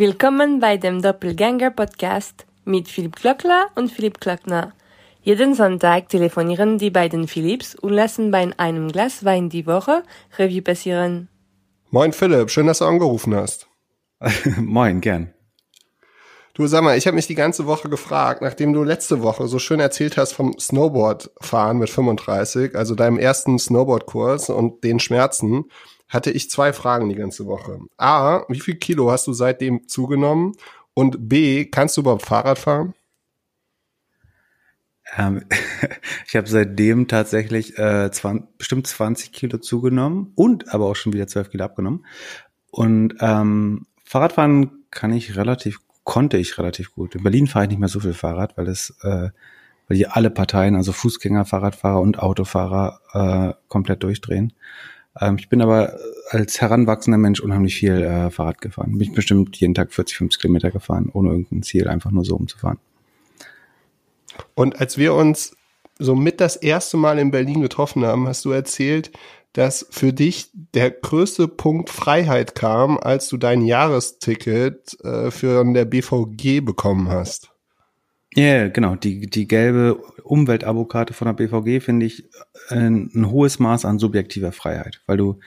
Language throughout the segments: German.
Willkommen bei dem Doppelgänger Podcast mit Philipp Klöckler und Philipp Klöckner. Jeden Sonntag telefonieren die beiden Philipps und lassen bei einem Glas Wein die Woche Revue passieren. Moin Philipp, schön, dass du angerufen hast. Moin, gern. Du sag mal, ich habe mich die ganze Woche gefragt, nachdem du letzte Woche so schön erzählt hast vom Snowboardfahren mit 35, also deinem ersten Snowboardkurs und den Schmerzen, hatte ich zwei Fragen die ganze Woche. A, wie viel Kilo hast du seitdem zugenommen? Und B, kannst du überhaupt Fahrrad fahren? Ähm, ich habe seitdem tatsächlich äh, 20, bestimmt 20 Kilo zugenommen und aber auch schon wieder 12 Kilo abgenommen. Und ähm, Fahrradfahren kann ich relativ konnte ich relativ gut. In Berlin fahre ich nicht mehr so viel Fahrrad, weil es, äh, weil hier alle Parteien, also Fußgänger, Fahrradfahrer und Autofahrer, äh, komplett durchdrehen. Ähm, ich bin aber als heranwachsender Mensch unheimlich viel äh, Fahrrad gefahren. Bin bestimmt jeden Tag 40, 50 Kilometer gefahren, ohne irgendein Ziel, einfach nur so umzufahren. Und als wir uns so mit das erste Mal in Berlin getroffen haben, hast du erzählt, dass für dich der größte Punkt Freiheit kam, als du dein Jahresticket äh, für der BVG bekommen hast. Ja, yeah, genau. Die, die gelbe Umweltabokarte von der BVG finde ich ein, ein, hohes Maß an subjektiver Freiheit, weil du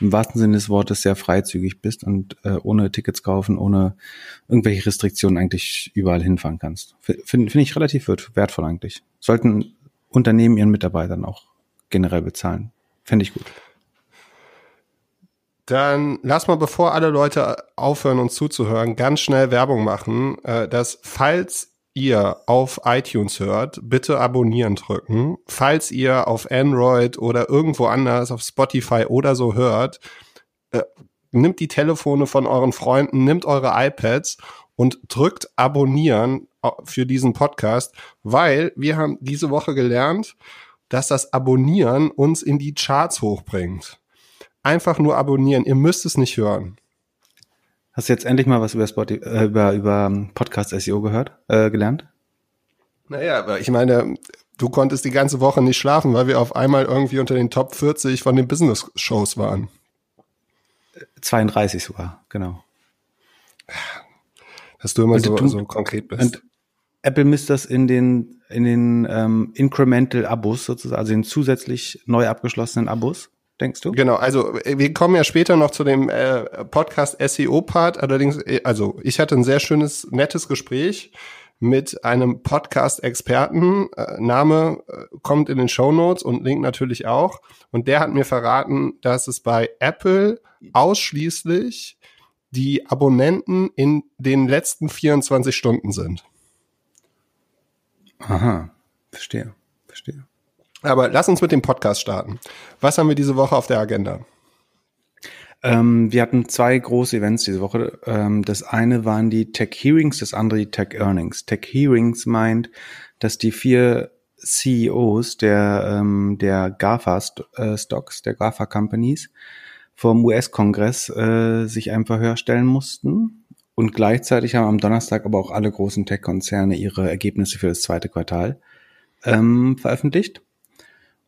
im wahrsten Sinne des Wortes sehr freizügig bist und äh, ohne Tickets kaufen, ohne irgendwelche Restriktionen eigentlich überall hinfahren kannst. Finde find ich relativ wertvoll eigentlich. Sollten Unternehmen ihren Mitarbeitern auch generell bezahlen. Fände ich gut. Dann lass mal, bevor alle Leute aufhören, uns zuzuhören, ganz schnell Werbung machen, äh, dass falls ihr auf iTunes hört, bitte abonnieren drücken. Falls ihr auf Android oder irgendwo anders auf Spotify oder so hört, äh, nimmt die Telefone von euren Freunden, nimmt eure iPads und drückt abonnieren äh, für diesen Podcast, weil wir haben diese Woche gelernt, dass das Abonnieren uns in die Charts hochbringt. Einfach nur abonnieren, ihr müsst es nicht hören. Hast du jetzt endlich mal was über Spotify, äh, über, über Podcast SEO gehört, äh, gelernt? Naja, aber ich meine, du konntest die ganze Woche nicht schlafen, weil wir auf einmal irgendwie unter den Top 40 von den Business-Shows waren. 32 sogar, genau. Dass du immer so, du, so konkret bist. Und Apple misst das in den, in den ähm, Incremental-Abos sozusagen, also in zusätzlich neu abgeschlossenen Abos, denkst du? Genau, also äh, wir kommen ja später noch zu dem äh, Podcast SEO-Part. Allerdings, äh, also ich hatte ein sehr schönes, nettes Gespräch mit einem Podcast-Experten. Äh, Name äh, kommt in den Show Notes und Link natürlich auch. Und der hat mir verraten, dass es bei Apple ausschließlich die Abonnenten in den letzten 24 Stunden sind. Aha, verstehe, verstehe. Aber lass uns mit dem Podcast starten. Was haben wir diese Woche auf der Agenda? Ähm, wir hatten zwei große Events diese Woche. Ähm, das eine waren die Tech Hearings, das andere die Tech Earnings. Tech Hearings meint, dass die vier CEOs der, ähm, der GAFA-Stocks, der GAFA-Companies, vom US-Kongress äh, sich einem Verhör stellen mussten und gleichzeitig haben am Donnerstag aber auch alle großen Tech-Konzerne ihre Ergebnisse für das zweite Quartal ähm, veröffentlicht.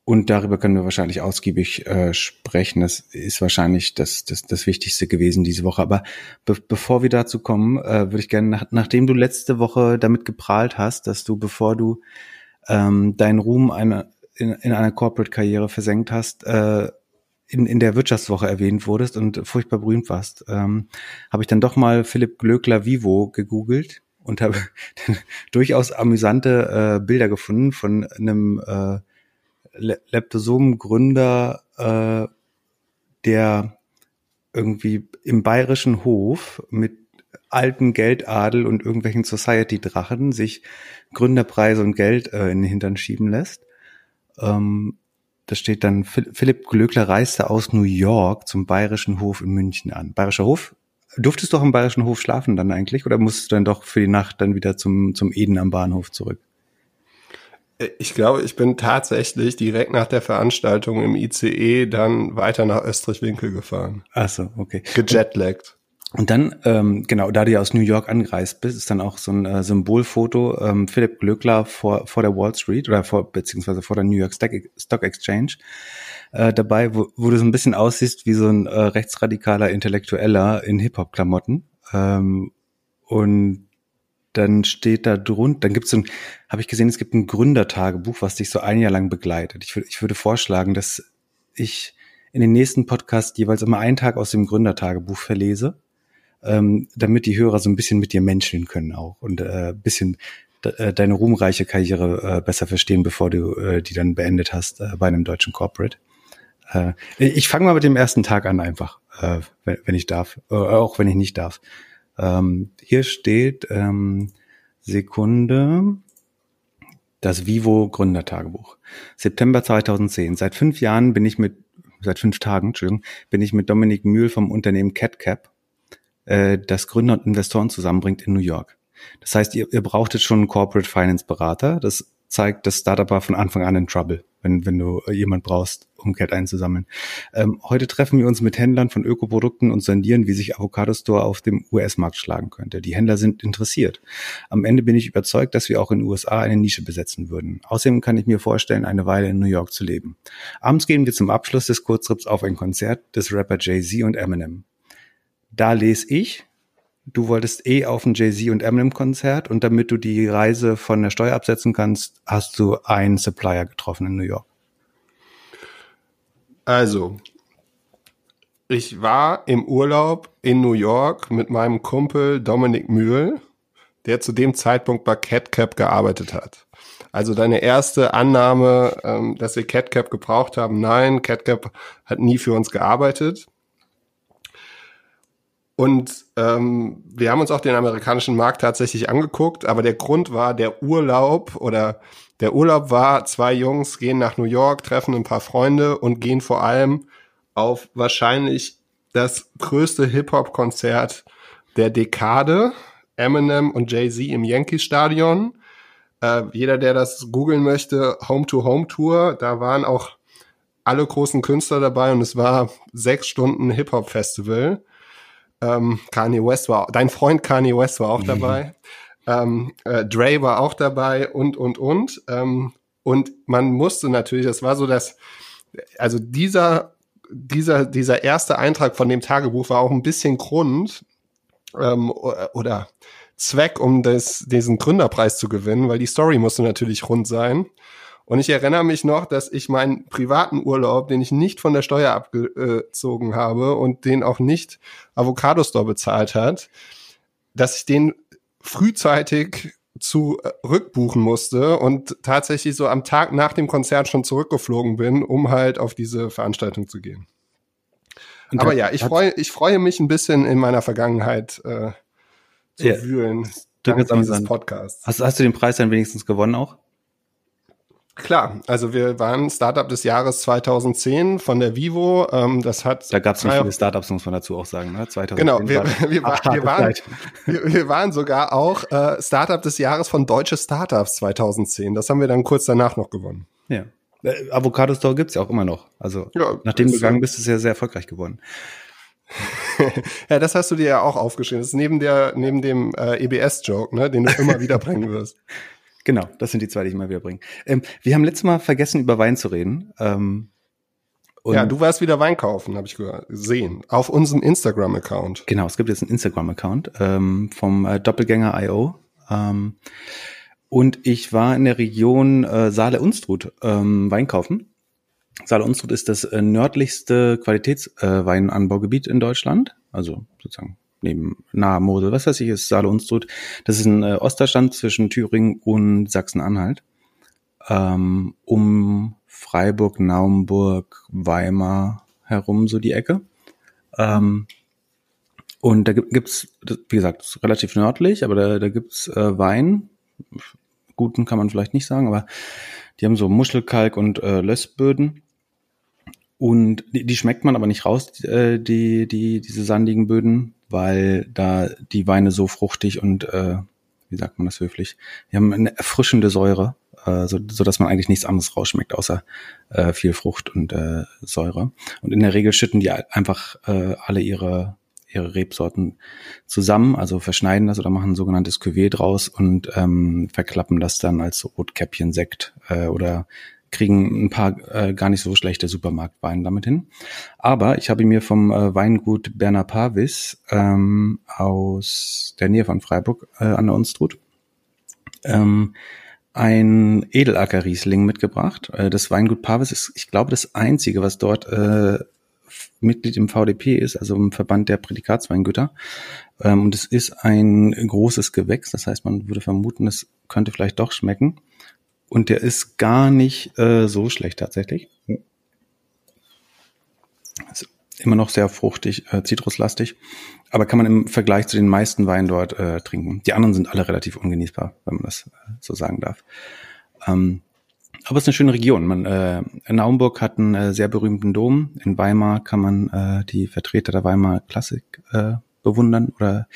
Und darüber können wir wahrscheinlich ausgiebig äh, sprechen. Das ist wahrscheinlich das, das, das Wichtigste gewesen diese Woche. Aber be bevor wir dazu kommen, äh, würde ich gerne, nach, nachdem du letzte Woche damit geprahlt hast, dass du, bevor du ähm, deinen Ruhm eine, in, in einer Corporate-Karriere versenkt hast, äh, in, in der Wirtschaftswoche erwähnt wurdest und furchtbar berühmt warst, ähm, habe ich dann doch mal Philipp Glöckler Vivo gegoogelt und habe durchaus amüsante äh, Bilder gefunden von einem äh, Leptosomen-Gründer, äh, der irgendwie im bayerischen Hof mit alten Geldadel und irgendwelchen Society-Drachen sich Gründerpreise und Geld äh, in den Hintern schieben lässt. Ähm, da steht dann, Philipp Glöckler reiste aus New York zum Bayerischen Hof in München an. Bayerischer Hof? Durftest du auch im Bayerischen Hof schlafen dann eigentlich oder musstest du dann doch für die Nacht dann wieder zum, zum Eden am Bahnhof zurück? Ich glaube, ich bin tatsächlich direkt nach der Veranstaltung im ICE dann weiter nach Österreich-Winkel gefahren. Ach so, okay. Gejetlaggt. Und dann, ähm, genau, da du ja aus New York angereist bist, ist dann auch so ein äh, Symbolfoto ähm, Philipp Glöckler vor, vor der Wall Street oder vor, beziehungsweise vor der New York Stock Exchange äh, dabei, wo, wo du so ein bisschen aussiehst wie so ein äh, rechtsradikaler Intellektueller in Hip-Hop-Klamotten. Ähm, Und dann steht da drunter, dann gibt's so ein, habe ich gesehen, es gibt ein Gründertagebuch, was dich so ein Jahr lang begleitet. Ich, würde ich würde vorschlagen, dass ich in den nächsten Podcast jeweils immer einen Tag aus dem Gründertagebuch verlese, ähm, damit die Hörer so ein bisschen mit dir menscheln können auch und äh, bisschen äh, deine ruhmreiche Karriere äh, besser verstehen, bevor du äh, die dann beendet hast äh, bei einem deutschen Corporate. Äh, ich fange mal mit dem ersten Tag an einfach, äh, wenn, wenn ich darf, äh, auch wenn ich nicht darf. Ähm, hier steht ähm, Sekunde das Vivo Gründertagebuch. September 2010. Seit fünf Jahren bin ich mit, seit fünf Tagen, Entschuldigung, bin ich mit Dominik Mühl vom Unternehmen CatCap, äh, das Gründer und Investoren zusammenbringt in New York. Das heißt, ihr, ihr brauchtet schon einen Corporate Finance Berater. Das zeigt, das Startup war von Anfang an in Trouble, wenn, wenn du jemand brauchst, um Geld einzusammeln. Ähm, heute treffen wir uns mit Händlern von Ökoprodukten und sondieren, wie sich Avocado Store auf dem US-Markt schlagen könnte. Die Händler sind interessiert. Am Ende bin ich überzeugt, dass wir auch in den USA eine Nische besetzen würden. Außerdem kann ich mir vorstellen, eine Weile in New York zu leben. Abends gehen wir zum Abschluss des Kurztrips auf ein Konzert des Rapper Jay-Z und Eminem. Da lese ich, du wolltest eh auf ein Jay-Z und Eminem Konzert und damit du die Reise von der Steuer absetzen kannst, hast du einen Supplier getroffen in New York. Also, ich war im Urlaub in New York mit meinem Kumpel Dominik Mühl, der zu dem Zeitpunkt bei CatCap gearbeitet hat. Also deine erste Annahme, ähm, dass wir CatCap gebraucht haben, nein, CatCap hat nie für uns gearbeitet. Und ähm, wir haben uns auch den amerikanischen Markt tatsächlich angeguckt, aber der Grund war der Urlaub oder der Urlaub war, zwei Jungs gehen nach New York, treffen ein paar Freunde und gehen vor allem auf wahrscheinlich das größte Hip-Hop-Konzert der Dekade, Eminem und Jay-Z im Yankee Stadion. Äh, jeder, der das googeln möchte, Home-to-Home-Tour, da waren auch alle großen Künstler dabei und es war sechs Stunden Hip-Hop-Festival. Ähm, Kanye West war, dein Freund Kanye West war auch mhm. dabei. Ähm, äh, Dre war auch dabei und, und, und. Ähm, und man musste natürlich, das war so, dass, also dieser, dieser, dieser erste Eintrag von dem Tagebuch war auch ein bisschen Grund ähm, oder Zweck, um das, diesen Gründerpreis zu gewinnen, weil die Story musste natürlich rund sein. Und ich erinnere mich noch, dass ich meinen privaten Urlaub, den ich nicht von der Steuer abgezogen habe und den auch nicht Avocado Store bezahlt hat, dass ich den frühzeitig zu äh, rückbuchen musste und tatsächlich so am Tag nach dem Konzert schon zurückgeflogen bin, um halt auf diese Veranstaltung zu gehen. Und Aber ja, ich freue ich freue mich ein bisschen in meiner Vergangenheit äh, zu ja, wühlen. Dank dieses Podcasts. Hast, hast du den Preis dann wenigstens gewonnen auch? Klar, also wir waren Startup des Jahres 2010 von der Vivo. Ähm, das hat da gab es nicht viele Startups, muss man dazu auch sagen. Ne? 2010 genau, wir, war wir, war, wir, waren, wir, wir, waren sogar auch äh, Startup des Jahres von Deutsche Startups 2010. Das haben wir dann kurz danach noch gewonnen. Ja, äh, Avocado Store gibt's ja auch immer noch. Also ja, nachdem du gegangen bist, ist ja sehr erfolgreich geworden. ja, das hast du dir ja auch aufgeschrieben. Das ist neben der neben dem äh, EBS-Joke, ne, den du immer wieder bringen wirst. Genau, das sind die zwei, die ich mal wieder bringe. Ähm, wir haben letztes Mal vergessen, über Wein zu reden. Ähm, ja, du warst wieder Wein kaufen, habe ich gesehen, auf unserem Instagram-Account. Genau, es gibt jetzt einen Instagram-Account ähm, vom äh, Doppelgänger.io. Ähm, und ich war in der Region äh, Saale-Unstrut ähm, Wein kaufen. Saale-Unstrut ist das äh, nördlichste Qualitätsweinanbaugebiet äh, in Deutschland, also sozusagen neben nahe Mosel, was weiß ich, ist Saale Unstrut. Das ist ein äh, Osterstand zwischen Thüringen und Sachsen-Anhalt. Ähm, um Freiburg, Naumburg, Weimar herum, so die Ecke. Ähm, und da gibt, gibt's, wie gesagt, relativ nördlich, aber da, da gibt's äh, Wein. Guten kann man vielleicht nicht sagen, aber die haben so Muschelkalk und äh, Lössböden. Und die, die schmeckt man aber nicht raus, äh, die, die, diese sandigen Böden, weil da die Weine so fruchtig und, äh, wie sagt man das höflich, die haben eine erfrischende Säure, äh, so, so dass man eigentlich nichts anderes rausschmeckt, außer äh, viel Frucht und äh, Säure. Und in der Regel schütten die einfach äh, alle ihre ihre Rebsorten zusammen, also verschneiden das oder machen ein sogenanntes Cuvée draus und ähm, verklappen das dann als Rotkäppchen-Sekt äh, oder kriegen ein paar äh, gar nicht so schlechte Supermarktweine damit hin. Aber ich habe mir vom äh, Weingut Berner Pavis ähm, aus der Nähe von Freiburg äh, an der Unstrut ähm, ein Edelacker Riesling mitgebracht. Äh, das Weingut Pavis ist, ich glaube, das einzige, was dort äh, Mitglied im VDP ist, also im Verband der Prädikatsweingüter. Ähm, und es ist ein großes Gewächs, das heißt, man würde vermuten, es könnte vielleicht doch schmecken. Und der ist gar nicht äh, so schlecht tatsächlich. Ist immer noch sehr fruchtig, äh, zitruslastig, aber kann man im Vergleich zu den meisten Weinen dort äh, trinken. Die anderen sind alle relativ ungenießbar, wenn man das äh, so sagen darf. Ähm, aber es ist eine schöne Region. Man, äh, Naumburg hat einen äh, sehr berühmten Dom. In Weimar kann man äh, die Vertreter der Weimar Klassik äh, bewundern oder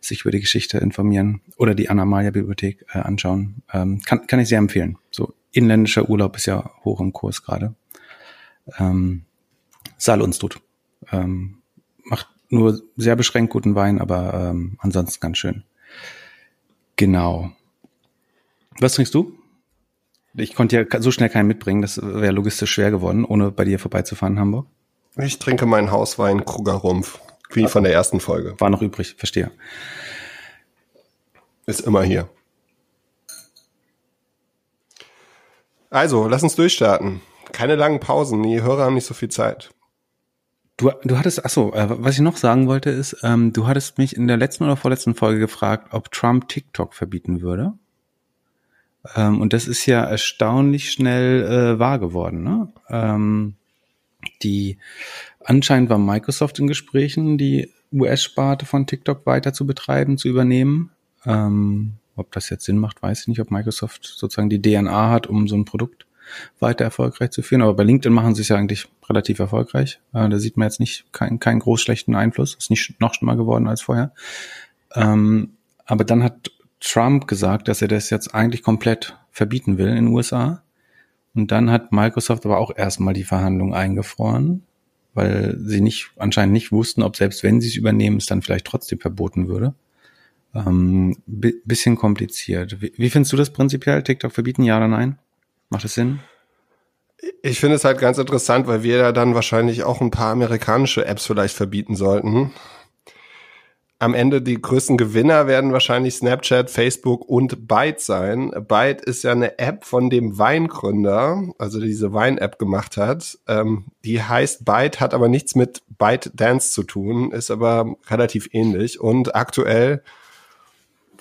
sich über die Geschichte informieren oder die Anna-Malia-Bibliothek äh, anschauen. Ähm, kann, kann ich sehr empfehlen. So inländischer Urlaub ist ja hoch im Kurs gerade. Ähm, Saal uns tut. Ähm, macht nur sehr beschränkt guten Wein, aber ähm, ansonsten ganz schön. Genau. Was trinkst du? Ich konnte ja so schnell keinen mitbringen, das wäre logistisch schwer geworden, ohne bei dir vorbeizufahren in Hamburg. Ich trinke meinen Hauswein Kruger Rumpf, wie von der ersten Folge. War noch übrig, verstehe. Ist immer hier. Also, lass uns durchstarten. Keine langen Pausen, die Hörer haben nicht so viel Zeit. Du, du hattest, achso, äh, was ich noch sagen wollte ist, ähm, du hattest mich in der letzten oder vorletzten Folge gefragt, ob Trump TikTok verbieten würde. Ähm, und das ist ja erstaunlich schnell äh, wahr geworden. Ne? Ähm, die anscheinend war Microsoft in Gesprächen, die US-Sparte von TikTok weiter zu betreiben, zu übernehmen. Ähm, ob das jetzt Sinn macht, weiß ich nicht, ob Microsoft sozusagen die DNA hat, um so ein Produkt weiter erfolgreich zu führen. Aber bei LinkedIn machen sie es ja eigentlich relativ erfolgreich. Äh, da sieht man jetzt nicht keinen keinen groß schlechten Einfluss. Ist nicht noch schlimmer geworden als vorher. Ähm, aber dann hat Trump gesagt, dass er das jetzt eigentlich komplett verbieten will in den USA. Und dann hat Microsoft aber auch erstmal die Verhandlungen eingefroren, weil sie nicht, anscheinend nicht wussten, ob selbst wenn sie es übernehmen, es dann vielleicht trotzdem verboten würde. Ähm, bisschen kompliziert. Wie, wie findest du das prinzipiell? TikTok verbieten, ja oder nein? Macht das Sinn? Ich finde es halt ganz interessant, weil wir ja dann wahrscheinlich auch ein paar amerikanische Apps vielleicht verbieten sollten am Ende die größten Gewinner werden wahrscheinlich Snapchat, Facebook und Byte sein. Byte ist ja eine App von dem Weingründer, also diese Wein-App gemacht hat. Ähm, die heißt Byte, hat aber nichts mit Byte Dance zu tun, ist aber relativ ähnlich. Und aktuell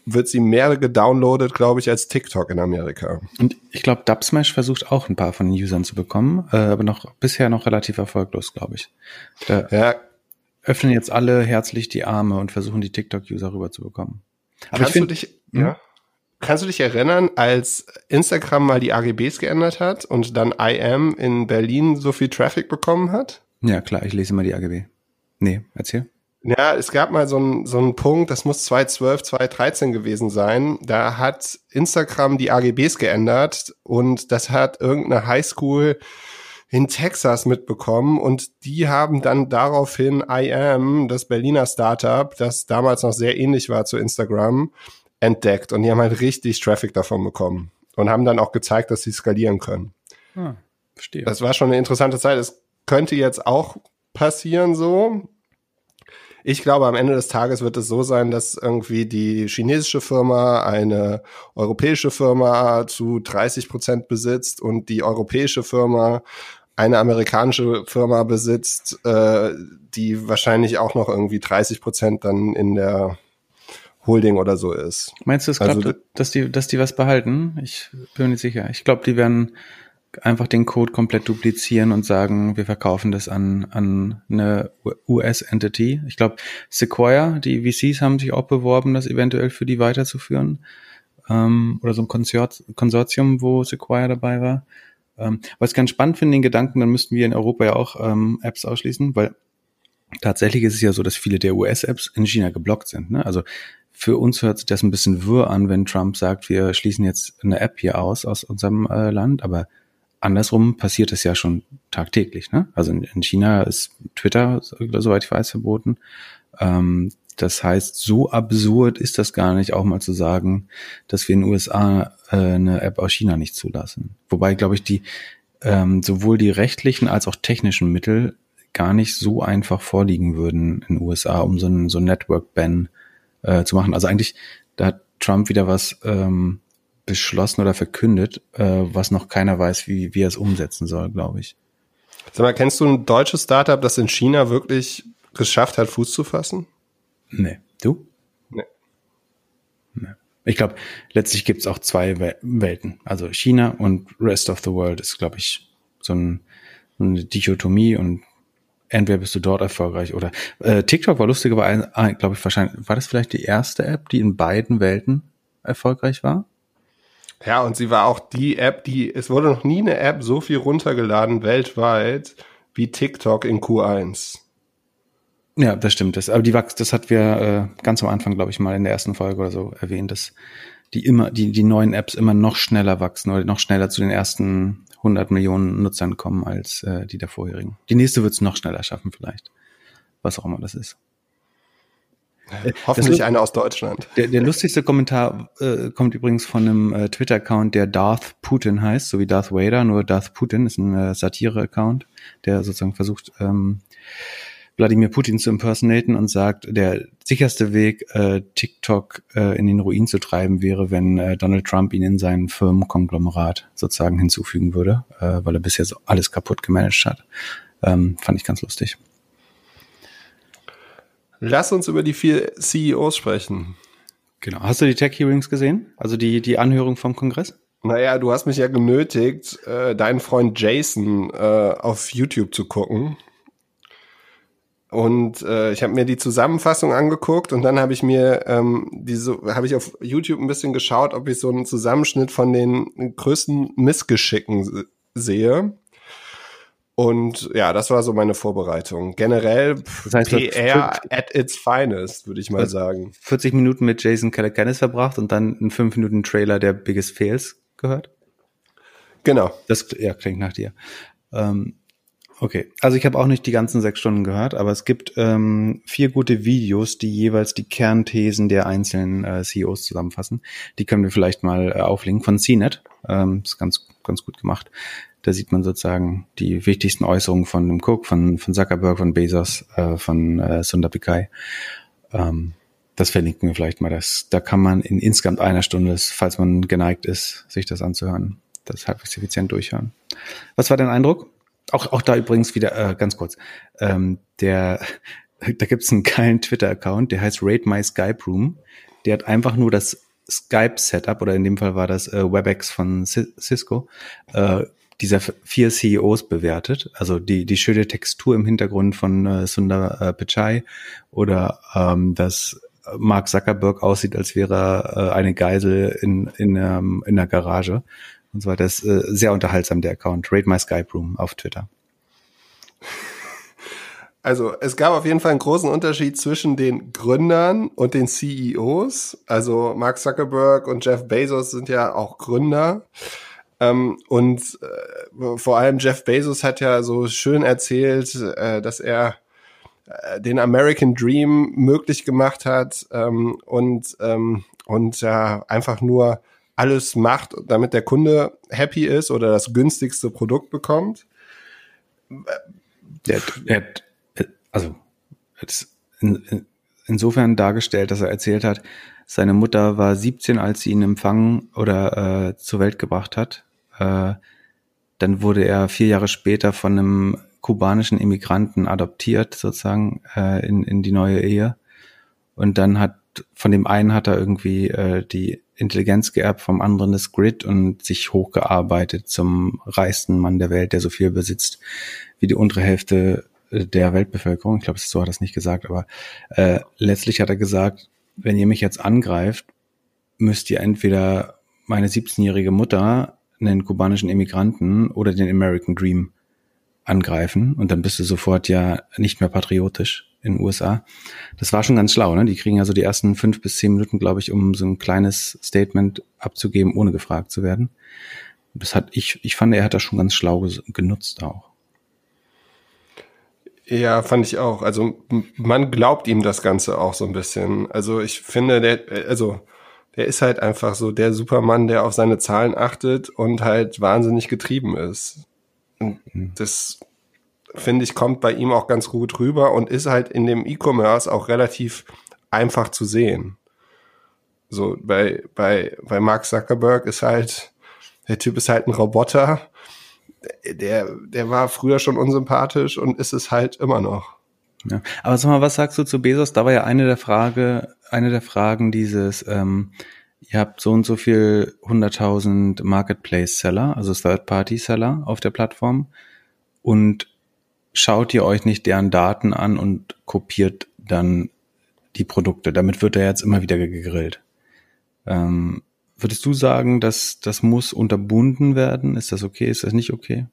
wird sie mehr gedownloadet, glaube ich, als TikTok in Amerika. Und ich glaube, Dubsmash versucht auch ein paar von den Usern zu bekommen, äh, aber noch bisher noch relativ erfolglos, glaube ich. Da ja, öffnen jetzt alle herzlich die Arme und versuchen die TikTok-User rüberzubekommen. Aber Kannst find, du dich, hm? ja? Kannst du dich erinnern, als Instagram mal die AGBs geändert hat und dann IM in Berlin so viel Traffic bekommen hat? Ja, klar, ich lese mal die AGB. Nee, erzähl. Ja, es gab mal so einen so einen Punkt, das muss 2012, 2013 gewesen sein. Da hat Instagram die AGBs geändert und das hat irgendeine Highschool in Texas mitbekommen und die haben dann daraufhin IAM, das Berliner Startup, das damals noch sehr ähnlich war zu Instagram, entdeckt und die haben halt richtig Traffic davon bekommen und haben dann auch gezeigt, dass sie skalieren können. Ah, verstehe. Das war schon eine interessante Zeit. Es könnte jetzt auch passieren so. Ich glaube, am Ende des Tages wird es so sein, dass irgendwie die chinesische Firma eine europäische Firma zu 30 Prozent besitzt und die europäische Firma eine amerikanische Firma besitzt, äh, die wahrscheinlich auch noch irgendwie 30 Prozent dann in der Holding oder so ist. Meinst du, es klappt, also, dass die, dass die was behalten? Ich bin mir nicht sicher. Ich glaube, die werden einfach den Code komplett duplizieren und sagen, wir verkaufen das an, an eine US-Entity. Ich glaube, Sequoia, die VCs haben sich auch beworben, das eventuell für die weiterzuführen. Ähm, oder so ein Konsortium, wo Sequoia dabei war. Ähm, was ich ganz spannend finde, den Gedanken, dann müssten wir in Europa ja auch ähm, Apps ausschließen, weil tatsächlich ist es ja so, dass viele der US-Apps in China geblockt sind. Ne? Also für uns hört sich das ein bisschen wirr an, wenn Trump sagt, wir schließen jetzt eine App hier aus aus unserem äh, Land, aber andersrum passiert es ja schon tagtäglich. Ne? Also in, in China ist Twitter, soweit ich weiß, verboten. Ähm, Das heißt, so absurd ist das gar nicht, auch mal zu sagen, dass wir in den USA äh, eine App aus China nicht zulassen. Wobei, glaube ich, die ähm, sowohl die rechtlichen als auch technischen Mittel gar nicht so einfach vorliegen würden in den USA, um so ein so ein Network-Ban äh, zu machen. Also eigentlich, da hat Trump wieder was ähm, beschlossen oder verkündet, äh, was noch keiner weiß, wie, wie er es umsetzen soll, glaube ich. Sag mal, kennst du ein deutsches Startup, das in China wirklich geschafft hat, Fuß zu fassen? Nee. Du? Nee. nee. Ich glaube, letztlich gibt es auch zwei Welten. Also China und Rest of the World ist, glaube ich, so, ein, so eine Dichotomie und entweder bist du dort erfolgreich oder äh, TikTok war lustigerweise, glaube ich, wahrscheinlich, war das vielleicht die erste App, die in beiden Welten erfolgreich war? Ja, und sie war auch die App, die, es wurde noch nie eine App so viel runtergeladen weltweit wie TikTok in Q1. Ja, das stimmt. Das, aber die Wachs, das hat wir äh, ganz am Anfang, glaube ich, mal in der ersten Folge oder so erwähnt, dass die immer, die, die neuen Apps immer noch schneller wachsen oder noch schneller zu den ersten 100 Millionen Nutzern kommen als äh, die der vorherigen. Die nächste wird es noch schneller schaffen vielleicht. Was auch immer das ist. Äh, Hoffentlich das, eine aus Deutschland. Der, der lustigste Kommentar äh, kommt übrigens von einem äh, Twitter-Account, der Darth Putin heißt, so wie Darth Vader, nur Darth Putin ist ein äh, Satire-Account, der sozusagen versucht, ähm, Wladimir Putin zu impersonaten und sagt, der sicherste Weg, äh, TikTok äh, in den Ruin zu treiben, wäre, wenn äh, Donald Trump ihn in sein Firmenkonglomerat sozusagen hinzufügen würde, äh, weil er bisher so alles kaputt gemanagt hat. Ähm, fand ich ganz lustig. Lass uns über die vier CEOs sprechen. Genau. Hast du die Tech Hearings gesehen? Also die, die Anhörung vom Kongress? Naja, du hast mich ja genötigt, äh, deinen Freund Jason äh, auf YouTube zu gucken. Und äh, ich habe mir die Zusammenfassung angeguckt und dann habe ich mir ähm, diese habe ich auf YouTube ein bisschen geschaut, ob ich so einen Zusammenschnitt von den größten Missgeschicken sehe. Und ja, das war so meine Vorbereitung. Generell das heißt, PR at its finest, würde ich mal sagen. 40 Minuten mit Jason Calacanis verbracht und dann einen 5 Minuten Trailer der Biggest Fails gehört? Genau. Das ja, klingt nach dir. Ähm, okay, also ich habe auch nicht die ganzen sechs Stunden gehört, aber es gibt ähm, vier gute Videos, die jeweils die Kernthesen der einzelnen äh, CEOs zusammenfassen. Die können wir vielleicht mal äh, auflinken von CNET. Ähm, ist ganz ganz gut gemacht. Da sieht man sozusagen die wichtigsten Äußerungen von dem Cook, von, von Zuckerberg, von Bezos, äh, von äh, Sundar Pichai. Ähm, das verlinken wir vielleicht mal. Das, da kann man in insgesamt einer Stunde, falls man geneigt ist, sich das anzuhören, das halbwegs effizient durchhören. Was war dein Eindruck? Auch, auch da übrigens wieder äh, ganz kurz. Ähm, der, da gibt's einen geilen Twitter-Account, der heißt Rate My Skype Room. Der hat einfach nur das Skype-Setup, oder in dem Fall war das äh, WebEx von Cisco, äh, dieser vier CEOs bewertet. Also die, die schöne Textur im Hintergrund von äh, Sundar äh, Pichai oder ähm, dass Mark Zuckerberg aussieht, als wäre er äh, eine Geisel in, in, ähm, in der Garage. Und so weiter. Das ist äh, sehr unterhaltsam, der Account. Rate My Skype Room auf Twitter. Also es gab auf jeden Fall einen großen Unterschied zwischen den Gründern und den CEOs. Also Mark Zuckerberg und Jeff Bezos sind ja auch Gründer. Ähm, und äh, vor allem Jeff Bezos hat ja so schön erzählt, äh, dass er äh, den American Dream möglich gemacht hat ähm, und ähm, und ja einfach nur alles macht, damit der Kunde happy ist oder das günstigste Produkt bekommt. Der, der, also in, insofern dargestellt, dass er erzählt hat, seine Mutter war 17, als sie ihn empfangen oder äh, zur Welt gebracht hat äh, dann wurde er vier Jahre später von einem kubanischen Immigranten adoptiert, sozusagen, äh, in, in die neue Ehe. Und dann hat, von dem einen hat er irgendwie äh, die Intelligenz geerbt, vom anderen das Grid und sich hochgearbeitet zum reichsten Mann der Welt, der so viel besitzt wie die untere Hälfte der Weltbevölkerung. Ich glaube, so hat er es nicht gesagt, aber äh, letztlich hat er gesagt, wenn ihr mich jetzt angreift, müsst ihr entweder meine 17-jährige Mutter einen kubanischen Immigranten oder den American Dream angreifen und dann bist du sofort ja nicht mehr patriotisch in den USA. Das war schon ganz schlau, ne? Die kriegen also die ersten fünf bis zehn Minuten, glaube ich, um so ein kleines Statement abzugeben, ohne gefragt zu werden. Das hat ich, ich fand, er hat das schon ganz schlau genutzt auch. Ja, fand ich auch. Also man glaubt ihm das Ganze auch so ein bisschen. Also ich finde, der, also der ist halt einfach so der Supermann, der auf seine Zahlen achtet und halt wahnsinnig getrieben ist. Und mhm. das finde ich kommt bei ihm auch ganz gut rüber und ist halt in dem E-Commerce auch relativ einfach zu sehen. So bei bei bei Mark Zuckerberg ist halt der Typ ist halt ein Roboter der, der war früher schon unsympathisch und ist es halt immer noch. Ja. Aber sag mal, was sagst du zu Bezos? Da war ja eine der Frage, eine der Fragen dieses, ähm, ihr habt so und so viel 100.000 Marketplace-Seller, also Third-Party-Seller auf der Plattform und schaut ihr euch nicht deren Daten an und kopiert dann die Produkte. Damit wird er jetzt immer wieder gegrillt. Ähm, Würdest du sagen, dass das muss unterbunden werden? Ist das okay? Ist das nicht okay?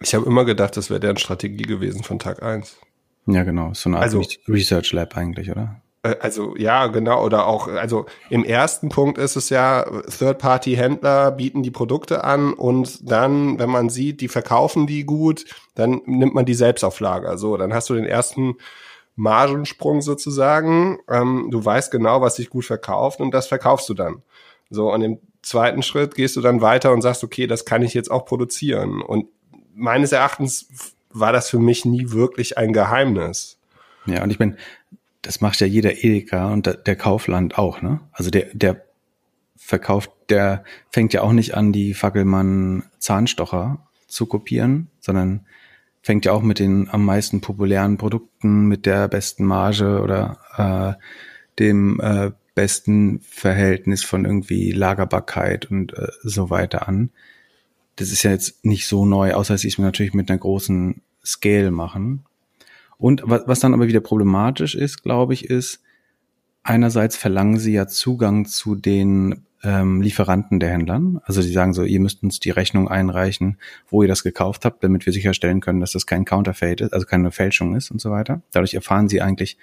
Ich habe immer gedacht, das wäre deren Strategie gewesen von Tag eins. Ja, genau. So eine Art also, Research Lab eigentlich, oder? Äh, also ja, genau. Oder auch, also im ersten Punkt ist es ja, Third-Party-Händler bieten die Produkte an und dann, wenn man sieht, die verkaufen die gut, dann nimmt man die selbst auf Lager. So, dann hast du den ersten Margensprung sozusagen. Ähm, du weißt genau, was sich gut verkauft und das verkaufst du dann. So, und im zweiten Schritt gehst du dann weiter und sagst, okay, das kann ich jetzt auch produzieren. Und meines Erachtens war das für mich nie wirklich ein Geheimnis. Ja, und ich bin, das macht ja jeder Edeka und der Kaufland auch, ne? Also der, der verkauft, der fängt ja auch nicht an, die Fackelmann Zahnstocher zu kopieren, sondern fängt ja auch mit den am meisten populären Produkten, mit der besten Marge oder äh, dem äh, besten Verhältnis von irgendwie Lagerbarkeit und äh, so weiter an. Das ist ja jetzt nicht so neu, außer es mir natürlich mit einer großen Scale machen. Und was, dann aber wieder problematisch ist, glaube ich, ist, einerseits verlangen sie ja Zugang zu den ähm, Lieferanten der Händlern. Also sie sagen so, ihr müsst uns die Rechnung einreichen, wo ihr das gekauft habt, damit wir sicherstellen können, dass das kein Counterfeit ist, also keine Fälschung ist und so weiter. Dadurch erfahren sie eigentlich,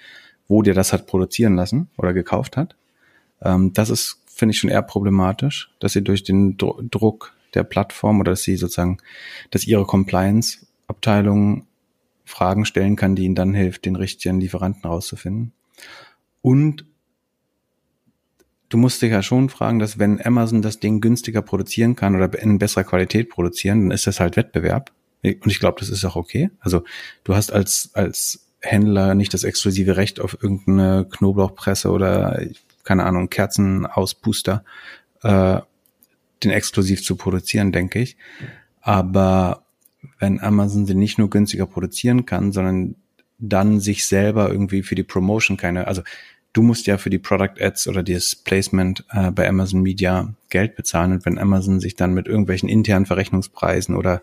wo der das hat produzieren lassen oder gekauft hat. Ähm, das ist, finde ich, schon eher problematisch, dass sie durch den Dro Druck der Plattform oder dass sie sozusagen, dass ihre Compliance-Abteilung Fragen stellen kann, die ihnen dann hilft, den richtigen Lieferanten rauszufinden. Und du musst dich ja schon fragen, dass wenn Amazon das Ding günstiger produzieren kann oder in besserer Qualität produzieren, dann ist das halt Wettbewerb. Und ich glaube, das ist auch okay. Also du hast als, als Händler nicht das exklusive Recht auf irgendeine Knoblauchpresse oder keine Ahnung, Kerzenauspuster, äh, den exklusiv zu produzieren, denke ich. Aber wenn Amazon sie nicht nur günstiger produzieren kann, sondern dann sich selber irgendwie für die Promotion keine, also du musst ja für die Product Ads oder das Placement äh, bei Amazon Media Geld bezahlen und wenn Amazon sich dann mit irgendwelchen internen Verrechnungspreisen oder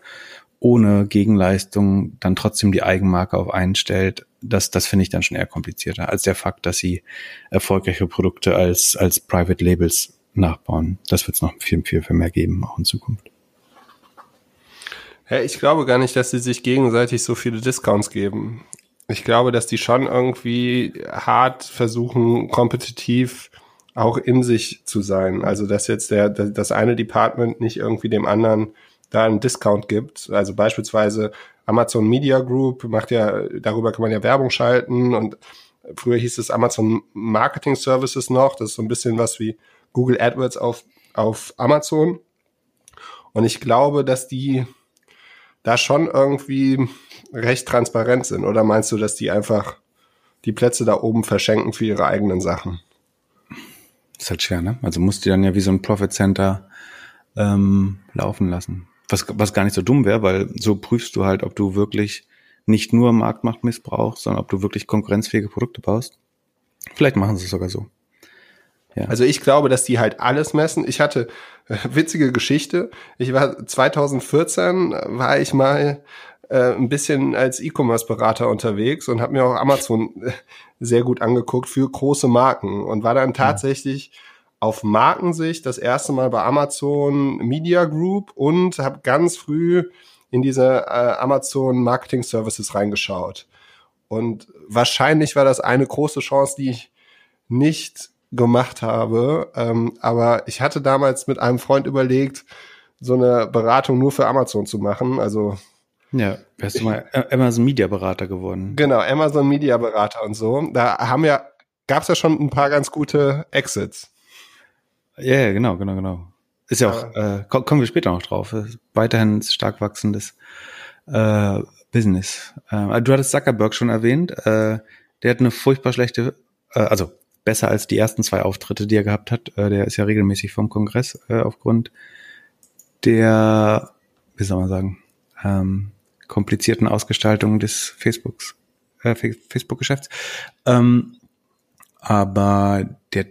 ohne Gegenleistung dann trotzdem die Eigenmarke auf einen stellt, das, das finde ich dann schon eher komplizierter als der Fakt, dass sie erfolgreiche Produkte als, als Private Labels nachbauen. Das wird es noch viel, viel, viel mehr geben, auch in Zukunft. Ja, ich glaube gar nicht, dass sie sich gegenseitig so viele Discounts geben. Ich glaube, dass die schon irgendwie hart versuchen, kompetitiv auch in sich zu sein. Also, dass jetzt der, das eine Department nicht irgendwie dem anderen da einen Discount gibt. Also beispielsweise Amazon Media Group macht ja, darüber kann man ja Werbung schalten und früher hieß es Amazon Marketing Services noch. Das ist so ein bisschen was wie Google AdWords auf, auf Amazon. Und ich glaube, dass die da schon irgendwie recht transparent sind. Oder meinst du, dass die einfach die Plätze da oben verschenken für ihre eigenen Sachen? Ist halt schwer, ne? Also musst du dann ja wie so ein Profit Center ähm, laufen lassen. Was, was gar nicht so dumm wäre, weil so prüfst du halt, ob du wirklich nicht nur Marktmacht missbrauchst, sondern ob du wirklich konkurrenzfähige Produkte baust. Vielleicht machen sie es sogar so. Ja. Also ich glaube, dass die halt alles messen. Ich hatte äh, witzige Geschichte. Ich war 2014 war ich mal äh, ein bisschen als E-Commerce-Berater unterwegs und habe mir auch Amazon äh, sehr gut angeguckt für große Marken und war dann tatsächlich ja auf Markensicht das erste Mal bei Amazon Media Group und habe ganz früh in diese äh, Amazon Marketing Services reingeschaut. Und wahrscheinlich war das eine große Chance, die ich nicht gemacht habe. Ähm, aber ich hatte damals mit einem Freund überlegt, so eine Beratung nur für Amazon zu machen. Also Ja, wärst du mal Amazon Media Berater geworden. Genau, Amazon Media Berater und so. Da haben ja, gab's ja schon ein paar ganz gute Exits. Ja, yeah, genau, genau, genau. Ist ja auch, äh, kommen wir später noch drauf. Weiterhin stark wachsendes äh, Business. Äh, du hattest Zuckerberg schon erwähnt. Äh, der hat eine furchtbar schlechte, äh, also besser als die ersten zwei Auftritte, die er gehabt hat. Äh, der ist ja regelmäßig vom Kongress äh, aufgrund der, wie soll man sagen, ähm, komplizierten Ausgestaltung des Facebooks, äh, Facebook-Geschäfts. Ähm, aber der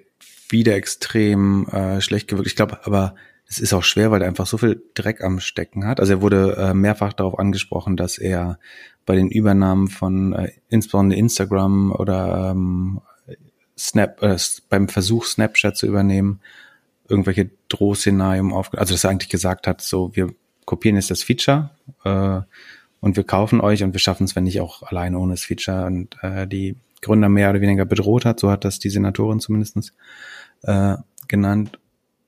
wieder extrem äh, schlecht gewirkt. Ich glaube, aber es ist auch schwer, weil er einfach so viel Dreck am Stecken hat. Also er wurde äh, mehrfach darauf angesprochen, dass er bei den Übernahmen von äh, insbesondere Instagram oder ähm, Snap, äh, beim Versuch Snapchat zu übernehmen, irgendwelche Drohszenarien auf, also dass er eigentlich gesagt hat, so wir kopieren jetzt das Feature äh, und wir kaufen euch und wir schaffen es, wenn nicht auch alleine ohne das Feature und äh, die Gründer mehr oder weniger bedroht hat, so hat das die Senatorin zumindestens äh, genannt.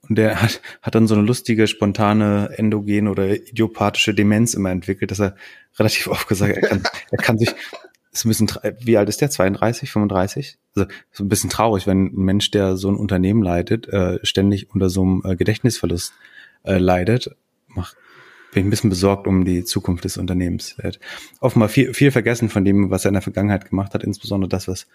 Und der hat, hat dann so eine lustige, spontane, endogene oder idiopathische Demenz immer entwickelt, dass er relativ oft gesagt hat, er kann, er kann sich, ist ein bisschen, wie alt ist der? 32, 35? Also so ein bisschen traurig, wenn ein Mensch, der so ein Unternehmen leitet, äh, ständig unter so einem äh, Gedächtnisverlust äh, leidet. Mach, bin ich ein bisschen besorgt um die Zukunft des Unternehmens. Er hat offenbar viel, viel vergessen von dem, was er in der Vergangenheit gemacht hat, insbesondere das, was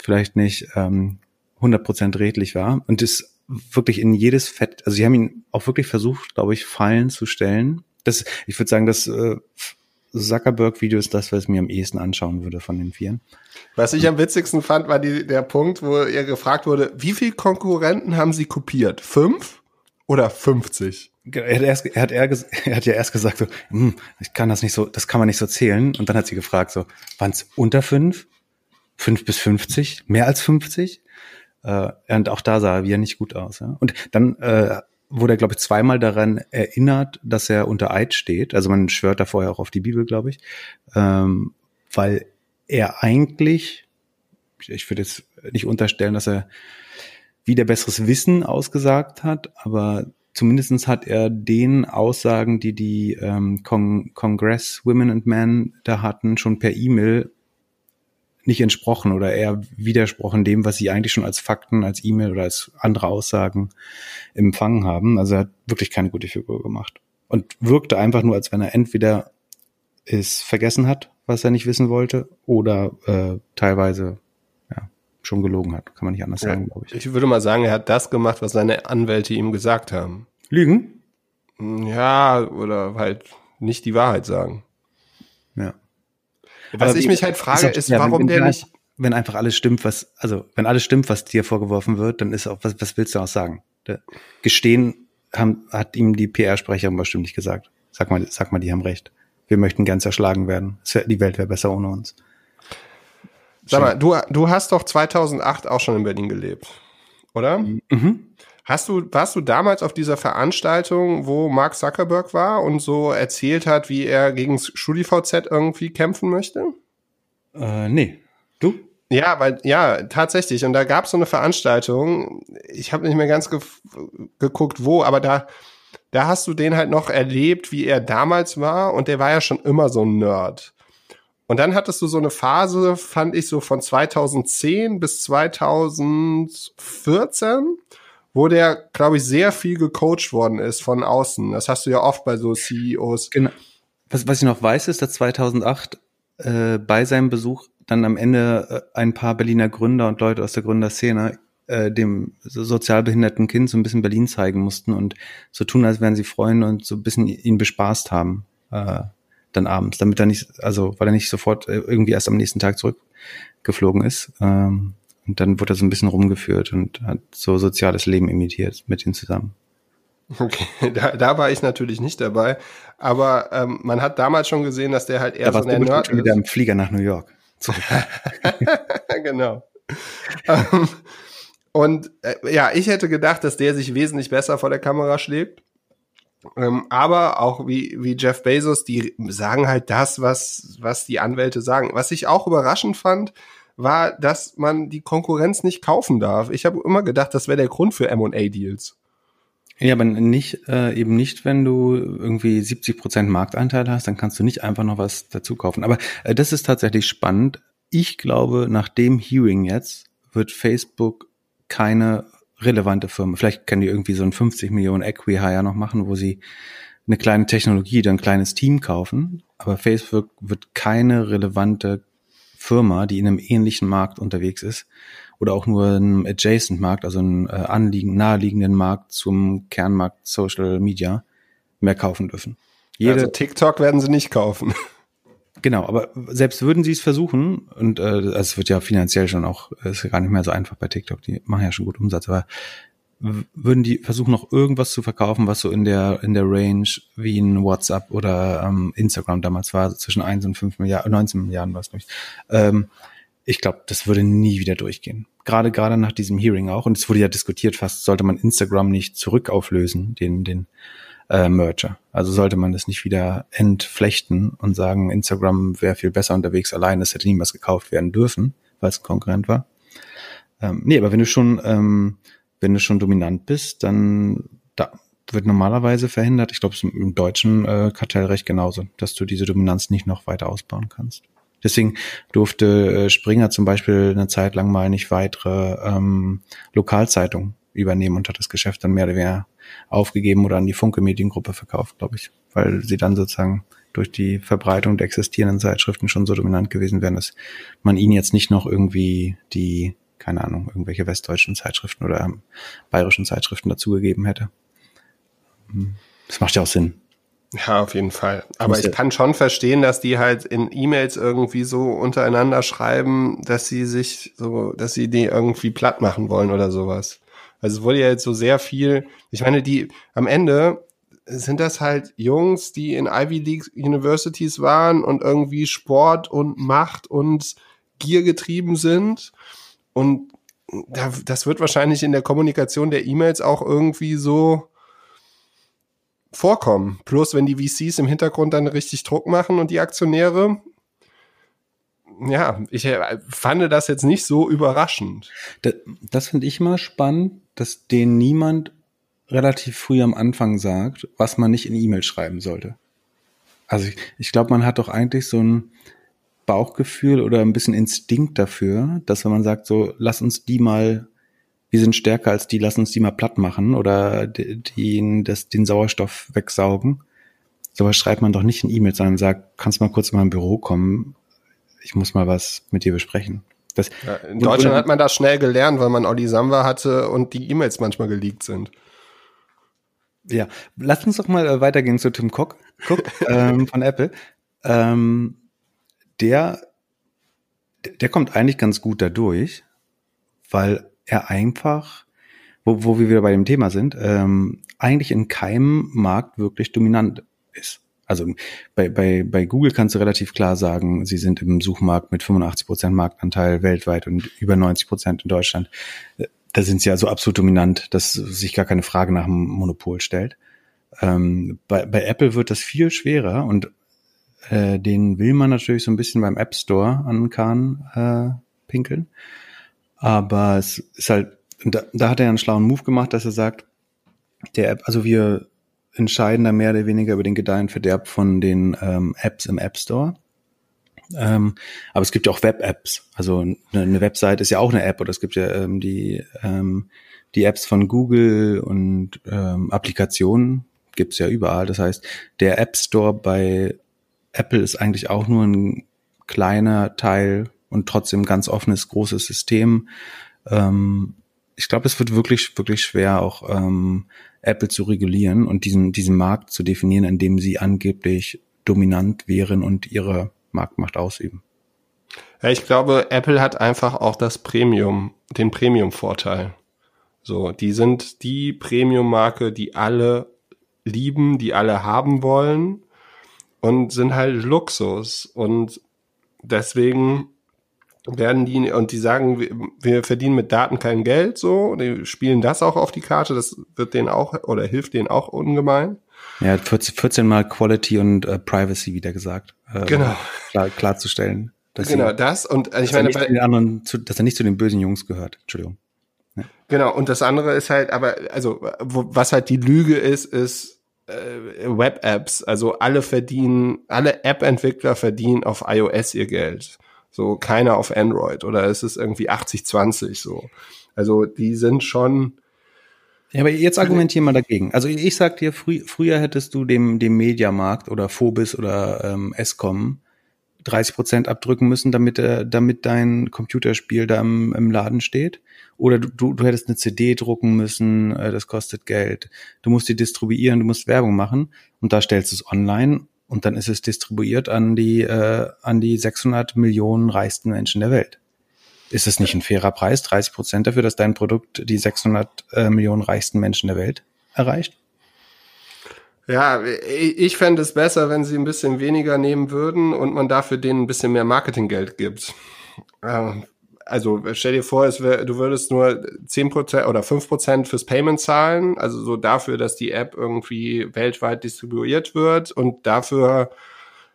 vielleicht nicht ähm, 100% redlich war. Und ist wirklich in jedes Fett, also sie haben ihn auch wirklich versucht, glaube ich, Fallen zu stellen. Das, ich würde sagen, das äh, Zuckerberg-Video ist das, was ich mir am ehesten anschauen würde von den vieren. Was ich am witzigsten fand, war die, der Punkt, wo ihr gefragt wurde, wie viele Konkurrenten haben sie kopiert? Fünf oder 50? Er hat, erst, er, hat er, er hat ja erst gesagt so, hm, ich kann das nicht so, das kann man nicht so zählen. Und dann hat sie gefragt so, waren es unter fünf? Fünf bis fünfzig? Mehr als fünfzig? Äh, und auch da sah er wieder nicht gut aus. Ja? Und dann äh, wurde er, glaube ich, zweimal daran erinnert, dass er unter Eid steht. Also man schwört da vorher auch auf die Bibel, glaube ich. Ähm, weil er eigentlich, ich würde jetzt nicht unterstellen, dass er wieder besseres Wissen ausgesagt hat, aber zumindestens hat er den Aussagen, die die ähm, Con Congress Women and Men da hatten, schon per E-Mail nicht entsprochen oder eher widersprochen dem, was sie eigentlich schon als Fakten, als E-Mail oder als andere Aussagen empfangen haben. Also er hat wirklich keine gute Figur gemacht und wirkte einfach nur, als wenn er entweder es vergessen hat, was er nicht wissen wollte, oder äh, teilweise ja, schon gelogen hat. Kann man nicht anders ja, sagen, glaube ich. Ich würde mal sagen, er hat das gemacht, was seine Anwälte ihm gesagt haben. Lügen? Ja, oder halt nicht die Wahrheit sagen. Was ich mich halt frage, ist, ja, warum wenn, der nicht. Wenn einfach alles stimmt, was, also wenn alles stimmt, was dir vorgeworfen wird, dann ist auch, was, was willst du auch sagen? Der Gestehen haben, hat ihm die PR-Sprecherin bestimmt nicht gesagt. Sag mal, sag mal, die haben recht. Wir möchten gern zerschlagen werden. Die Welt wäre besser ohne uns. Sag mal, du, du hast doch 2008 auch schon in Berlin gelebt, oder? Mhm. Hast du, warst du damals auf dieser Veranstaltung, wo Mark Zuckerberg war und so erzählt hat, wie er gegen StudiVZ irgendwie kämpfen möchte? Äh, nee. Du? Ja, weil ja, tatsächlich. Und da gab es so eine Veranstaltung. Ich habe nicht mehr ganz ge geguckt, wo, aber da, da hast du den halt noch erlebt, wie er damals war. Und der war ja schon immer so ein Nerd. Und dann hattest du so eine Phase, fand ich so von 2010 bis 2014 wo der, glaube ich, sehr viel gecoacht worden ist von außen. Das hast du ja oft bei so CEOs. Genau. Was, was ich noch weiß, ist, dass 2008 äh, bei seinem Besuch dann am Ende äh, ein paar Berliner Gründer und Leute aus der Gründerszene äh, dem so sozial behinderten Kind so ein bisschen Berlin zeigen mussten und so tun, als wären sie Freunde und so ein bisschen ihn bespaßt haben äh, dann abends, damit er nicht, also weil er nicht sofort äh, irgendwie erst am nächsten Tag zurückgeflogen ist. Ähm, und dann wurde er so ein bisschen rumgeführt und hat so soziales Leben imitiert mit ihnen zusammen. Okay, da, da war ich natürlich nicht dabei, aber ähm, man hat damals schon gesehen, dass der halt eher da so ein Nerd ist. wieder im Flieger nach New York. genau. ähm, und äh, ja, ich hätte gedacht, dass der sich wesentlich besser vor der Kamera schlägt. Ähm, aber auch wie, wie Jeff Bezos, die sagen halt das, was, was die Anwälte sagen. Was ich auch überraschend fand, war, dass man die Konkurrenz nicht kaufen darf. Ich habe immer gedacht, das wäre der Grund für M&A-Deals. Ja, aber nicht, äh, eben nicht, wenn du irgendwie 70 Prozent Marktanteil hast, dann kannst du nicht einfach noch was dazu kaufen. Aber äh, das ist tatsächlich spannend. Ich glaube, nach dem Hearing jetzt wird Facebook keine relevante Firma. Vielleicht können die irgendwie so ein 50 Millionen Equihire noch machen, wo sie eine kleine Technologie, dann ein kleines Team kaufen. Aber Facebook wird keine relevante Firma, die in einem ähnlichen Markt unterwegs ist oder auch nur einem adjacent Markt, also einen äh, anliegen, naheliegenden Markt zum Kernmarkt Social Media mehr kaufen dürfen. Jede, also TikTok werden sie nicht kaufen. Genau, aber selbst würden sie es versuchen, und äh, es wird ja finanziell schon auch, ist ja gar nicht mehr so einfach bei TikTok, die machen ja schon gut Umsatz, aber würden die versuchen noch irgendwas zu verkaufen, was so in der in der Range wie ein WhatsApp oder ähm, Instagram damals war, also zwischen 1 und 5 Milliarden, 19 Milliarden war es glaube ich. Ähm, ich glaube, das würde nie wieder durchgehen. Gerade gerade nach diesem Hearing auch. Und es wurde ja diskutiert, fast sollte man Instagram nicht zurückauflösen, den den äh, Merger. Also sollte man das nicht wieder entflechten und sagen, Instagram wäre viel besser unterwegs allein, es hätte niemals gekauft werden dürfen, weil es ein Konkurrent war. Ähm, nee, aber wenn du schon ähm, wenn du schon dominant bist, dann da wird normalerweise verhindert, ich glaube, es ist im deutschen äh, Kartellrecht genauso, dass du diese Dominanz nicht noch weiter ausbauen kannst. Deswegen durfte äh, Springer zum Beispiel eine Zeit lang mal nicht weitere ähm, Lokalzeitungen übernehmen und hat das Geschäft dann mehr oder weniger aufgegeben oder an die Funke Mediengruppe verkauft, glaube ich, weil sie dann sozusagen durch die Verbreitung der existierenden Zeitschriften schon so dominant gewesen wären, dass man ihnen jetzt nicht noch irgendwie die, keine Ahnung, irgendwelche westdeutschen Zeitschriften oder ähm, bayerischen Zeitschriften dazugegeben hätte. Hm. Das macht ja auch Sinn. Ja, auf jeden Fall. Aber ich kann schon verstehen, dass die halt in E-Mails irgendwie so untereinander schreiben, dass sie sich so, dass sie die irgendwie platt machen wollen oder sowas. Also es wurde ja jetzt so sehr viel, ich meine, die am Ende sind das halt Jungs, die in Ivy League Universities waren und irgendwie Sport und Macht und Gier getrieben sind. Und das wird wahrscheinlich in der Kommunikation der E-Mails auch irgendwie so vorkommen. Plus, wenn die VCs im Hintergrund dann richtig Druck machen und die Aktionäre. Ja, ich äh, fand das jetzt nicht so überraschend. Das, das finde ich mal spannend, dass denen niemand relativ früh am Anfang sagt, was man nicht in E-Mail schreiben sollte. Also ich, ich glaube, man hat doch eigentlich so ein Bauchgefühl oder ein bisschen Instinkt dafür, dass wenn man sagt, so, lass uns die mal wir sind stärker als die, lass uns die mal platt machen oder den, das, den Sauerstoff wegsaugen. Sowas schreibt man doch nicht in E-Mails, sondern sagt, kannst du mal kurz in mein Büro kommen? Ich muss mal was mit dir besprechen. Das, ja, in Deutschland hat man das schnell gelernt, weil man Olli Samba hatte und die E-Mails manchmal geleakt sind. Ja, lass uns doch mal äh, weitergehen zu Tim Cook, Cook ähm, von Apple. Ähm, der, der kommt eigentlich ganz gut dadurch, weil er einfach, wo, wo wir wieder bei dem Thema sind, ähm, eigentlich in keinem Markt wirklich dominant ist. Also bei, bei, bei Google kannst du relativ klar sagen, sie sind im Suchmarkt mit 85 Prozent Marktanteil weltweit und über 90 Prozent in Deutschland. Da sind sie ja so absolut dominant, dass sich gar keine Frage nach dem Monopol stellt. Ähm, bei, bei Apple wird das viel schwerer und äh, den will man natürlich so ein bisschen beim App Store an Kahn äh, pinkeln. Aber es ist halt, da, da hat er einen schlauen Move gemacht, dass er sagt, der App, also wir entscheiden da mehr oder weniger über den Gedeihen Verderb von den ähm, Apps im App Store. Ähm, aber es gibt ja auch Web-Apps. Also eine, eine Website ist ja auch eine App oder es gibt ja ähm, die, ähm, die Apps von Google und ähm, Applikationen gibt's ja überall. Das heißt, der App Store bei Apple ist eigentlich auch nur ein kleiner Teil und trotzdem ganz offenes, großes System. Ähm, ich glaube, es wird wirklich, wirklich schwer, auch ähm, Apple zu regulieren und diesen, diesen Markt zu definieren, in dem sie angeblich dominant wären und ihre Marktmacht ausüben. Ja, ich glaube, Apple hat einfach auch das Premium, den Premium-Vorteil. So, die sind die Premium-Marke, die alle lieben, die alle haben wollen und sind halt Luxus. Und deswegen werden die und die sagen, wir, wir verdienen mit Daten kein Geld, so, die spielen das auch auf die Karte, das wird denen auch oder hilft denen auch ungemein. Ja, 14, 14 mal Quality und äh, Privacy wieder gesagt. Äh, genau. Klar, klarzustellen. Dass genau, sie, das und äh, ich meine, bei, anderen zu, dass er nicht zu den bösen Jungs gehört. Entschuldigung. Genau, und das andere ist halt, aber, also, wo, was halt die Lüge ist, ist äh, Web-Apps. Also alle verdienen, alle App-Entwickler verdienen auf iOS ihr Geld. So, keiner auf Android. Oder es ist irgendwie 80-20 so. Also die sind schon. Ja, aber jetzt argumentier mal dagegen. Also ich sag dir, frü früher hättest du dem, dem Mediamarkt oder Phobis oder ähm, Escom 30 Prozent abdrücken müssen, damit, äh, damit dein Computerspiel da im, im Laden steht. Oder du, du hättest eine CD drucken müssen, äh, das kostet Geld. Du musst die distribuieren, du musst Werbung machen und da stellst du es online und dann ist es distribuiert an die, äh, an die 600 Millionen reichsten Menschen der Welt. Ist es nicht ein fairer Preis, 30 Prozent dafür, dass dein Produkt die 600 äh, Millionen reichsten Menschen der Welt erreicht? Ja, ich fände es besser, wenn sie ein bisschen weniger nehmen würden und man dafür denen ein bisschen mehr Marketinggeld gibt. Also stell dir vor, wär, du würdest nur 10% oder 5% fürs Payment zahlen, also so dafür, dass die App irgendwie weltweit distribuiert wird und dafür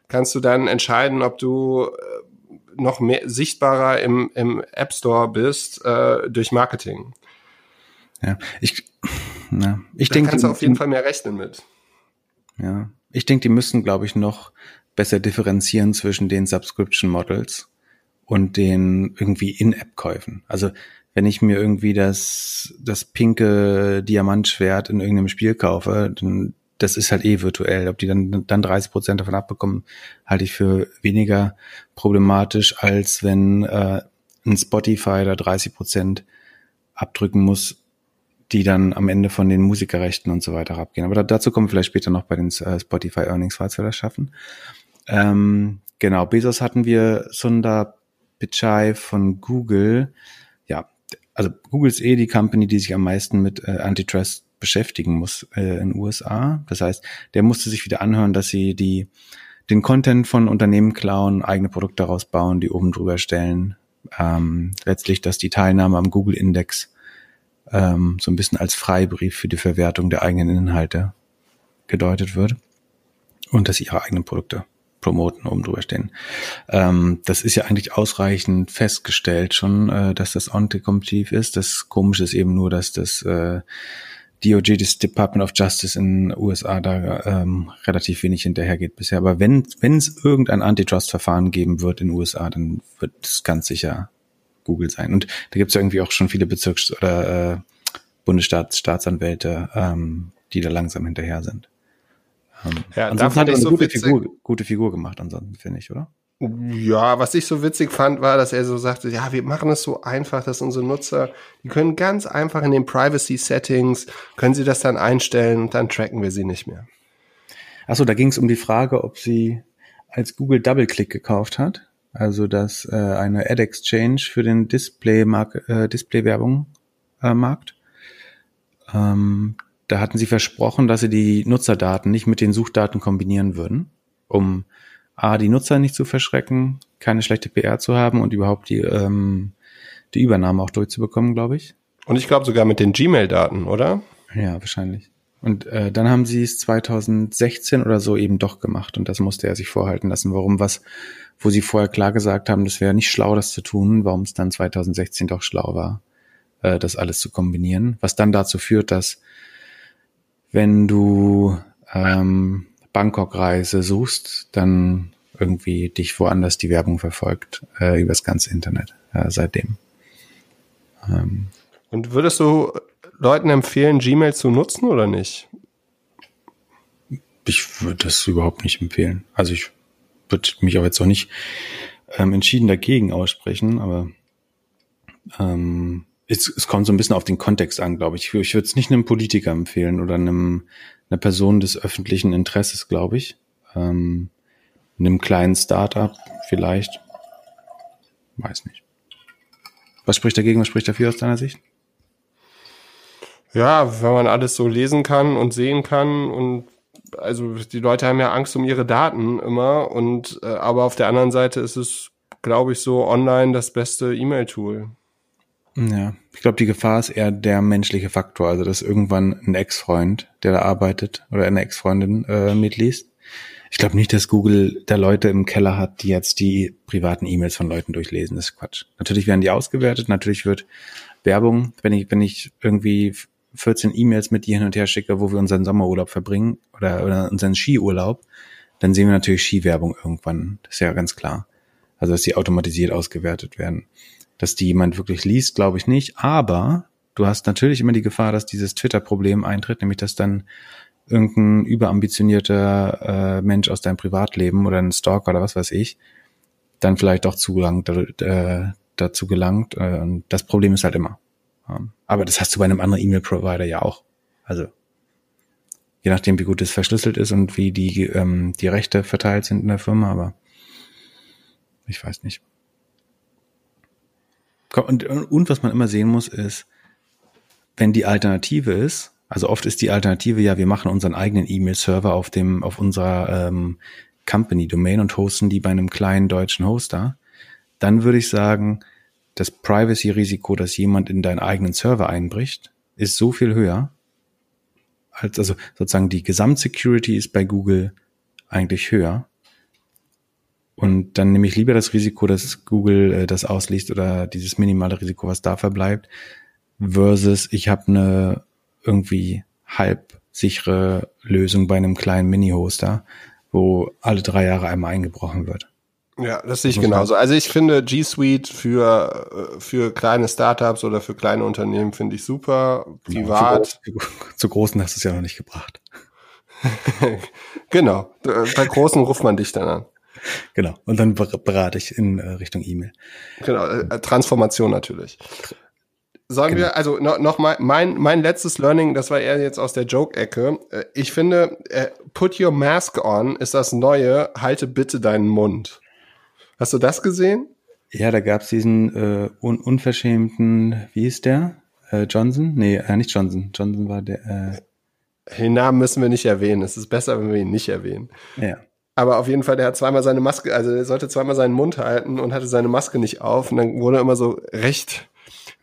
kannst du dann entscheiden, ob du äh, noch mehr sichtbarer im, im App Store bist äh, durch Marketing. Ja, ich, na, ich da denke. kannst du auf jeden Fall mehr rechnen mit. Ja, ich denke, die müssen, glaube ich, noch besser differenzieren zwischen den Subscription Models und den irgendwie In-App-Käufen. Also wenn ich mir irgendwie das, das pinke Diamantschwert in irgendeinem Spiel kaufe, dann das ist halt eh virtuell. Ob die dann, dann 30 Prozent davon abbekommen, halte ich für weniger problematisch, als wenn äh, ein Spotify da 30 Prozent abdrücken muss, die dann am Ende von den Musikerrechten und so weiter abgehen. Aber da, dazu kommen wir vielleicht später noch bei den äh, Spotify Earnings, falls wir das schaffen. Ähm, genau, Bezos hatten wir, Sundar Pichai von Google. Ja, also Google ist eh die Company, die sich am meisten mit äh, Antitrust beschäftigen muss äh, in den USA. Das heißt, der musste sich wieder anhören, dass sie die den Content von Unternehmen klauen, eigene Produkte daraus bauen, die oben drüber stellen. Ähm, letztlich, dass die Teilnahme am Google-Index ähm, so ein bisschen als Freibrief für die Verwertung der eigenen Inhalte gedeutet wird und dass sie ihre eigenen Produkte promoten, oben drüber stehen. Ähm, das ist ja eigentlich ausreichend festgestellt schon, äh, dass das antikompetiv ist. Das Komische ist eben nur, dass das äh, DOJ, das Department of Justice in den USA, da ähm, relativ wenig hinterhergeht bisher. Aber wenn wenn es irgendein Antitrust-Verfahren geben wird in den USA, dann wird es ganz sicher Google sein. Und da gibt es ja irgendwie auch schon viele Bezirks- oder äh, Bundesstaatsanwälte, ähm, die da langsam hinterher sind. Ähm, ja, ansonsten hat er eine so gute, Figur, gute Figur gemacht, ansonsten finde ich, oder? Ja, was ich so witzig fand, war, dass er so sagte, ja, wir machen es so einfach, dass unsere Nutzer, die können ganz einfach in den Privacy Settings, können sie das dann einstellen und dann tracken wir sie nicht mehr. Achso, da ging es um die Frage, ob sie als Google DoubleClick gekauft hat, also dass äh, eine Ad Exchange für den Display äh, Display-Werbung äh, Markt. Ähm, da hatten sie versprochen, dass sie die Nutzerdaten nicht mit den Suchdaten kombinieren würden, um A, die Nutzer nicht zu verschrecken, keine schlechte PR zu haben und überhaupt die, ähm, die Übernahme auch durchzubekommen, glaube ich. Und ich glaube sogar mit den Gmail-Daten, oder? Ja, wahrscheinlich. Und äh, dann haben sie es 2016 oder so eben doch gemacht und das musste er sich vorhalten lassen. Warum was, wo sie vorher klar gesagt haben, das wäre nicht schlau, das zu tun, warum es dann 2016 doch schlau war, äh, das alles zu kombinieren. Was dann dazu führt, dass wenn du ähm, Bangkok-Reise suchst, dann irgendwie dich woanders die Werbung verfolgt äh, über das ganze Internet äh, seitdem. Ähm. Und würdest du Leuten empfehlen, Gmail zu nutzen oder nicht? Ich würde das überhaupt nicht empfehlen. Also ich würde mich auch jetzt auch nicht ähm, entschieden dagegen aussprechen, aber ähm, es, es kommt so ein bisschen auf den Kontext an, glaube ich. Ich würde es nicht einem Politiker empfehlen oder einem, einer Person des öffentlichen Interesses, glaube ich. Ähm, einem kleinen Startup vielleicht. Weiß nicht. Was spricht dagegen, was spricht dafür aus deiner Sicht? Ja, wenn man alles so lesen kann und sehen kann und also die Leute haben ja Angst um ihre Daten immer und äh, aber auf der anderen Seite ist es, glaube ich, so online das beste E-Mail-Tool. Ja, ich glaube, die Gefahr ist eher der menschliche Faktor, also dass irgendwann ein Ex-Freund, der da arbeitet oder eine Ex-Freundin äh, mitliest. Ich glaube nicht, dass Google da Leute im Keller hat, die jetzt die privaten E-Mails von Leuten durchlesen. Das ist Quatsch. Natürlich werden die ausgewertet, natürlich wird Werbung, wenn ich, wenn ich irgendwie 14 E-Mails mit dir hin und her schicke, wo wir unseren Sommerurlaub verbringen oder, oder unseren Skiurlaub, dann sehen wir natürlich Skiwerbung irgendwann. Das ist ja ganz klar. Also, dass die automatisiert ausgewertet werden. Dass die jemand wirklich liest, glaube ich nicht. Aber du hast natürlich immer die Gefahr, dass dieses Twitter-Problem eintritt, nämlich dass dann irgendein überambitionierter äh, Mensch aus deinem Privatleben oder ein Stalker oder was weiß ich, dann vielleicht doch zugelangt, äh, dazu gelangt. Äh, und das Problem ist halt immer. Aber das hast du bei einem anderen E-Mail-Provider ja auch. Also je nachdem, wie gut es verschlüsselt ist und wie die, ähm, die Rechte verteilt sind in der Firma, aber ich weiß nicht. Und, und was man immer sehen muss, ist, wenn die Alternative ist, also oft ist die Alternative ja, wir machen unseren eigenen E-Mail-Server auf dem, auf unserer ähm, Company-Domain und hosten die bei einem kleinen deutschen Hoster, dann würde ich sagen, das Privacy-Risiko, dass jemand in deinen eigenen Server einbricht, ist so viel höher, als also sozusagen die Gesamtsecurity ist bei Google eigentlich höher. Und dann nehme ich lieber das Risiko, dass Google äh, das ausliest oder dieses minimale Risiko, was da verbleibt, versus ich habe eine irgendwie halb sichere Lösung bei einem kleinen Mini-Hoster, wo alle drei Jahre einmal eingebrochen wird. Ja, das sehe ich genauso. Also ich finde G Suite für, äh, für kleine Startups oder für kleine Unternehmen finde ich super. Privat. Ja, zu, zu, großen hast du es ja noch nicht gebracht. genau. Bei großen ruft man dich dann an. Genau. Und dann berate ich in äh, Richtung E-Mail. Genau. Äh, Transformation natürlich. Sollen genau. wir, also noch, noch mal, mein, mein letztes Learning, das war eher jetzt aus der Joke-Ecke. Ich finde, put your mask on ist das Neue, halte bitte deinen Mund. Hast du das gesehen? Ja, da gab's diesen äh, un unverschämten, wie ist der? Äh, Johnson? Nee, äh, nicht Johnson. Johnson war der. Äh Den Namen müssen wir nicht erwähnen. Es ist besser, wenn wir ihn nicht erwähnen. Ja. Aber auf jeden Fall, der hat zweimal seine Maske, also er sollte zweimal seinen Mund halten und hatte seine Maske nicht auf. Und dann wurde immer so recht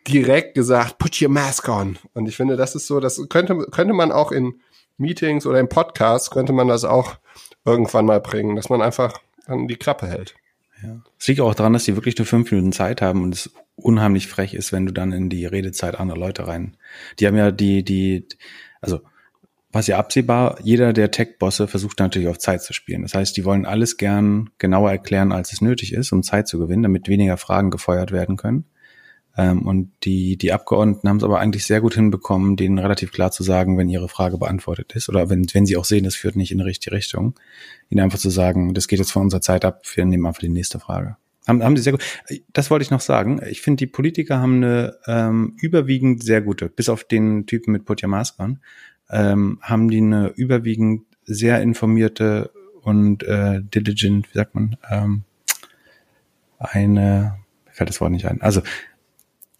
direkt gesagt, put your mask on. Und ich finde, das ist so, das könnte, könnte man auch in Meetings oder im Podcast, könnte man das auch irgendwann mal bringen, dass man einfach dann die Klappe hält. Ja. Es liegt auch daran, dass die wirklich nur fünf Minuten Zeit haben und es unheimlich frech ist, wenn du dann in die Redezeit anderer Leute rein. Die haben ja die, die, also was ja absehbar, jeder der Tech-Bosse versucht natürlich auf Zeit zu spielen. Das heißt, die wollen alles gern genauer erklären, als es nötig ist, um Zeit zu gewinnen, damit weniger Fragen gefeuert werden können. Ähm, und die, die Abgeordneten haben es aber eigentlich sehr gut hinbekommen, denen relativ klar zu sagen, wenn ihre Frage beantwortet ist oder wenn, wenn sie auch sehen, es führt nicht in die richtige Richtung, ihnen einfach zu sagen, das geht jetzt von unserer Zeit ab, wir nehmen einfach die nächste Frage. Haben, haben sie sehr gut. Das wollte ich noch sagen. Ich finde, die Politiker haben eine ähm, überwiegend sehr gute, bis auf den Typen mit Putja Maskern, ähm, haben die eine überwiegend sehr informierte und äh, diligent, wie sagt man, ähm, eine, mir fällt das Wort nicht ein. Also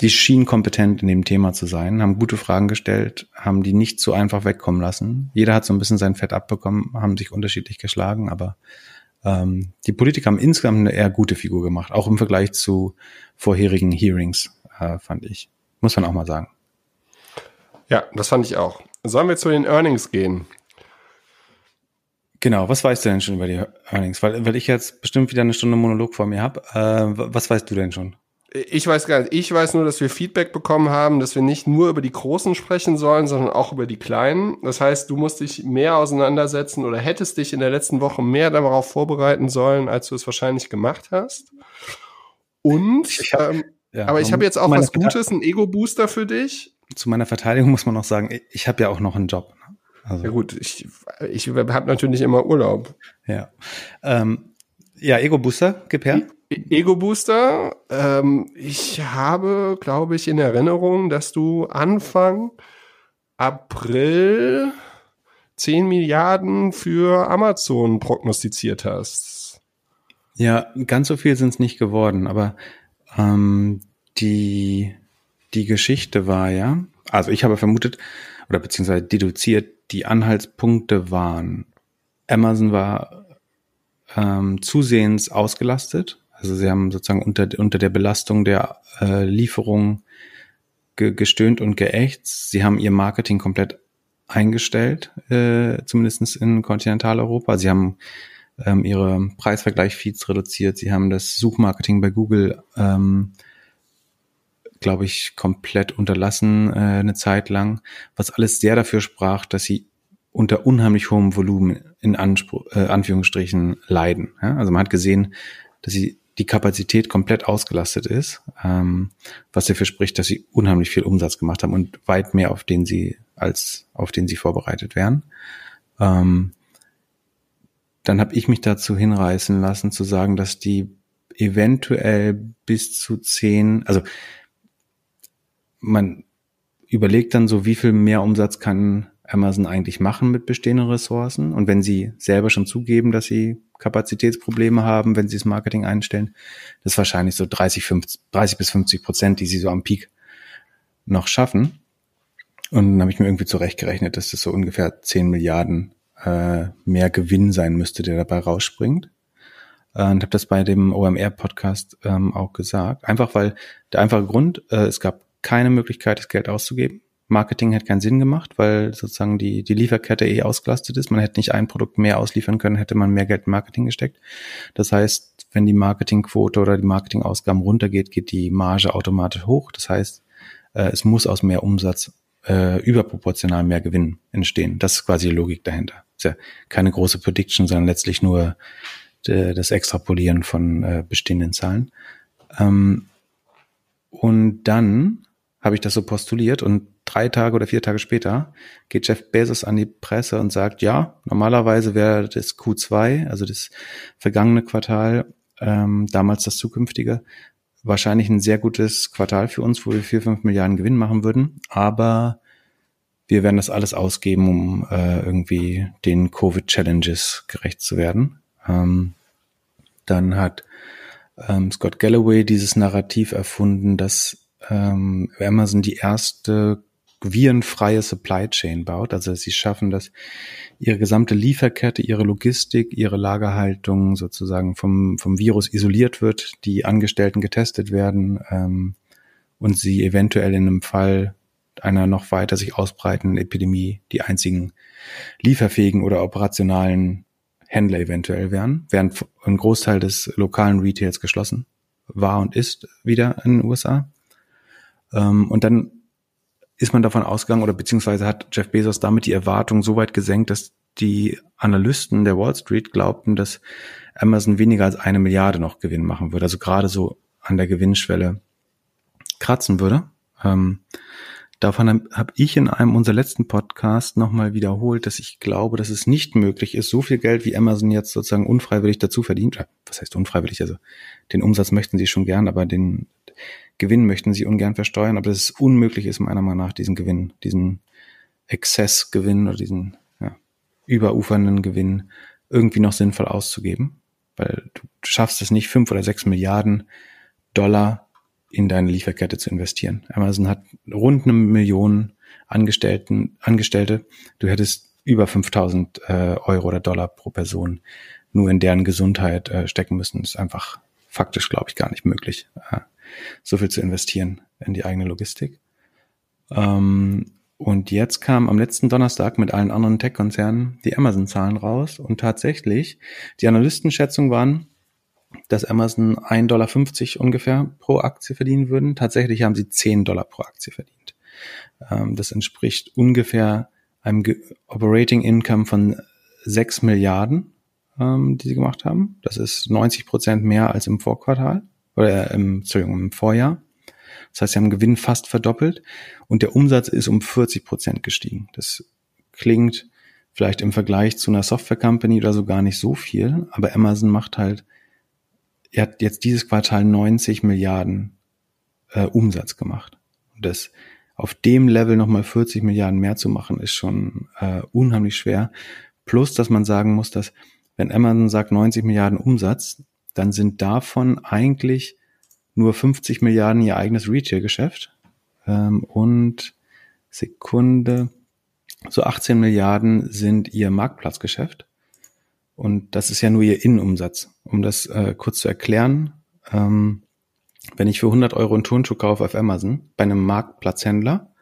die schienen kompetent in dem Thema zu sein, haben gute Fragen gestellt, haben die nicht so einfach wegkommen lassen. Jeder hat so ein bisschen sein Fett abbekommen, haben sich unterschiedlich geschlagen, aber ähm, die Politiker haben insgesamt eine eher gute Figur gemacht, auch im Vergleich zu vorherigen Hearings, äh, fand ich. Muss man auch mal sagen. Ja, das fand ich auch. Sollen wir zu den Earnings gehen? Genau, was weißt du denn schon über die Earnings? Weil, weil ich jetzt bestimmt wieder eine Stunde Monolog vor mir habe. Äh, was weißt du denn schon? Ich weiß gar nicht. Ich weiß nur, dass wir Feedback bekommen haben, dass wir nicht nur über die Großen sprechen sollen, sondern auch über die Kleinen. Das heißt, du musst dich mehr auseinandersetzen oder hättest dich in der letzten Woche mehr darauf vorbereiten sollen, als du es wahrscheinlich gemacht hast. Und, hab, ähm, ja, aber ich habe jetzt auch was Gutes, ein Ego-Booster für dich. Zu meiner Verteidigung muss man noch sagen, ich habe ja auch noch einen Job. Ne? Also. Ja gut, ich, ich habe natürlich immer Urlaub. Ja, ähm, ja Ego-Booster, gib her. Ego Booster. Ähm, ich habe, glaube ich, in Erinnerung, dass du Anfang April 10 Milliarden für Amazon prognostiziert hast. Ja, ganz so viel sind es nicht geworden, aber ähm, die, die Geschichte war ja, also ich habe vermutet oder beziehungsweise deduziert, die Anhaltspunkte waren, Amazon war ähm, zusehends ausgelastet, also sie haben sozusagen unter, unter der Belastung der äh, Lieferung ge gestöhnt und geächtzt. Sie haben ihr Marketing komplett eingestellt, äh, zumindest in Kontinentaleuropa. Sie haben ähm, ihre Preisvergleich-Feeds reduziert. Sie haben das Suchmarketing bei Google, ähm, glaube ich, komplett unterlassen äh, eine Zeit lang, was alles sehr dafür sprach, dass sie unter unheimlich hohem Volumen in Anspruch, äh, Anführungsstrichen leiden. Ja? Also man hat gesehen, dass sie die Kapazität komplett ausgelastet ist, ähm, was dafür spricht, dass sie unheimlich viel Umsatz gemacht haben und weit mehr auf den sie als auf den sie vorbereitet wären. Ähm, dann habe ich mich dazu hinreißen lassen zu sagen, dass die eventuell bis zu zehn, also man überlegt dann so, wie viel mehr Umsatz kann Amazon eigentlich machen mit bestehenden Ressourcen. Und wenn sie selber schon zugeben, dass sie Kapazitätsprobleme haben, wenn sie das Marketing einstellen, das ist wahrscheinlich so 30, 50, 30 bis 50 Prozent, die sie so am Peak noch schaffen. Und dann habe ich mir irgendwie zurechtgerechnet, dass das so ungefähr 10 Milliarden äh, mehr Gewinn sein müsste, der dabei rausspringt. Äh, und habe das bei dem OMR-Podcast ähm, auch gesagt. Einfach weil der einfache Grund, äh, es gab keine Möglichkeit, das Geld auszugeben. Marketing hätte keinen Sinn gemacht, weil sozusagen die, die Lieferkette eh ausgelastet ist. Man hätte nicht ein Produkt mehr ausliefern können, hätte man mehr Geld in Marketing gesteckt. Das heißt, wenn die Marketingquote oder die Marketingausgaben runtergeht, geht die Marge automatisch hoch. Das heißt, äh, es muss aus mehr Umsatz äh, überproportional mehr Gewinn entstehen. Das ist quasi die Logik dahinter. Ist ja keine große Prediction, sondern letztlich nur äh, das Extrapolieren von äh, bestehenden Zahlen. Ähm, und dann habe ich das so postuliert und drei Tage oder vier Tage später geht Jeff Bezos an die Presse und sagt, ja, normalerweise wäre das Q2, also das vergangene Quartal, ähm, damals das zukünftige, wahrscheinlich ein sehr gutes Quartal für uns, wo wir vier, fünf Milliarden Gewinn machen würden, aber wir werden das alles ausgeben, um äh, irgendwie den Covid-Challenges gerecht zu werden. Ähm, dann hat ähm, Scott Galloway dieses Narrativ erfunden, dass ähm, Amazon die erste virenfreie Supply Chain baut. Also sie schaffen dass ihre gesamte Lieferkette, ihre Logistik, ihre Lagerhaltung sozusagen vom, vom Virus isoliert wird, die Angestellten getestet werden ähm, und sie eventuell in einem Fall einer noch weiter sich ausbreitenden Epidemie die einzigen lieferfähigen oder operationalen Händler eventuell wären, während ein Großteil des lokalen Retails geschlossen war und ist wieder in den USA. Ähm, und dann ist man davon ausgegangen oder beziehungsweise hat Jeff Bezos damit die Erwartung so weit gesenkt, dass die Analysten der Wall Street glaubten, dass Amazon weniger als eine Milliarde noch Gewinn machen würde, also gerade so an der Gewinnschwelle kratzen würde. Ähm, davon habe hab ich in einem unserer letzten Podcast nochmal wiederholt, dass ich glaube, dass es nicht möglich ist, so viel Geld wie Amazon jetzt sozusagen unfreiwillig dazu verdient. Was heißt unfreiwillig? Also den Umsatz möchten sie schon gern, aber den, Gewinn möchten sie ungern versteuern, aber dass es unmöglich ist, meiner Meinung nach, diesen Gewinn, diesen Exzessgewinn oder diesen ja, überufernden Gewinn irgendwie noch sinnvoll auszugeben. Weil du schaffst es nicht, fünf oder sechs Milliarden Dollar in deine Lieferkette zu investieren. Amazon hat rund eine Million Angestellten, Angestellte. Du hättest über 5000 äh, Euro oder Dollar pro Person nur in deren Gesundheit äh, stecken müssen. Das ist einfach faktisch, glaube ich, gar nicht möglich. Äh, so viel zu investieren in die eigene Logistik. Ähm, und jetzt kam am letzten Donnerstag mit allen anderen Tech-Konzernen die Amazon-Zahlen raus und tatsächlich, die Analystenschätzung waren, dass Amazon 1,50 Dollar ungefähr pro Aktie verdienen würden. Tatsächlich haben sie 10 Dollar pro Aktie verdient. Ähm, das entspricht ungefähr einem Operating Income von 6 Milliarden, ähm, die sie gemacht haben. Das ist 90 Prozent mehr als im Vorquartal oder im, Entschuldigung, im Vorjahr. Das heißt, sie haben Gewinn fast verdoppelt und der Umsatz ist um 40 Prozent gestiegen. Das klingt vielleicht im Vergleich zu einer Software Company oder so gar nicht so viel, aber Amazon macht halt, er hat jetzt dieses Quartal 90 Milliarden äh, Umsatz gemacht. Und das auf dem Level nochmal 40 Milliarden mehr zu machen, ist schon äh, unheimlich schwer. Plus, dass man sagen muss, dass wenn Amazon sagt 90 Milliarden Umsatz, dann sind davon eigentlich nur 50 Milliarden ihr eigenes Retail-Geschäft ähm, und Sekunde, so 18 Milliarden sind ihr Marktplatzgeschäft. Und das ist ja nur ihr Innenumsatz. Um das äh, kurz zu erklären, ähm, wenn ich für 100 Euro einen Turnschuh kaufe auf Amazon bei einem Marktplatzhändler,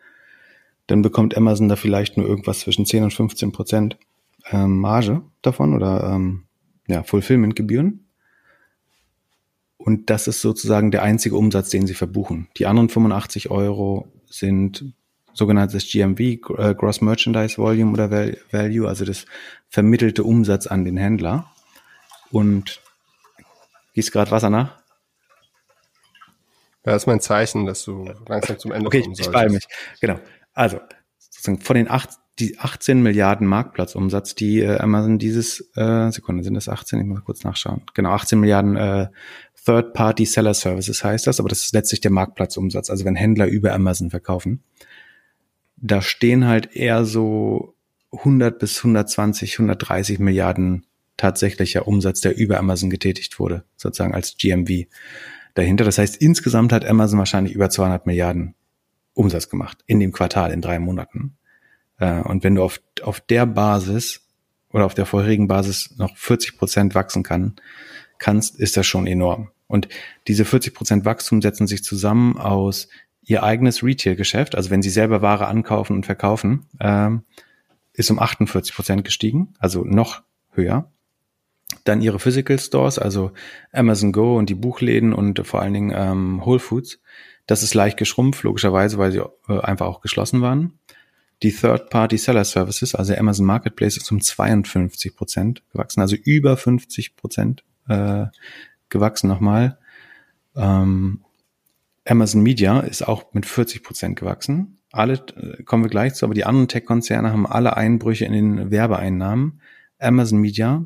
dann bekommt Amazon da vielleicht nur irgendwas zwischen 10 und 15 Prozent ähm, Marge davon oder ähm, ja, Fulfillment-Gebühren. Und das ist sozusagen der einzige Umsatz, den sie verbuchen. Die anderen 85 Euro sind sogenanntes GMV, äh, Gross Merchandise Volume oder Value, also das vermittelte Umsatz an den Händler. Und gießt gerade Wasser nach? Ja, das ist mein Zeichen, dass du langsam zum Ende okay, kommen solltest. Okay, ich mich. Genau. Also, sozusagen von den acht, die 18 Milliarden Marktplatzumsatz, die äh, Amazon dieses, äh, Sekunde, sind das 18? Ich muss kurz nachschauen. Genau, 18 Milliarden äh, Third-Party Seller Services heißt das, aber das ist letztlich der Marktplatzumsatz, also wenn Händler über Amazon verkaufen. Da stehen halt eher so 100 bis 120, 130 Milliarden tatsächlicher Umsatz, der über Amazon getätigt wurde, sozusagen als GMV dahinter. Das heißt, insgesamt hat Amazon wahrscheinlich über 200 Milliarden Umsatz gemacht in dem Quartal, in drei Monaten. Äh, und wenn du auf, auf der Basis oder auf der vorherigen Basis noch 40 Prozent wachsen kann, kannst, ist das schon enorm. Und diese 40 Prozent Wachstum setzen sich zusammen aus ihr eigenes Retail-Geschäft, also wenn sie selber Ware ankaufen und verkaufen, ähm, ist um 48 Prozent gestiegen, also noch höher. Dann ihre Physical Stores, also Amazon Go und die Buchläden und vor allen Dingen ähm, Whole Foods. Das ist leicht geschrumpft, logischerweise, weil sie äh, einfach auch geschlossen waren. Die Third-Party Seller Services, also Amazon Marketplace, ist um 52 Prozent gewachsen, also über 50 Prozent äh, gewachsen nochmal. Ähm, Amazon Media ist auch mit 40 Prozent gewachsen. Alle äh, kommen wir gleich zu, aber die anderen Tech-Konzerne haben alle Einbrüche in den Werbeeinnahmen. Amazon Media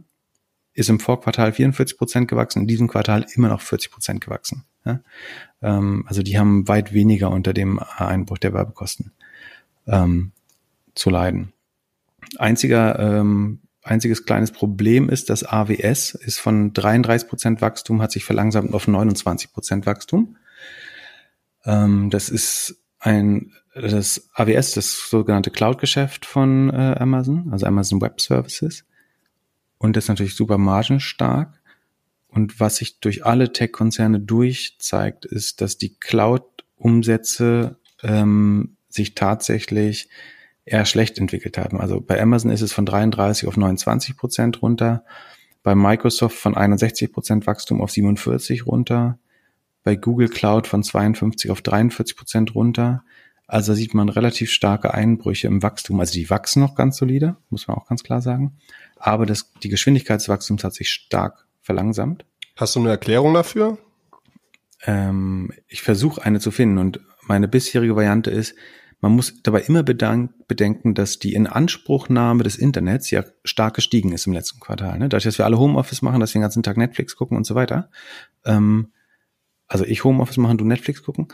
ist im Vorquartal 44 Prozent gewachsen, in diesem Quartal immer noch 40 Prozent gewachsen. Ja? Ähm, also die haben weit weniger unter dem Einbruch der Werbekosten ähm, zu leiden. Einziger ähm, einziges kleines Problem ist, dass AWS ist von 33 Prozent Wachstum, hat sich verlangsamt auf 29 Prozent Wachstum. Ähm, das ist ein, das AWS, das sogenannte Cloud-Geschäft von äh, Amazon, also Amazon Web Services. Und das ist natürlich super margenstark. Und was sich durch alle Tech-Konzerne durchzeigt, ist, dass die Cloud-Umsätze ähm, sich tatsächlich eher schlecht entwickelt haben. Also bei Amazon ist es von 33 auf 29 Prozent runter, bei Microsoft von 61 Prozent Wachstum auf 47 runter, bei Google Cloud von 52 auf 43 Prozent runter. Also sieht man relativ starke Einbrüche im Wachstum. Also die wachsen noch ganz solide, muss man auch ganz klar sagen. Aber das, die Geschwindigkeit des Wachstums hat sich stark verlangsamt. Hast du eine Erklärung dafür? Ähm, ich versuche eine zu finden und meine bisherige Variante ist, man muss dabei immer bedenken, dass die Inanspruchnahme des Internets ja stark gestiegen ist im letzten Quartal. Ne? Dadurch, dass wir alle Homeoffice machen, dass wir den ganzen Tag Netflix gucken und so weiter. Ähm, also ich Homeoffice machen, du Netflix gucken.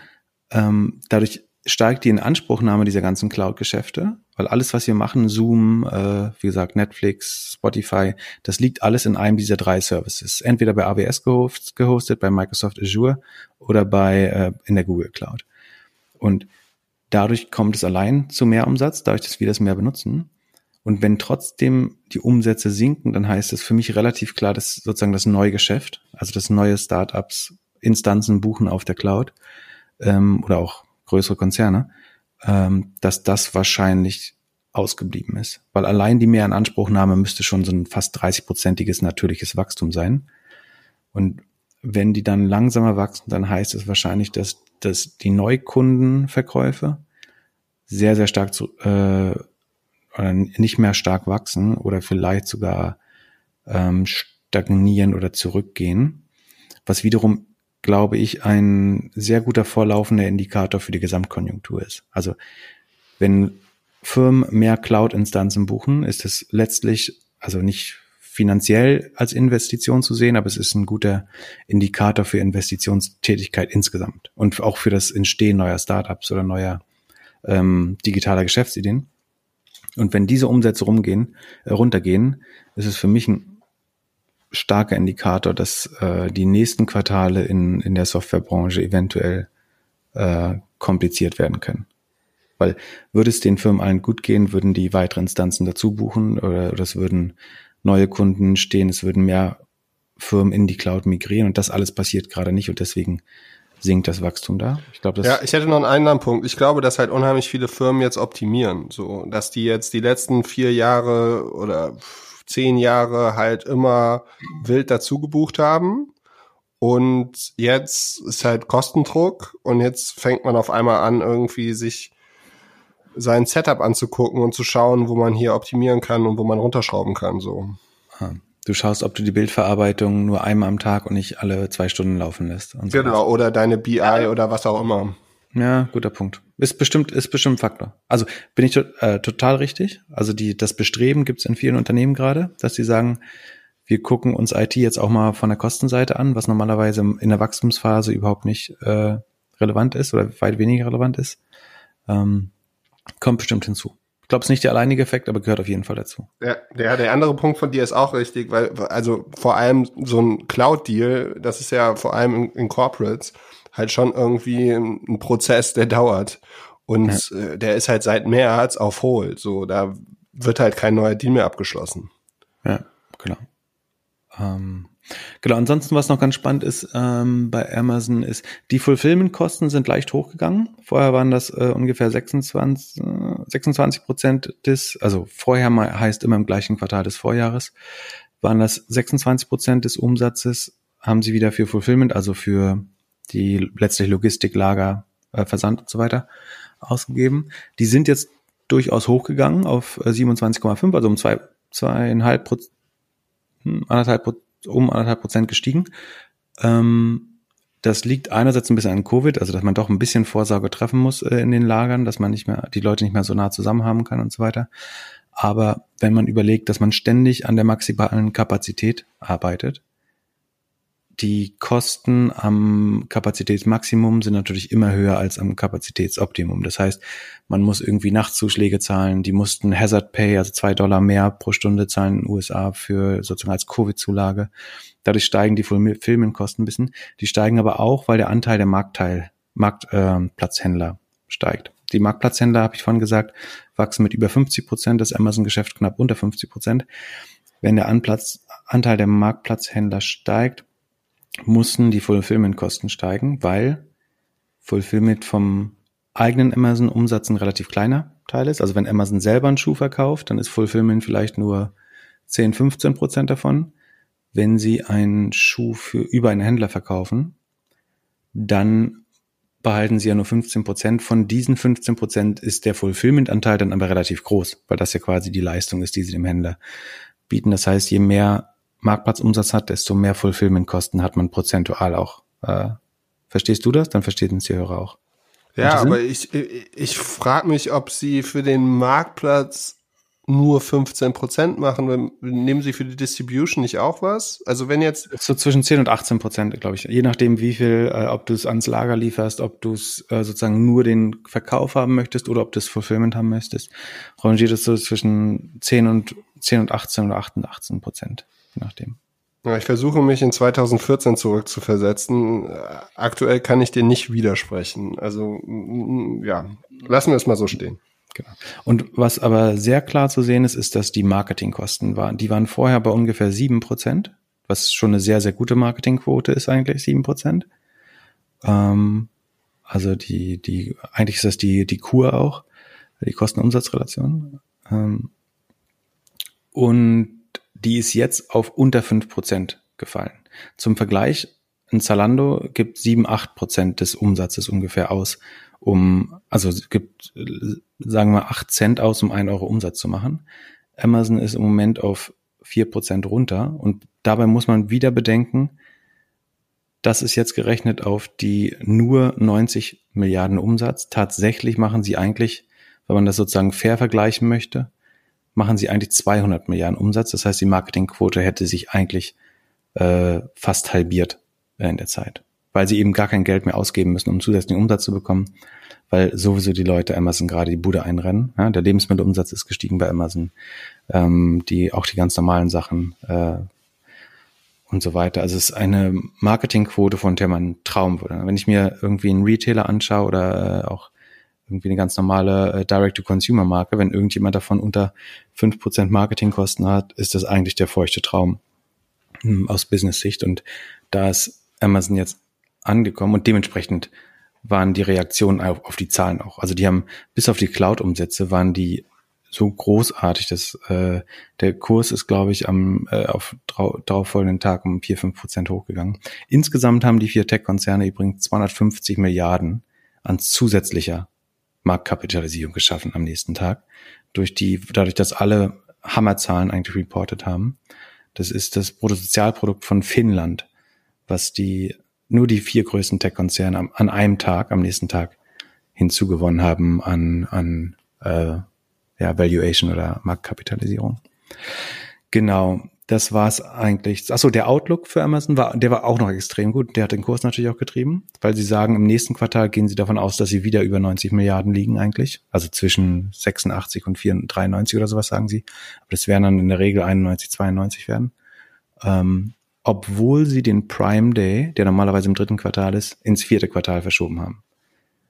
Ähm, dadurch steigt die Inanspruchnahme dieser ganzen Cloud-Geschäfte, weil alles, was wir machen, Zoom, äh, wie gesagt, Netflix, Spotify, das liegt alles in einem dieser drei Services. Entweder bei AWS gehostet, bei Microsoft Azure oder bei äh, in der Google Cloud. Und Dadurch kommt es allein zu mehr Umsatz, dadurch, dass wir das mehr benutzen. Und wenn trotzdem die Umsätze sinken, dann heißt es für mich relativ klar, dass sozusagen das neue Geschäft, also das neue Startups Instanzen buchen auf der Cloud ähm, oder auch größere Konzerne, ähm, dass das wahrscheinlich ausgeblieben ist. Weil allein die Mehrinanspruchnahme müsste schon so ein fast 30-prozentiges natürliches Wachstum sein. Und wenn die dann langsamer wachsen, dann heißt es wahrscheinlich, dass, dass die Neukundenverkäufe sehr, sehr stark zu, äh, oder nicht mehr stark wachsen oder vielleicht sogar ähm, stagnieren oder zurückgehen, was wiederum, glaube ich, ein sehr guter vorlaufender Indikator für die Gesamtkonjunktur ist. Also wenn Firmen mehr Cloud-Instanzen buchen, ist es letztlich, also nicht finanziell als Investition zu sehen, aber es ist ein guter Indikator für Investitionstätigkeit insgesamt und auch für das Entstehen neuer Startups oder neuer ähm, digitaler Geschäftsideen. Und wenn diese Umsätze rumgehen, äh, runtergehen, ist es für mich ein starker Indikator, dass äh, die nächsten Quartale in, in der Softwarebranche eventuell äh, kompliziert werden können. Weil würde es den Firmen allen gut gehen, würden die weitere Instanzen dazu buchen oder, oder es würden neue Kunden stehen, es würden mehr Firmen in die Cloud migrieren und das alles passiert gerade nicht und deswegen sinkt das Wachstum da. Ich glaube, das Ja, ich hätte noch einen anderen Punkt. Ich glaube, dass halt unheimlich viele Firmen jetzt optimieren, so, dass die jetzt die letzten vier Jahre oder zehn Jahre halt immer wild dazu gebucht haben. Und jetzt ist halt Kostendruck und jetzt fängt man auf einmal an, irgendwie sich sein Setup anzugucken und zu schauen, wo man hier optimieren kann und wo man runterschrauben kann, so. Ah, du schaust, ob du die Bildverarbeitung nur einmal am Tag und nicht alle zwei Stunden laufen lässt. So genau, was. oder deine BI oder was auch immer. Ja, guter Punkt. Ist bestimmt, ist bestimmt ein Faktor. Also bin ich äh, total richtig. Also die, das Bestreben gibt es in vielen Unternehmen gerade, dass sie sagen, wir gucken uns IT jetzt auch mal von der Kostenseite an, was normalerweise in der Wachstumsphase überhaupt nicht äh, relevant ist oder weit weniger relevant ist. Ähm, kommt bestimmt hinzu. Ich glaube, es ist nicht der alleinige Effekt, aber gehört auf jeden Fall dazu. Ja, der, der andere Punkt von dir ist auch richtig, weil, also vor allem so ein Cloud-Deal, das ist ja vor allem in, in Corporates halt schon irgendwie ein, ein Prozess, der dauert. Und ja. äh, der ist halt seit März auf Hold. So, da wird halt kein neuer Deal mehr abgeschlossen. Ja, genau. Ähm, genau, ansonsten, was noch ganz spannend ist ähm, bei Amazon, ist, die Fulfillment-Kosten sind leicht hochgegangen. Vorher waren das äh, ungefähr 26, äh, 26 Prozent des, also vorher mal heißt immer im gleichen Quartal des Vorjahres, waren das 26 Prozent des Umsatzes, haben sie wieder für Fulfillment, also für die letztlich Logistik, Lager, äh, Versand und so weiter ausgegeben. Die sind jetzt durchaus hochgegangen auf 27,5, äh, also um zwei, zweieinhalb Prozent anderthalb, um anderthalb Prozent gestiegen. Ähm, das liegt einerseits ein bisschen an Covid, also dass man doch ein bisschen Vorsorge treffen muss äh, in den Lagern, dass man nicht mehr, die Leute nicht mehr so nah zusammen haben kann und so weiter. Aber wenn man überlegt, dass man ständig an der maximalen Kapazität arbeitet, die Kosten am Kapazitätsmaximum sind natürlich immer höher als am Kapazitätsoptimum. Das heißt, man muss irgendwie Nachtzuschläge zahlen. Die mussten Hazard Pay, also zwei Dollar mehr pro Stunde zahlen in den USA für sozusagen als Covid-Zulage. Dadurch steigen die Filmenkosten ein bisschen. Die steigen aber auch, weil der Anteil der Marktteil, Marktplatzhändler äh, steigt. Die Marktplatzhändler, habe ich vorhin gesagt, wachsen mit über 50 Prozent, das Amazon-Geschäft knapp unter 50 Prozent. Wenn der Anplatz, Anteil der Marktplatzhändler steigt, mussten die Fulfillment-Kosten steigen, weil Fulfillment vom eigenen Amazon-Umsatz ein relativ kleiner Teil ist. Also wenn Amazon selber einen Schuh verkauft, dann ist Fulfillment vielleicht nur 10, 15 Prozent davon. Wenn sie einen Schuh für über einen Händler verkaufen, dann behalten sie ja nur 15 Prozent. Von diesen 15 Prozent ist der Fulfillment-Anteil dann aber relativ groß, weil das ja quasi die Leistung ist, die sie dem Händler bieten. Das heißt, je mehr Marktplatzumsatz hat, desto mehr Fulfillment-Kosten hat man prozentual auch. Äh, verstehst du das? Dann verstehen es die Hörer auch. Ja, aber ich, ich, ich frage mich, ob sie für den Marktplatz nur 15 Prozent machen. Nehmen sie für die Distribution nicht auch was? Also wenn jetzt so zwischen 10 und 18 Prozent, glaube ich, je nachdem, wie viel, äh, ob du es ans Lager lieferst, ob du es äh, sozusagen nur den Verkauf haben möchtest oder ob du das Fulfillment haben möchtest, rangiert es so zwischen 10 und 10 und 18 oder 8 und 18 Prozent je nachdem. Ja, ich versuche mich in 2014 zurückzuversetzen. Aktuell kann ich dir nicht widersprechen. Also ja, lassen wir es mal so stehen. Genau. Und was aber sehr klar zu sehen ist, ist, dass die Marketingkosten waren. Die waren vorher bei ungefähr sieben Prozent, was schon eine sehr, sehr gute Marketingquote ist eigentlich, sieben Prozent. Ähm, also die, die, eigentlich ist das die, die Kur auch, die Kosten-Umsatz-Relation. Ähm, und die ist jetzt auf unter fünf Prozent gefallen. Zum Vergleich, ein Zalando gibt sieben acht Prozent des Umsatzes ungefähr aus, um, also gibt, sagen wir, acht Cent aus, um einen Euro Umsatz zu machen. Amazon ist im Moment auf vier Prozent runter und dabei muss man wieder bedenken, das ist jetzt gerechnet auf die nur 90 Milliarden Umsatz. Tatsächlich machen sie eigentlich, wenn man das sozusagen fair vergleichen möchte, machen sie eigentlich 200 Milliarden Umsatz. Das heißt, die Marketingquote hätte sich eigentlich äh, fast halbiert in der Zeit, weil sie eben gar kein Geld mehr ausgeben müssen, um zusätzlichen Umsatz zu bekommen, weil sowieso die Leute Amazon gerade die Bude einrennen. Ja, der Lebensmittelumsatz ist gestiegen bei Amazon, ähm, die auch die ganz normalen Sachen äh, und so weiter. Also es ist eine Marketingquote, von der man trauen würde. Wenn ich mir irgendwie einen Retailer anschaue oder äh, auch irgendwie eine ganz normale äh, Direct-to-Consumer-Marke. Wenn irgendjemand davon unter fünf Prozent Marketingkosten hat, ist das eigentlich der feuchte Traum hm, aus Business-Sicht. Und da ist Amazon jetzt angekommen und dementsprechend waren die Reaktionen auf, auf die Zahlen auch. Also die haben bis auf die Cloud-Umsätze waren die so großartig. dass äh, der Kurs ist, glaube ich, am äh, auf drau darauffolgenden Tag um vier fünf Prozent hochgegangen. Insgesamt haben die vier Tech-Konzerne übrigens 250 Milliarden an zusätzlicher Marktkapitalisierung geschaffen am nächsten Tag. Durch die, dadurch, dass alle Hammerzahlen eigentlich reported haben. Das ist das Bruttosozialprodukt von Finnland, was die nur die vier größten Tech-Konzerne an einem Tag, am nächsten Tag hinzugewonnen haben an, an äh, ja, Valuation oder Marktkapitalisierung. Genau, das war's eigentlich. Achso, der Outlook für Amazon war, der war auch noch extrem gut. Der hat den Kurs natürlich auch getrieben, weil sie sagen, im nächsten Quartal gehen sie davon aus, dass sie wieder über 90 Milliarden liegen eigentlich. Also zwischen 86 und 93 oder sowas sagen sie. Aber das werden dann in der Regel 91, 92 werden. Ähm, obwohl sie den Prime Day, der normalerweise im dritten Quartal ist, ins vierte Quartal verschoben haben.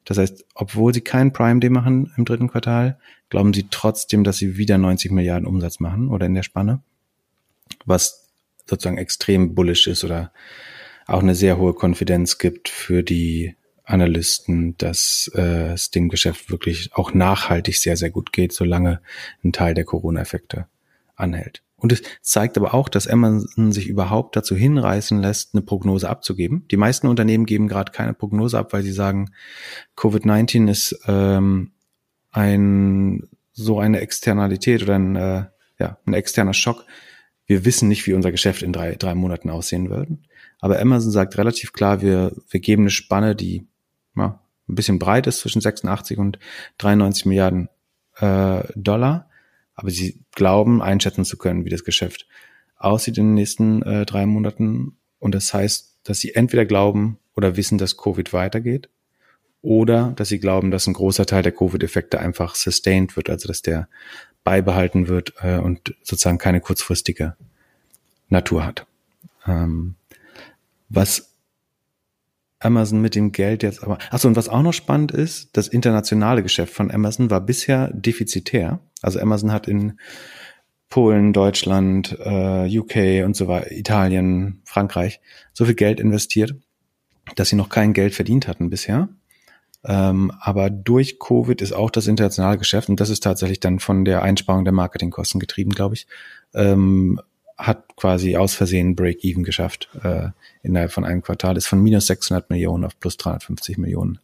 Das heißt, obwohl sie keinen Prime Day machen im dritten Quartal, glauben sie trotzdem, dass sie wieder 90 Milliarden Umsatz machen oder in der Spanne, was sozusagen extrem bullish ist oder auch eine sehr hohe Konfidenz gibt für die Analysten, dass äh, es dem Geschäft wirklich auch nachhaltig sehr, sehr gut geht, solange ein Teil der Corona-Effekte anhält. Und es zeigt aber auch, dass Amazon sich überhaupt dazu hinreißen lässt, eine Prognose abzugeben. Die meisten Unternehmen geben gerade keine Prognose ab, weil sie sagen, Covid-19 ist ähm, ein so eine Externalität oder ein, äh, ja, ein externer Schock. Wir wissen nicht, wie unser Geschäft in drei, drei Monaten aussehen wird. Aber Amazon sagt relativ klar, wir, wir geben eine Spanne, die ja, ein bisschen breit ist zwischen 86 und 93 Milliarden äh, Dollar aber sie glauben, einschätzen zu können, wie das Geschäft aussieht in den nächsten äh, drei Monaten. Und das heißt, dass sie entweder glauben oder wissen, dass Covid weitergeht, oder dass sie glauben, dass ein großer Teil der Covid-Effekte einfach sustained wird, also dass der beibehalten wird äh, und sozusagen keine kurzfristige Natur hat. Ähm, was Amazon mit dem Geld jetzt aber. Achso, und was auch noch spannend ist, das internationale Geschäft von Amazon war bisher defizitär. Also Amazon hat in Polen, Deutschland, äh, UK und so weiter, Italien, Frankreich so viel Geld investiert, dass sie noch kein Geld verdient hatten bisher. Ähm, aber durch Covid ist auch das internationale Geschäft, und das ist tatsächlich dann von der Einsparung der Marketingkosten getrieben, glaube ich, ähm, hat quasi aus Versehen Break-Even geschafft äh, innerhalb von einem Quartal, ist von minus 600 Millionen auf plus 350 Millionen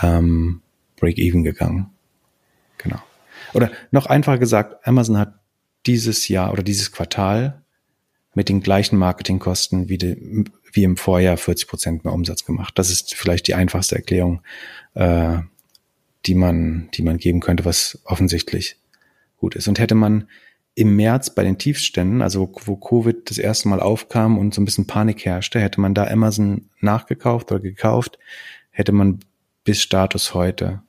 ähm, Break-Even gegangen. Genau. Oder noch einfacher gesagt, Amazon hat dieses Jahr oder dieses Quartal mit den gleichen Marketingkosten wie, de, wie im Vorjahr 40 Prozent mehr Umsatz gemacht. Das ist vielleicht die einfachste Erklärung, äh, die man, die man geben könnte, was offensichtlich gut ist. Und hätte man im März bei den Tiefständen, also wo Covid das erste Mal aufkam und so ein bisschen Panik herrschte, hätte man da Amazon nachgekauft oder gekauft, hätte man bis Status heute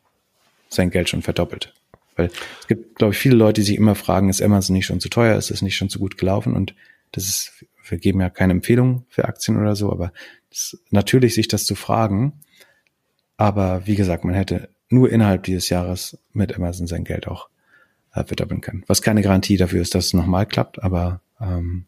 sein Geld schon verdoppelt. Weil es gibt, glaube ich, viele Leute, die sich immer fragen, ist Amazon nicht schon zu teuer, ist es nicht schon zu gut gelaufen? Und das ist, wir geben ja keine Empfehlung für Aktien oder so, aber natürlich sich das zu fragen. Aber wie gesagt, man hätte nur innerhalb dieses Jahres mit Amazon sein Geld auch äh, verdoppeln können. Was keine Garantie dafür ist, dass es nochmal klappt, aber ähm,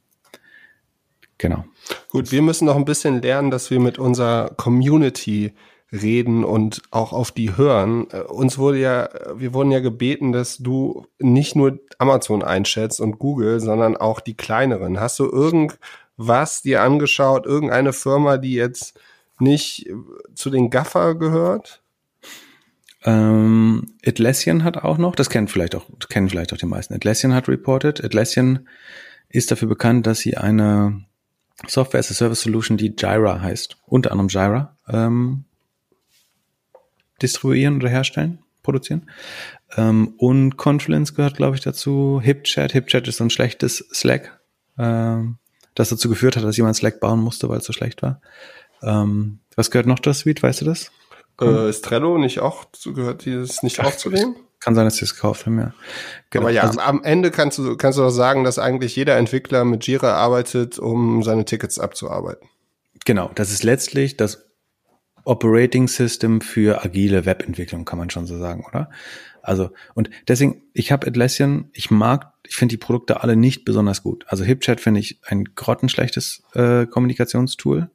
genau. Gut, wir müssen noch ein bisschen lernen, dass wir mit unserer Community reden und auch auf die hören. Äh, uns wurde ja, wir wurden ja gebeten, dass du nicht nur Amazon einschätzt und Google, sondern auch die kleineren. Hast du irgendwas dir angeschaut, irgendeine Firma, die jetzt nicht zu den Gaffer gehört? Ähm, Atlassian hat auch noch, das kennen vielleicht auch, kennen vielleicht auch die meisten. Atlassian hat reported. Atlassian ist dafür bekannt, dass sie eine Software as a Service Solution, die Jira heißt, unter anderem Jira, ähm, distribuieren oder herstellen, produzieren. Ähm, und Confluence gehört, glaube ich, dazu. HipChat. HipChat ist so ein schlechtes Slack, ähm, das dazu geführt hat, dass jemand Slack bauen musste, weil es so schlecht war. Ähm, was gehört noch dazu, Suite? Weißt du das? Äh, ist Trello nicht auch, gehört dieses nicht Ach, auch zu dem? Kann sein, dass sie es gekauft haben, ja. Genau. Aber ja, also, am Ende kannst du, kannst du auch sagen, dass eigentlich jeder Entwickler mit Jira arbeitet, um seine Tickets abzuarbeiten. Genau, das ist letztlich das Operating System für agile Webentwicklung, kann man schon so sagen, oder? Also, und deswegen, ich habe Atlassian, ich mag, ich finde die Produkte alle nicht besonders gut. Also HipChat finde ich ein grottenschlechtes äh, Kommunikationstool.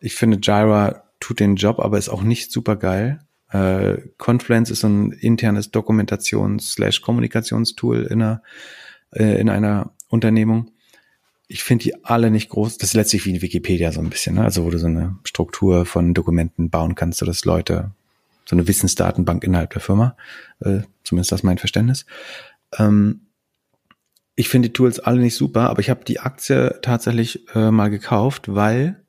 Ich finde Jira tut den Job, aber ist auch nicht super geil. Äh, Confluence ist so ein internes Dokumentations-Kommunikationstool in einer, äh, in einer Unternehmung. Ich finde die alle nicht groß. Das ist letztlich wie Wikipedia so ein bisschen, ne? also wo du so eine Struktur von Dokumenten bauen kannst, sodass Leute so eine Wissensdatenbank innerhalb der Firma. Äh, zumindest das mein Verständnis. Ähm, ich finde die Tools alle nicht super, aber ich habe die Aktie tatsächlich äh, mal gekauft, weil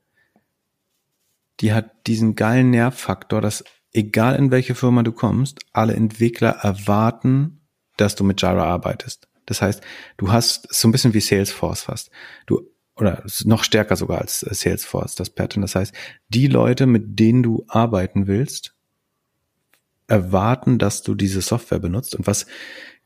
die hat diesen geilen Nervfaktor, dass egal in welche Firma du kommst, alle Entwickler erwarten, dass du mit Jira arbeitest. Das heißt, du hast so ein bisschen wie Salesforce fast. Du oder noch stärker sogar als Salesforce das Pattern. Das heißt, die Leute, mit denen du arbeiten willst, erwarten, dass du diese Software benutzt. Und was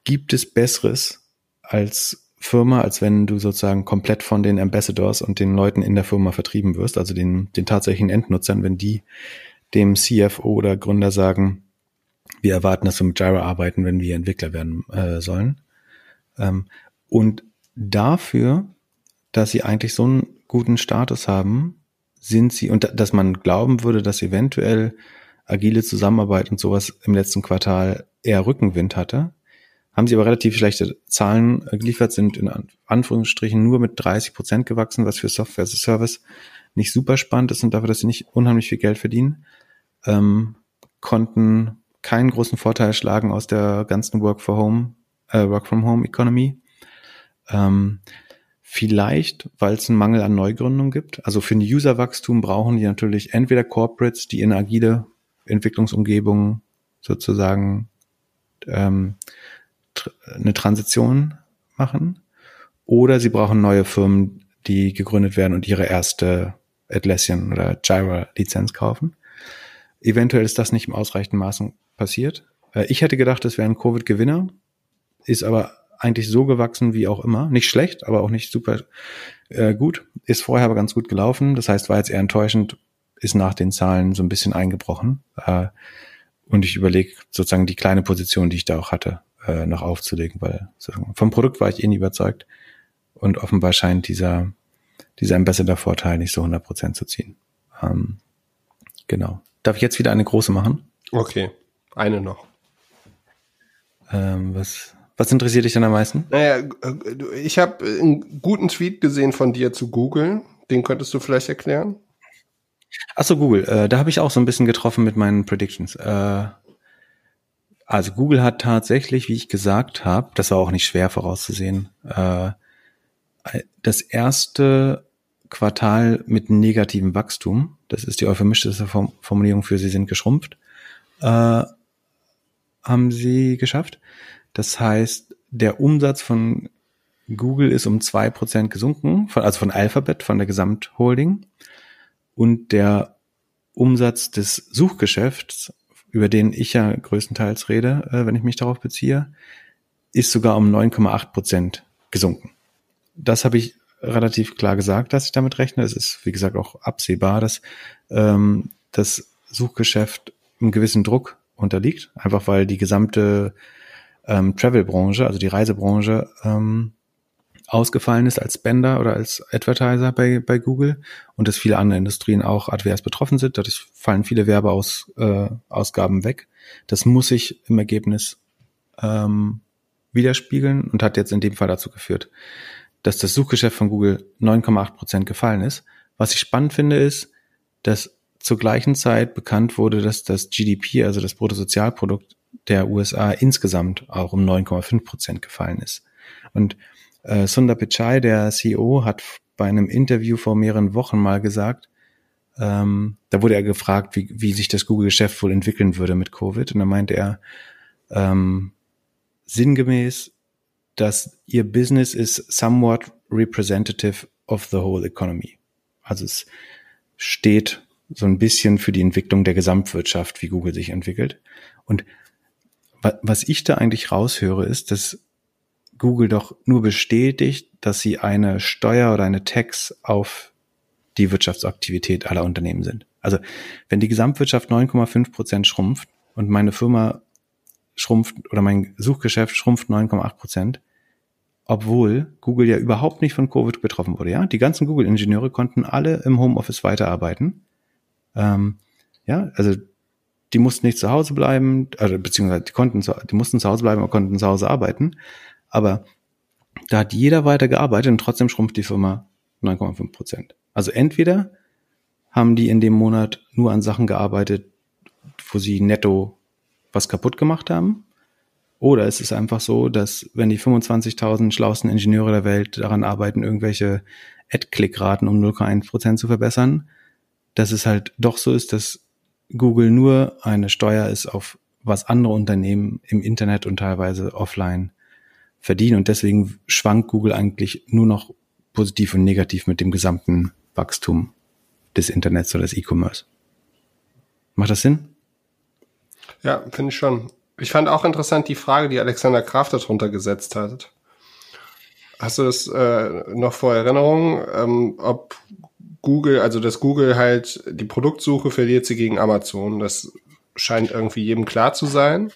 gibt es Besseres als Firma, als wenn du sozusagen komplett von den Ambassadors und den Leuten in der Firma vertrieben wirst, also den, den tatsächlichen Endnutzern, wenn die dem CFO oder Gründer sagen, wir erwarten, dass wir mit Jira arbeiten, wenn wir Entwickler werden äh, sollen. Ähm, und dafür, dass sie eigentlich so einen guten Status haben, sind sie, und dass man glauben würde, dass eventuell agile Zusammenarbeit und sowas im letzten Quartal eher Rückenwind hatte, haben sie aber relativ schlechte Zahlen geliefert, sind in Anführungsstrichen nur mit 30 Prozent gewachsen, was für Software as a Service nicht super spannend ist und dafür, dass sie nicht unheimlich viel Geld verdienen, ähm, konnten keinen großen Vorteil schlagen aus der ganzen Work for Home, äh, Work from Home Economy. Ähm, vielleicht, weil es einen Mangel an Neugründung gibt. Also für ein Userwachstum brauchen die natürlich entweder Corporates, die in agile Entwicklungsumgebungen sozusagen ähm, tr eine Transition machen, oder sie brauchen neue Firmen, die gegründet werden und ihre erste Atlassian oder Jira Lizenz kaufen. Eventuell ist das nicht im ausreichenden Maßen passiert. Äh, ich hätte gedacht, es wäre ein Covid-Gewinner, ist aber eigentlich so gewachsen wie auch immer. Nicht schlecht, aber auch nicht super äh, gut. Ist vorher aber ganz gut gelaufen. Das heißt, war jetzt eher enttäuschend, ist nach den Zahlen so ein bisschen eingebrochen. Äh, und ich überlege sozusagen die kleine Position, die ich da auch hatte, äh, noch aufzulegen, weil vom Produkt war ich eh nie überzeugt. Und offenbar scheint dieser, dieser Ambassador-Vorteil nicht so 100% zu ziehen. Ähm, genau. Darf ich jetzt wieder eine große machen? Okay, eine noch. Ähm, was, was interessiert dich denn am meisten? Naja, äh, ich habe einen guten Tweet gesehen von dir zu Google. Den könntest du vielleicht erklären? Achso, Google. Äh, da habe ich auch so ein bisschen getroffen mit meinen Predictions. Äh, also Google hat tatsächlich, wie ich gesagt habe, das war auch nicht schwer vorauszusehen, äh, das erste Quartal mit negativem Wachstum, das ist die euphemistische Formulierung für sie sind geschrumpft, äh, haben sie geschafft. Das heißt, der Umsatz von Google ist um zwei Prozent gesunken, von, also von Alphabet, von der Gesamtholding. Und der Umsatz des Suchgeschäfts, über den ich ja größtenteils rede, äh, wenn ich mich darauf beziehe, ist sogar um 9,8 Prozent gesunken das habe ich relativ klar gesagt, dass ich damit rechne. Es ist, wie gesagt, auch absehbar, dass ähm, das Suchgeschäft einem gewissen Druck unterliegt, einfach weil die gesamte ähm, Travel-Branche, also die Reisebranche, ähm, ausgefallen ist als Spender oder als Advertiser bei, bei Google und dass viele andere Industrien auch advers betroffen sind. Dadurch fallen viele Werbeausgaben äh, weg. Das muss sich im Ergebnis ähm, widerspiegeln und hat jetzt in dem Fall dazu geführt, dass das Suchgeschäft von Google 9,8 Prozent gefallen ist. Was ich spannend finde, ist, dass zur gleichen Zeit bekannt wurde, dass das GDP, also das Bruttosozialprodukt der USA insgesamt auch um 9,5 Prozent gefallen ist. Und äh, Sundar Pichai, der CEO, hat bei einem Interview vor mehreren Wochen mal gesagt, ähm, da wurde er gefragt, wie, wie sich das Google-Geschäft wohl entwickeln würde mit Covid. Und da meinte er, ähm, sinngemäß, dass ihr Business ist somewhat representative of the whole economy. Also es steht so ein bisschen für die Entwicklung der Gesamtwirtschaft, wie Google sich entwickelt. Und was ich da eigentlich raushöre, ist, dass Google doch nur bestätigt, dass sie eine Steuer oder eine Tax auf die Wirtschaftsaktivität aller Unternehmen sind. Also wenn die Gesamtwirtschaft 9,5 Prozent schrumpft und meine Firma schrumpft oder mein Suchgeschäft schrumpft 9,8 Prozent, obwohl Google ja überhaupt nicht von Covid betroffen wurde. Ja, die ganzen Google-Ingenieure konnten alle im Homeoffice weiterarbeiten. Ähm, ja, also die mussten nicht zu Hause bleiben, also beziehungsweise die konnten, zu, die mussten zu Hause bleiben und konnten zu Hause arbeiten. Aber da hat jeder weiter gearbeitet und trotzdem schrumpft die Firma 9,5 Prozent. Also entweder haben die in dem Monat nur an Sachen gearbeitet, wo sie netto was kaputt gemacht haben. Oder es ist einfach so, dass wenn die 25.000 schlausten Ingenieure der Welt daran arbeiten, irgendwelche Ad-Click-Raten um 0,1 Prozent zu verbessern, dass es halt doch so ist, dass Google nur eine Steuer ist auf was andere Unternehmen im Internet und teilweise offline verdienen. Und deswegen schwankt Google eigentlich nur noch positiv und negativ mit dem gesamten Wachstum des Internets oder des E-Commerce. Macht das Sinn? Ja, finde ich schon. Ich fand auch interessant die Frage, die Alexander Kraft darunter gesetzt hat. Hast du das äh, noch vor Erinnerung, ähm, ob Google, also dass Google halt die Produktsuche verliert sie gegen Amazon. Das scheint irgendwie jedem klar zu sein.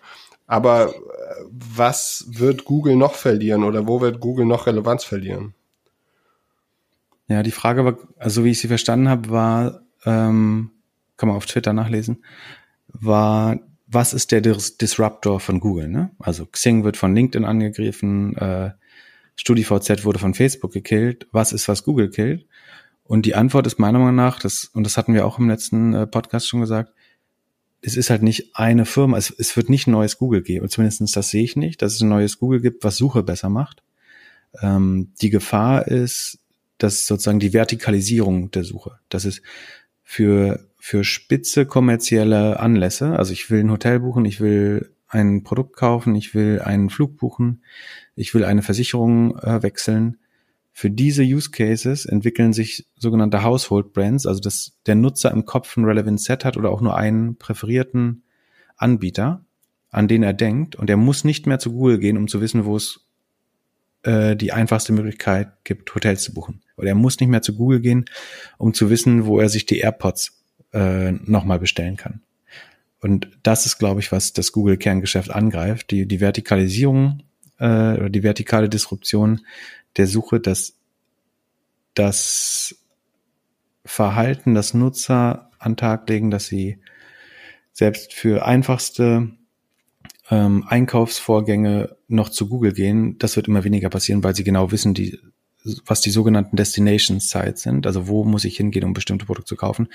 Aber äh, was wird Google noch verlieren oder wo wird Google noch Relevanz verlieren? Ja, die Frage war, also wie ich sie verstanden habe, war, ähm, kann man auf Twitter nachlesen, war, was ist der Dis Disruptor von Google? Ne? Also Xing wird von LinkedIn angegriffen, äh, StudiVZ wurde von Facebook gekillt. Was ist, was Google killt? Und die Antwort ist meiner Meinung nach, das, und das hatten wir auch im letzten äh, Podcast schon gesagt, es ist halt nicht eine Firma, es, es wird nicht ein neues Google geben. Und zumindest das sehe ich nicht, dass es ein neues Google gibt, was Suche besser macht. Ähm, die Gefahr ist, dass sozusagen die Vertikalisierung der Suche, das ist für, für spitze kommerzielle Anlässe, also ich will ein Hotel buchen, ich will ein Produkt kaufen, ich will einen Flug buchen, ich will eine Versicherung äh, wechseln, für diese Use Cases entwickeln sich sogenannte Household Brands, also dass der Nutzer im Kopf ein Relevant Set hat oder auch nur einen präferierten Anbieter, an den er denkt und er muss nicht mehr zu Google gehen, um zu wissen, wo es äh, die einfachste Möglichkeit gibt, Hotels zu buchen. Oder er muss nicht mehr zu Google gehen, um zu wissen, wo er sich die AirPods äh, nochmal bestellen kann. Und das ist, glaube ich, was das Google-Kerngeschäft angreift, die, die Vertikalisierung äh, oder die vertikale Disruption der Suche, dass das Verhalten, das Nutzer an Tag legen, dass sie selbst für einfachste ähm, Einkaufsvorgänge noch zu Google gehen, das wird immer weniger passieren, weil sie genau wissen, die, was die sogenannten Destination Sites sind, also wo muss ich hingehen, um bestimmte Produkte zu kaufen.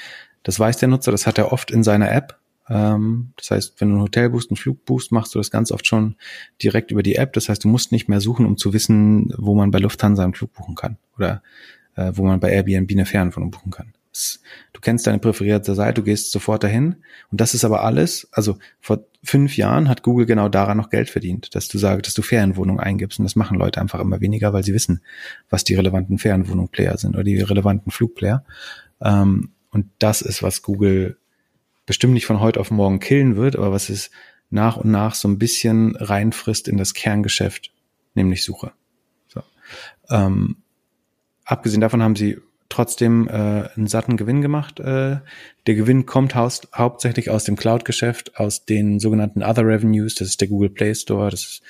Das weiß der Nutzer, das hat er oft in seiner App das heißt, wenn du ein Hotel buchst, einen Flug buchst, machst du das ganz oft schon direkt über die App. Das heißt, du musst nicht mehr suchen, um zu wissen, wo man bei Lufthansa einen Flug buchen kann oder äh, wo man bei Airbnb eine Fernwohnung buchen kann. du kennst deine präferierte Seite, du gehst sofort dahin. Und das ist aber alles, also vor fünf Jahren hat Google genau daran noch Geld verdient, dass du sagst, dass du Ferienwohnungen eingibst. Und das machen Leute einfach immer weniger, weil sie wissen, was die relevanten Ferienwohnung-Player sind oder die relevanten Flugplayer. Ähm, und das ist, was Google bestimmt nicht von heute auf morgen killen wird, aber was es nach und nach so ein bisschen reinfrisst in das Kerngeschäft, nämlich Suche. So. Ähm, abgesehen davon haben sie trotzdem äh, einen satten Gewinn gemacht. Äh, der Gewinn kommt haus hauptsächlich aus dem Cloud-Geschäft, aus den sogenannten Other Revenues. Das ist der Google Play Store, das ist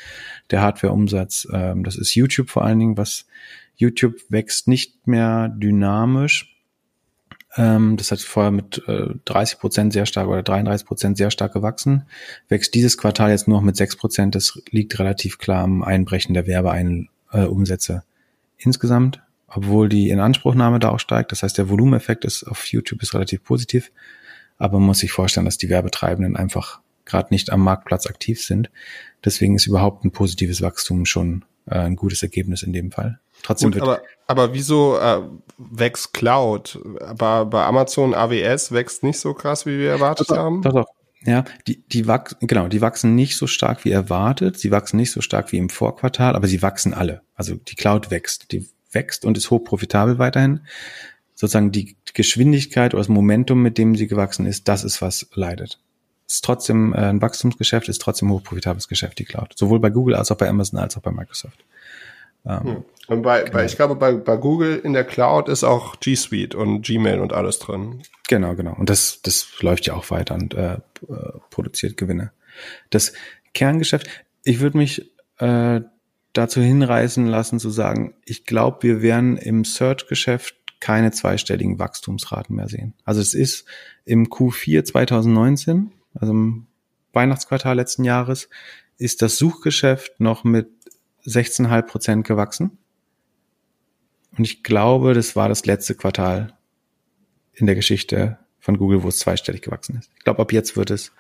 der Hardware-Umsatz, ähm, das ist YouTube vor allen Dingen, was YouTube wächst nicht mehr dynamisch, ähm, das hat vorher mit äh, 30 Prozent sehr stark oder 33 Prozent sehr stark gewachsen. Wächst dieses Quartal jetzt nur noch mit 6 Prozent. Das liegt relativ klar am Einbrechen der Werbeumsätze insgesamt, obwohl die Inanspruchnahme da auch steigt. Das heißt, der Volumeneffekt ist auf YouTube ist relativ positiv. Aber man muss sich vorstellen, dass die Werbetreibenden einfach gerade nicht am Marktplatz aktiv sind. Deswegen ist überhaupt ein positives Wachstum schon äh, ein gutes Ergebnis in dem Fall. Trotzdem Gut, aber, aber wieso äh, wächst Cloud? Aber bei Amazon AWS wächst nicht so krass, wie wir erwartet doch, haben? Doch, doch. Ja, die, die wachsen, genau, die wachsen nicht so stark wie erwartet, sie wachsen nicht so stark wie im Vorquartal, aber sie wachsen alle. Also die Cloud wächst, die wächst und ist hochprofitabel weiterhin. Sozusagen die Geschwindigkeit oder das Momentum, mit dem sie gewachsen ist, das ist, was leidet. Ist trotzdem äh, ein Wachstumsgeschäft, ist trotzdem hochprofitables Geschäft, die Cloud. Sowohl bei Google als auch bei Amazon als auch bei Microsoft. Ähm, hm. Und bei, genau. bei, ich glaube, bei, bei Google in der Cloud ist auch G Suite und Gmail und alles drin. Genau, genau. Und das, das läuft ja auch weiter und äh, produziert Gewinne. Das Kerngeschäft, ich würde mich äh, dazu hinreißen lassen zu sagen, ich glaube, wir werden im Search-Geschäft keine zweistelligen Wachstumsraten mehr sehen. Also es ist im Q4 2019 also im Weihnachtsquartal letzten Jahres, ist das Suchgeschäft noch mit 16,5 Prozent gewachsen. Und ich glaube, das war das letzte Quartal in der Geschichte von Google, wo es zweistellig gewachsen ist. Ich glaube, ab jetzt wird es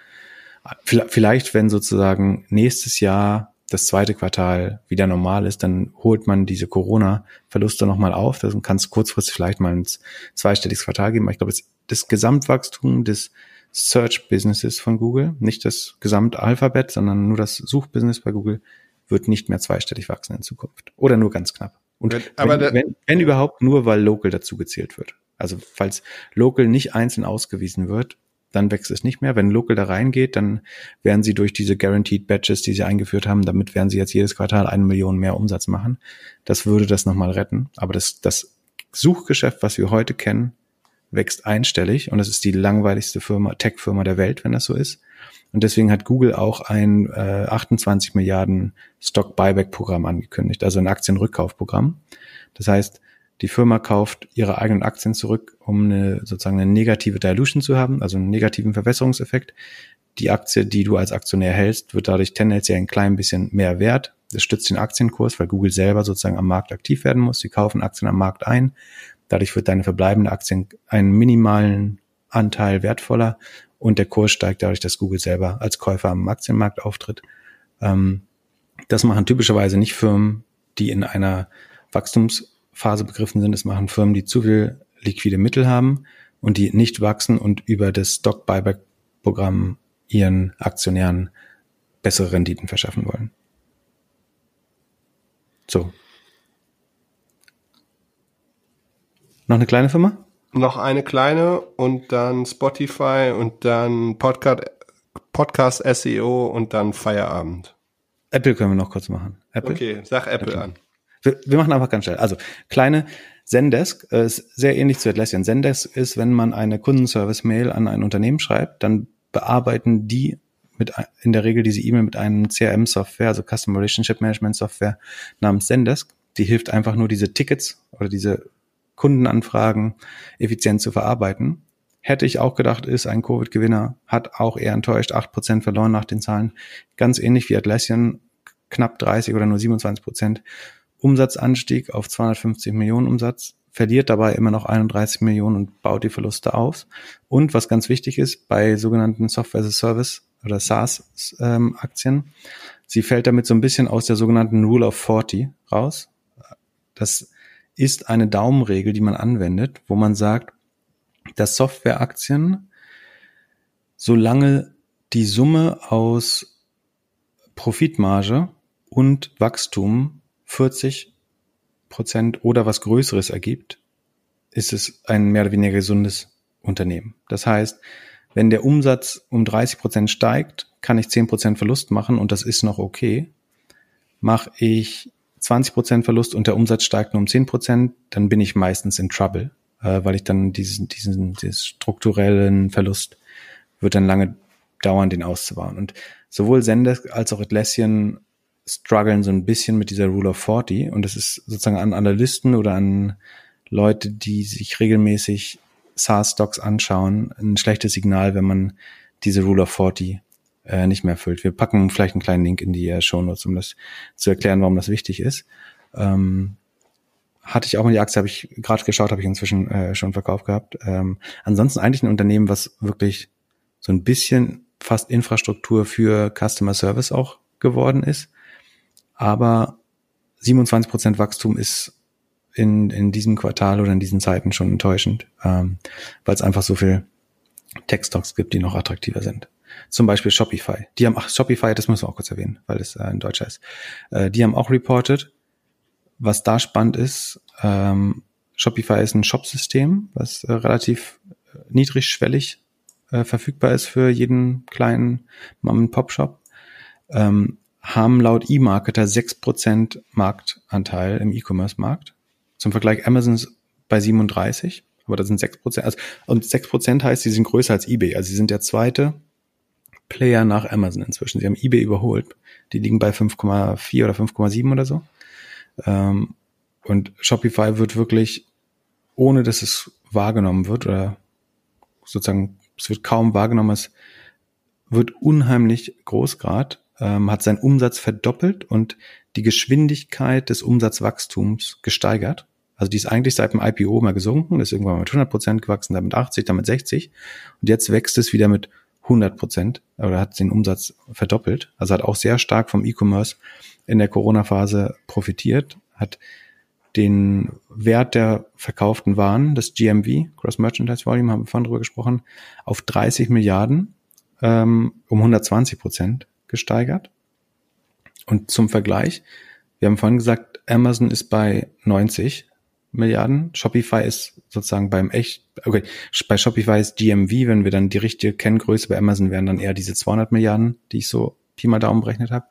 vielleicht, wenn sozusagen nächstes Jahr das zweite Quartal wieder normal ist, dann holt man diese Corona-Verluste nochmal auf. Dann kann es kurzfristig vielleicht mal ein zweistelliges Quartal geben. Aber ich glaube, das, das Gesamtwachstum des Search-Businesses von Google, nicht das Gesamtalphabet, sondern nur das Suchbusiness bei Google, wird nicht mehr zweistellig wachsen in Zukunft. Oder nur ganz knapp. Und wenn, aber wenn, wenn, wenn überhaupt nur, weil Local dazu gezählt wird. Also falls Local nicht einzeln ausgewiesen wird, dann wächst es nicht mehr. Wenn Local da reingeht, dann werden sie durch diese Guaranteed Badges, die sie eingeführt haben, damit werden sie jetzt jedes Quartal eine Million mehr Umsatz machen. Das würde das nochmal retten. Aber das, das Suchgeschäft, was wir heute kennen, wächst einstellig und das ist die langweiligste Firma, Tech-Firma der Welt, wenn das so ist. Und deswegen hat Google auch ein äh, 28 Milliarden Stock Buyback Programm angekündigt, also ein Aktienrückkaufprogramm. Das heißt, die Firma kauft ihre eigenen Aktien zurück, um eine sozusagen eine negative Dilution zu haben, also einen negativen Verwässerungseffekt. Die Aktie, die du als Aktionär hältst, wird dadurch tendenziell ein klein bisschen mehr wert. Das stützt den Aktienkurs, weil Google selber sozusagen am Markt aktiv werden muss. Sie kaufen Aktien am Markt ein. Dadurch wird deine verbleibende Aktien einen minimalen Anteil wertvoller und der Kurs steigt dadurch, dass Google selber als Käufer am Aktienmarkt auftritt. Ähm, das machen typischerweise nicht Firmen, die in einer Wachstums- Phase begriffen sind. Es machen Firmen, die zu viel liquide Mittel haben und die nicht wachsen und über das Stock Buyback Programm ihren Aktionären bessere Renditen verschaffen wollen. So. Noch eine kleine Firma? Noch eine kleine und dann Spotify und dann Podcast, Podcast SEO und dann Feierabend. Apple können wir noch kurz machen. Apple? Okay, sag Apple, Apple. an. Wir, wir machen einfach ganz schnell. Also kleine Zendesk äh, ist sehr ähnlich zu Atlassian. Zendesk ist, wenn man eine Kundenservice-Mail an ein Unternehmen schreibt, dann bearbeiten die mit in der Regel diese E-Mail mit einem CRM-Software, also Customer Relationship Management Software namens Zendesk. Die hilft einfach nur diese Tickets oder diese Kundenanfragen effizient zu verarbeiten. Hätte ich auch gedacht, ist ein Covid-Gewinner, hat auch eher enttäuscht, acht Prozent verloren nach den Zahlen. Ganz ähnlich wie Atlassian, knapp 30 oder nur 27%. Prozent. Umsatzanstieg auf 250 Millionen Umsatz, verliert dabei immer noch 31 Millionen und baut die Verluste aus. Und was ganz wichtig ist, bei sogenannten Software as a Service oder SaaS-Aktien, ähm, sie fällt damit so ein bisschen aus der sogenannten Rule of 40 raus. Das ist eine Daumenregel, die man anwendet, wo man sagt, dass Softwareaktien, solange die Summe aus Profitmarge und Wachstum 40 Prozent oder was Größeres ergibt, ist es ein mehr oder weniger gesundes Unternehmen. Das heißt, wenn der Umsatz um 30 Prozent steigt, kann ich 10 Prozent Verlust machen und das ist noch okay. Mache ich 20 Prozent Verlust und der Umsatz steigt nur um 10 Prozent, dann bin ich meistens in Trouble, äh, weil ich dann diesen, diesen, diesen strukturellen Verlust wird dann lange dauern, den auszubauen. Und sowohl Zendesk als auch Atlassian strugglen so ein bisschen mit dieser Rule of 40 und das ist sozusagen an Analysten oder an Leute, die sich regelmäßig SaaS-Stocks anschauen, ein schlechtes Signal, wenn man diese Rule of 40 äh, nicht mehr erfüllt. Wir packen vielleicht einen kleinen Link in die äh, Show Notes, um das zu erklären, warum das wichtig ist. Ähm, hatte ich auch mal die Aktie, habe ich gerade geschaut, habe ich inzwischen äh, schon verkauft gehabt. Ähm, ansonsten eigentlich ein Unternehmen, was wirklich so ein bisschen fast Infrastruktur für Customer Service auch geworden ist aber 27 Prozent Wachstum ist in, in diesem Quartal oder in diesen Zeiten schon enttäuschend, ähm, weil es einfach so viel Tech-Stocks gibt, die noch attraktiver sind. Zum Beispiel Shopify. Die haben, ach, Shopify, das müssen wir auch kurz erwähnen, weil es äh, in Deutsch heißt. Äh, die haben auch reported. Was da spannend ist, ähm, Shopify ist ein Shop-System, was äh, relativ äh, niedrigschwellig äh, verfügbar ist für jeden kleinen Mom-and-Pop-Shop. Ähm, haben laut eMarketer 6% Marktanteil im E-Commerce-Markt. Zum Vergleich Amazon bei 37, aber das sind 6%. Also, und 6% heißt, sie sind größer als eBay. Also sie sind der zweite Player nach Amazon inzwischen. Sie haben eBay überholt. Die liegen bei 5,4 oder 5,7 oder so. Ähm, und Shopify wird wirklich, ohne dass es wahrgenommen wird oder sozusagen, es wird kaum wahrgenommen, es wird unheimlich groß grad, ähm, hat seinen Umsatz verdoppelt und die Geschwindigkeit des Umsatzwachstums gesteigert. Also die ist eigentlich seit dem IPO mal gesunken, ist irgendwann mit 100 Prozent gewachsen, dann mit 80, dann mit 60 und jetzt wächst es wieder mit 100 Prozent oder hat den Umsatz verdoppelt. Also hat auch sehr stark vom E-Commerce in der Corona-Phase profitiert, hat den Wert der verkauften Waren, das GMV, Gross Merchandise Volume, haben wir vorhin drüber gesprochen, auf 30 Milliarden ähm, um 120 Prozent gesteigert. Und zum Vergleich, wir haben vorhin gesagt, Amazon ist bei 90 Milliarden, Shopify ist sozusagen beim echt, okay, bei Shopify ist GMV, wenn wir dann die richtige Kenngröße bei Amazon wären, dann eher diese 200 Milliarden, die ich so Pi mal Daumen berechnet habe.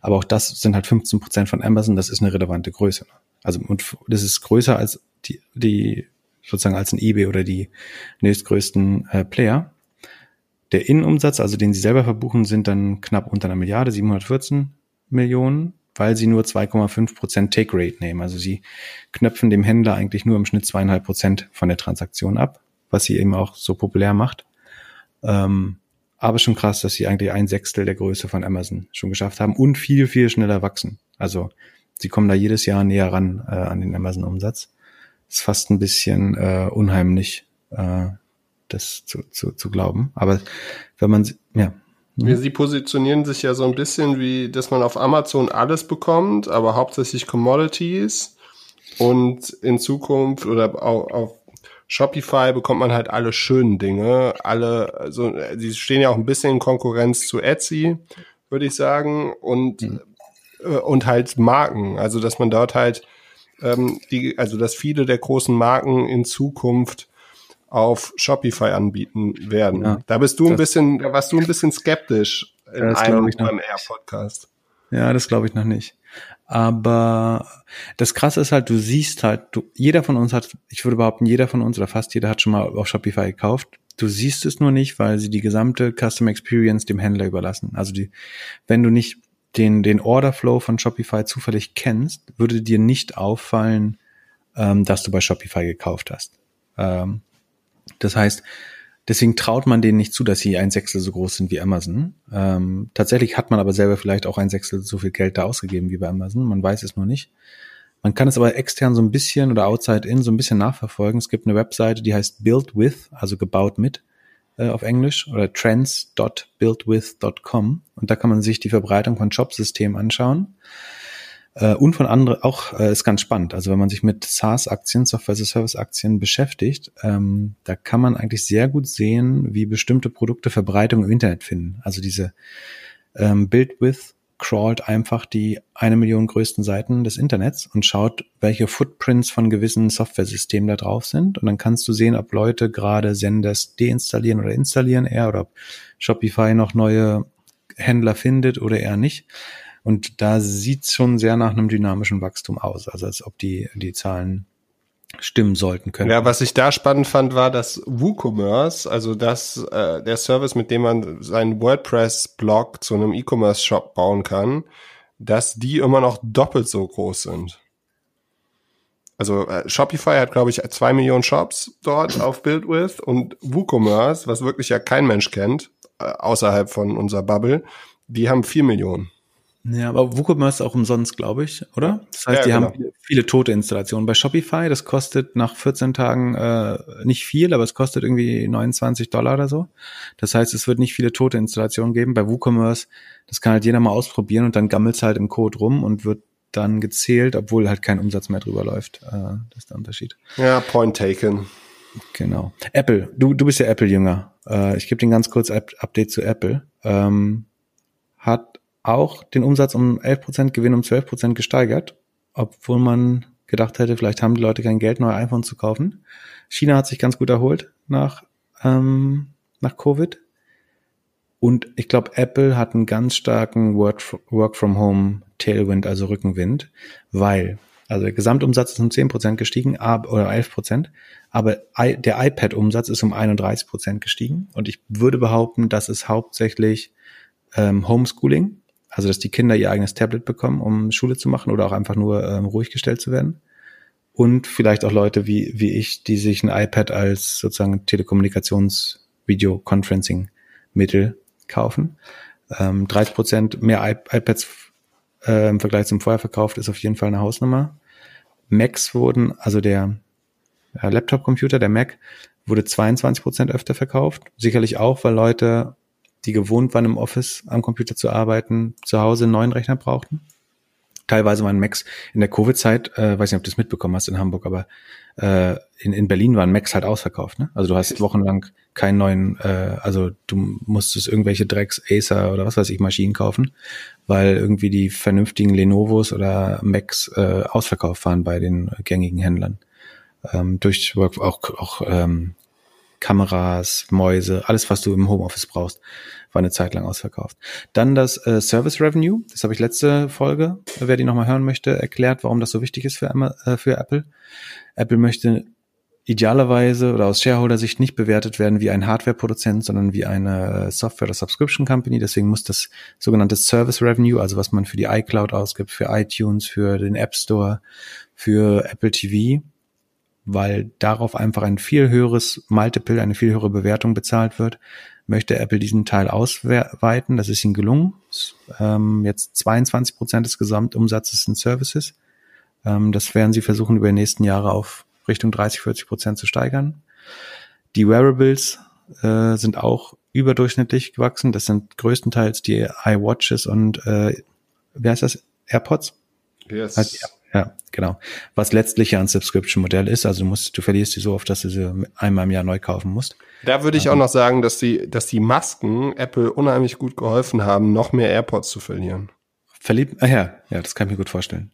Aber auch das sind halt 15 Prozent von Amazon, das ist eine relevante Größe. Also und das ist größer als die, die sozusagen als ein eBay oder die nächstgrößten äh, Player. Der Innenumsatz, also den sie selber verbuchen, sind dann knapp unter einer Milliarde, 714 Millionen, weil sie nur 2,5 Prozent Take Rate nehmen. Also sie knöpfen dem Händler eigentlich nur im Schnitt zweieinhalb Prozent von der Transaktion ab, was sie eben auch so populär macht. Ähm, aber schon krass, dass sie eigentlich ein Sechstel der Größe von Amazon schon geschafft haben und viel, viel schneller wachsen. Also sie kommen da jedes Jahr näher ran äh, an den Amazon-Umsatz. Ist fast ein bisschen äh, unheimlich, äh, das zu, zu, zu glauben. Aber wenn man, ja. Mhm. Sie positionieren sich ja so ein bisschen wie, dass man auf Amazon alles bekommt, aber hauptsächlich Commodities. Und in Zukunft oder auch auf Shopify bekommt man halt alle schönen Dinge. Alle, also, sie stehen ja auch ein bisschen in Konkurrenz zu Etsy, würde ich sagen. Und, mhm. äh, und halt Marken. Also, dass man dort halt, ähm, die, also, dass viele der großen Marken in Zukunft auf Shopify anbieten werden. Ja, da bist du ein bisschen, da warst du ein bisschen skeptisch in einem OMR-Podcast. Ja, das glaube ich noch nicht. Aber das Krasse ist halt, du siehst halt, du, jeder von uns hat, ich würde behaupten, jeder von uns oder fast jeder hat schon mal auf Shopify gekauft. Du siehst es nur nicht, weil sie die gesamte Custom Experience dem Händler überlassen. Also die, wenn du nicht den, den Order Flow von Shopify zufällig kennst, würde dir nicht auffallen, ähm, dass du bei Shopify gekauft hast. Ähm, das heißt, deswegen traut man denen nicht zu, dass sie ein Sechstel so groß sind wie Amazon. Ähm, tatsächlich hat man aber selber vielleicht auch ein Sechstel so viel Geld da ausgegeben wie bei Amazon. Man weiß es nur nicht. Man kann es aber extern so ein bisschen oder outside in so ein bisschen nachverfolgen. Es gibt eine Webseite, die heißt Build With, also gebaut mit äh, auf Englisch oder trends.buildwith.com und da kann man sich die Verbreitung von Jobsystemen anschauen. Äh, und von anderen auch äh, ist ganz spannend. Also wenn man sich mit SaaS-Aktien, Software-as-a-Service-Aktien beschäftigt, ähm, da kann man eigentlich sehr gut sehen, wie bestimmte Produkte Verbreitung im Internet finden. Also diese ähm, Build with crawlt einfach die eine Million größten Seiten des Internets und schaut, welche Footprints von gewissen Software-Systemen da drauf sind. Und dann kannst du sehen, ob Leute gerade Senders deinstallieren oder installieren eher oder ob Shopify noch neue Händler findet oder eher nicht. Und da sieht es schon sehr nach einem dynamischen Wachstum aus, also als ob die, die Zahlen stimmen sollten können. Ja, was ich da spannend fand, war, dass WooCommerce, also das äh, der Service, mit dem man seinen WordPress-Blog zu einem E-Commerce-Shop bauen kann, dass die immer noch doppelt so groß sind. Also äh, Shopify hat, glaube ich, zwei Millionen Shops dort auf BuildWith und WooCommerce, was wirklich ja kein Mensch kennt, äh, außerhalb von unserer Bubble, die haben vier Millionen. Ja, aber WooCommerce ist auch umsonst, glaube ich, oder? Das heißt, ja, die genau. haben viele, viele, tote Installationen. Bei Shopify, das kostet nach 14 Tagen äh, nicht viel, aber es kostet irgendwie 29 Dollar oder so. Das heißt, es wird nicht viele tote Installationen geben. Bei WooCommerce, das kann halt jeder mal ausprobieren und dann gammelt es halt im Code rum und wird dann gezählt, obwohl halt kein Umsatz mehr drüber läuft. Äh, das ist der Unterschied. Ja, point taken. Genau. Apple, du, du bist ja Apple-Jünger. Äh, ich gebe den ganz kurz Update zu Apple. Ähm, hat auch den Umsatz um 11%, Gewinn um 12% gesteigert, obwohl man gedacht hätte, vielleicht haben die Leute kein Geld, neue iPhones zu kaufen. China hat sich ganz gut erholt nach, ähm, nach Covid. Und ich glaube, Apple hat einen ganz starken Work, from Home Tailwind, also Rückenwind, weil, also der Gesamtumsatz ist um 10% gestiegen, oder 11%, aber der iPad-Umsatz ist um 31% gestiegen. Und ich würde behaupten, das ist hauptsächlich ähm, Homeschooling, also, dass die Kinder ihr eigenes Tablet bekommen, um Schule zu machen oder auch einfach nur ähm, ruhig gestellt zu werden. Und vielleicht auch Leute wie, wie ich, die sich ein iPad als sozusagen Telekommunikations-Video-Conferencing-Mittel kaufen. Ähm, 30 Prozent mehr iP iPads äh, im Vergleich zum vorher verkauft ist auf jeden Fall eine Hausnummer. Macs wurden, also der äh, Laptop-Computer, der Mac, wurde 22 Prozent öfter verkauft. Sicherlich auch, weil Leute, die gewohnt waren, im Office am Computer zu arbeiten, zu Hause einen neuen Rechner brauchten teilweise waren Macs in der Covid-Zeit, äh, weiß nicht, ob du das mitbekommen hast in Hamburg, aber äh, in, in Berlin waren Macs halt ausverkauft. Ne? Also du hast wochenlang keinen neuen, äh, also du musstest irgendwelche Drecks Acer oder was weiß ich Maschinen kaufen, weil irgendwie die vernünftigen Lenovos oder Macs äh, ausverkauft waren bei den gängigen Händlern. Ähm, durch auch, auch ähm, Kameras, Mäuse, alles, was du im Homeoffice brauchst, war eine Zeit lang ausverkauft. Dann das äh, Service Revenue, das habe ich letzte Folge, wer die nochmal hören möchte, erklärt, warum das so wichtig ist für, äh, für Apple. Apple möchte idealerweise oder aus Shareholder-Sicht nicht bewertet werden wie ein Hardware-Produzent, sondern wie eine Software- oder Subscription-Company. Deswegen muss das sogenannte Service Revenue, also was man für die iCloud ausgibt, für iTunes, für den App Store, für Apple TV, weil darauf einfach ein viel höheres Multiple, eine viel höhere Bewertung bezahlt wird, möchte Apple diesen Teil ausweiten. Das ist ihnen gelungen. Ähm, jetzt 22 Prozent des Gesamtumsatzes sind Services. Ähm, das werden sie versuchen, über die nächsten Jahre auf Richtung 30, 40 Prozent zu steigern. Die Wearables äh, sind auch überdurchschnittlich gewachsen. Das sind größtenteils die iWatches und äh, wie heißt das? AirPods? Yes. Also, ja, genau. Was letztlich ja ein Subscription-Modell ist. Also du musst, du verlierst die so oft, dass du sie einmal im Jahr neu kaufen musst. Da würde ich auch noch sagen, dass die, dass die Masken Apple unheimlich gut geholfen haben, noch mehr AirPods zu verlieren. Verliebt, ah ja, ja, das kann ich mir gut vorstellen.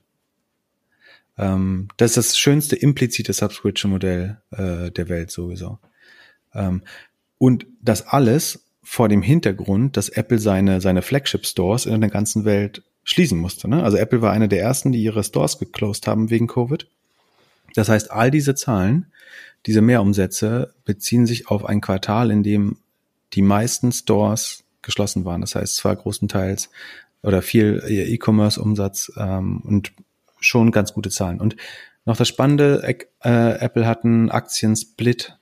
Ähm, das ist das schönste implizite Subscription-Modell äh, der Welt sowieso. Ähm, und das alles vor dem Hintergrund, dass Apple seine, seine Flagship-Stores in der ganzen Welt schließen musste. Ne? Also Apple war einer der ersten, die ihre Stores geclosed haben wegen Covid. Das heißt, all diese Zahlen, diese Mehrumsätze beziehen sich auf ein Quartal, in dem die meisten Stores geschlossen waren. Das heißt, zwar großenteils oder viel E-Commerce-Umsatz ähm, und schon ganz gute Zahlen. Und noch das Spannende, äh, Apple hat einen Aktien-Split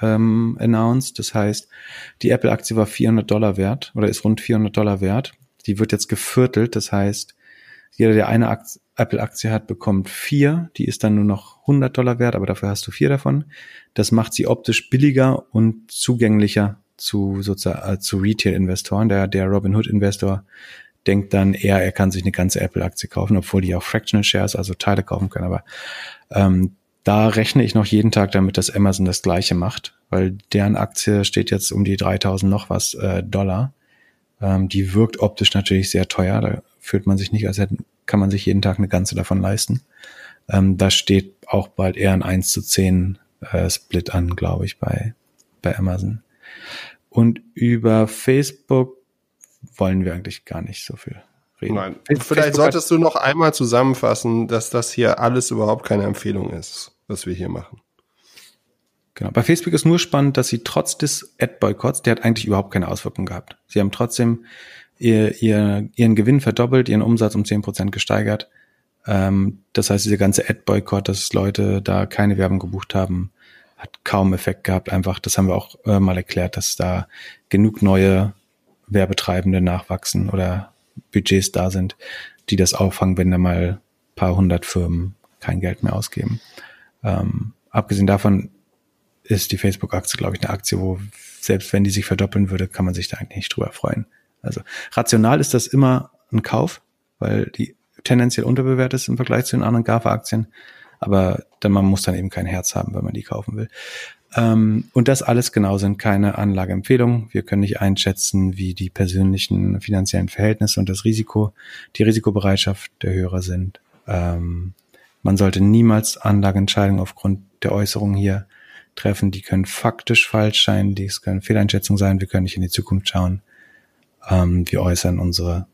ähm, announced. Das heißt, die Apple-Aktie war 400 Dollar wert oder ist rund 400 Dollar wert. Die wird jetzt geviertelt, das heißt, jeder, der eine Apple-Aktie hat, bekommt vier. Die ist dann nur noch 100 Dollar wert, aber dafür hast du vier davon. Das macht sie optisch billiger und zugänglicher zu sozusagen äh, zu Retail-Investoren. Der, der Robinhood-Investor denkt dann eher, er kann sich eine ganze Apple-Aktie kaufen, obwohl die auch Fractional Shares, also Teile kaufen können. Aber ähm, da rechne ich noch jeden Tag damit, dass Amazon das Gleiche macht, weil deren Aktie steht jetzt um die 3000 noch was äh, Dollar. Ähm, die wirkt optisch natürlich sehr teuer. Da fühlt man sich nicht, als hätten, kann man sich jeden Tag eine ganze davon leisten. Ähm, da steht auch bald eher ein 1 zu 10 äh, Split an, glaube ich, bei, bei Amazon. Und über Facebook wollen wir eigentlich gar nicht so viel reden. Nein. Facebook Vielleicht solltest du noch einmal zusammenfassen, dass das hier alles überhaupt keine Empfehlung ist, was wir hier machen. Genau. Bei Facebook ist nur spannend, dass sie trotz des Ad-Boykotts, der hat eigentlich überhaupt keine Auswirkung gehabt. Sie haben trotzdem ihr, ihr, ihren Gewinn verdoppelt, ihren Umsatz um zehn Prozent gesteigert. Ähm, das heißt, diese ganze Ad-Boykott, dass Leute da keine Werbung gebucht haben, hat kaum Effekt gehabt. Einfach, das haben wir auch äh, mal erklärt, dass da genug neue Werbetreibende nachwachsen oder Budgets da sind, die das auffangen, wenn da mal paar hundert Firmen kein Geld mehr ausgeben. Ähm, abgesehen davon ist die Facebook-Aktie, glaube ich, eine Aktie, wo selbst wenn die sich verdoppeln würde, kann man sich da eigentlich nicht drüber freuen. Also rational ist das immer ein Kauf, weil die tendenziell unterbewertet ist im Vergleich zu den anderen GAFA-Aktien. Aber dann, man muss dann eben kein Herz haben, wenn man die kaufen will. Ähm, und das alles genau sind keine Anlageempfehlungen. Wir können nicht einschätzen, wie die persönlichen finanziellen Verhältnisse und das Risiko, die Risikobereitschaft der Hörer sind. Ähm, man sollte niemals Anlageentscheidungen aufgrund der Äußerungen hier treffen, die können faktisch falsch sein, dies können Fehleinschätzungen sein, wir können nicht in die Zukunft schauen. Ähm, wir äußern unsere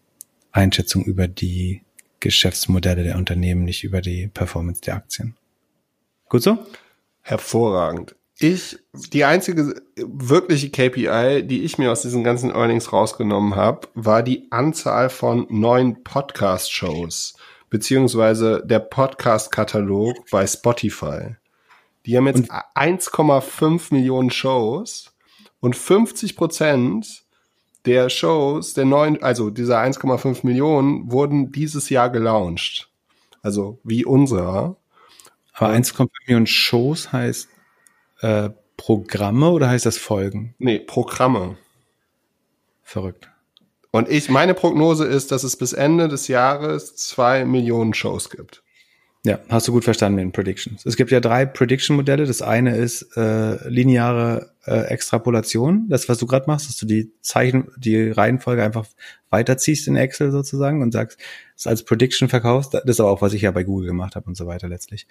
Einschätzung über die Geschäftsmodelle der Unternehmen, nicht über die Performance der Aktien. Gut so? Hervorragend. Ich, die einzige wirkliche KPI, die ich mir aus diesen ganzen Earnings rausgenommen habe, war die Anzahl von neuen Podcast-Shows, beziehungsweise der Podcast-Katalog bei Spotify. Die haben jetzt 1,5 Millionen Shows und 50 Prozent der Shows, der neuen, also dieser 1,5 Millionen, wurden dieses Jahr gelauncht. Also wie unserer. Aber 1,5 Millionen Shows heißt äh, Programme oder heißt das Folgen? Nee, Programme. Verrückt. Und ich, meine Prognose ist, dass es bis Ende des Jahres zwei Millionen Shows gibt. Ja, hast du gut verstanden mit den Predictions. Es gibt ja drei Prediction-Modelle. Das eine ist äh, lineare äh, Extrapolation. Das, was du gerade machst, dass du die Zeichen, die Reihenfolge einfach weiterziehst in Excel sozusagen und sagst, es als Prediction verkaufst. Das ist aber auch, was ich ja bei Google gemacht habe und so weiter letztlich.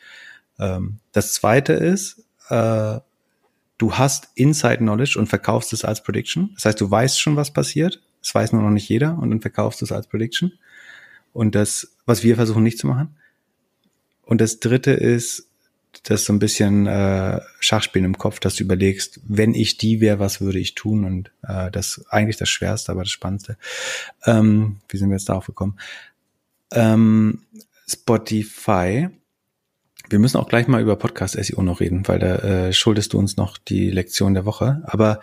Ähm, das zweite ist, äh, du hast Inside Knowledge und verkaufst es als Prediction. Das heißt, du weißt schon, was passiert. Das weiß nur noch nicht jeder und dann verkaufst du es als Prediction. Und das, was wir versuchen nicht zu machen. Und das dritte ist, das so ein bisschen äh, Schachspielen im Kopf, dass du überlegst, wenn ich die wäre, was würde ich tun? Und äh, das eigentlich das Schwerste, aber das Spannendste. Ähm, wie sind wir jetzt darauf gekommen? Ähm, Spotify. Wir müssen auch gleich mal über Podcast SEO noch reden, weil da äh, schuldest du uns noch die Lektion der Woche. Aber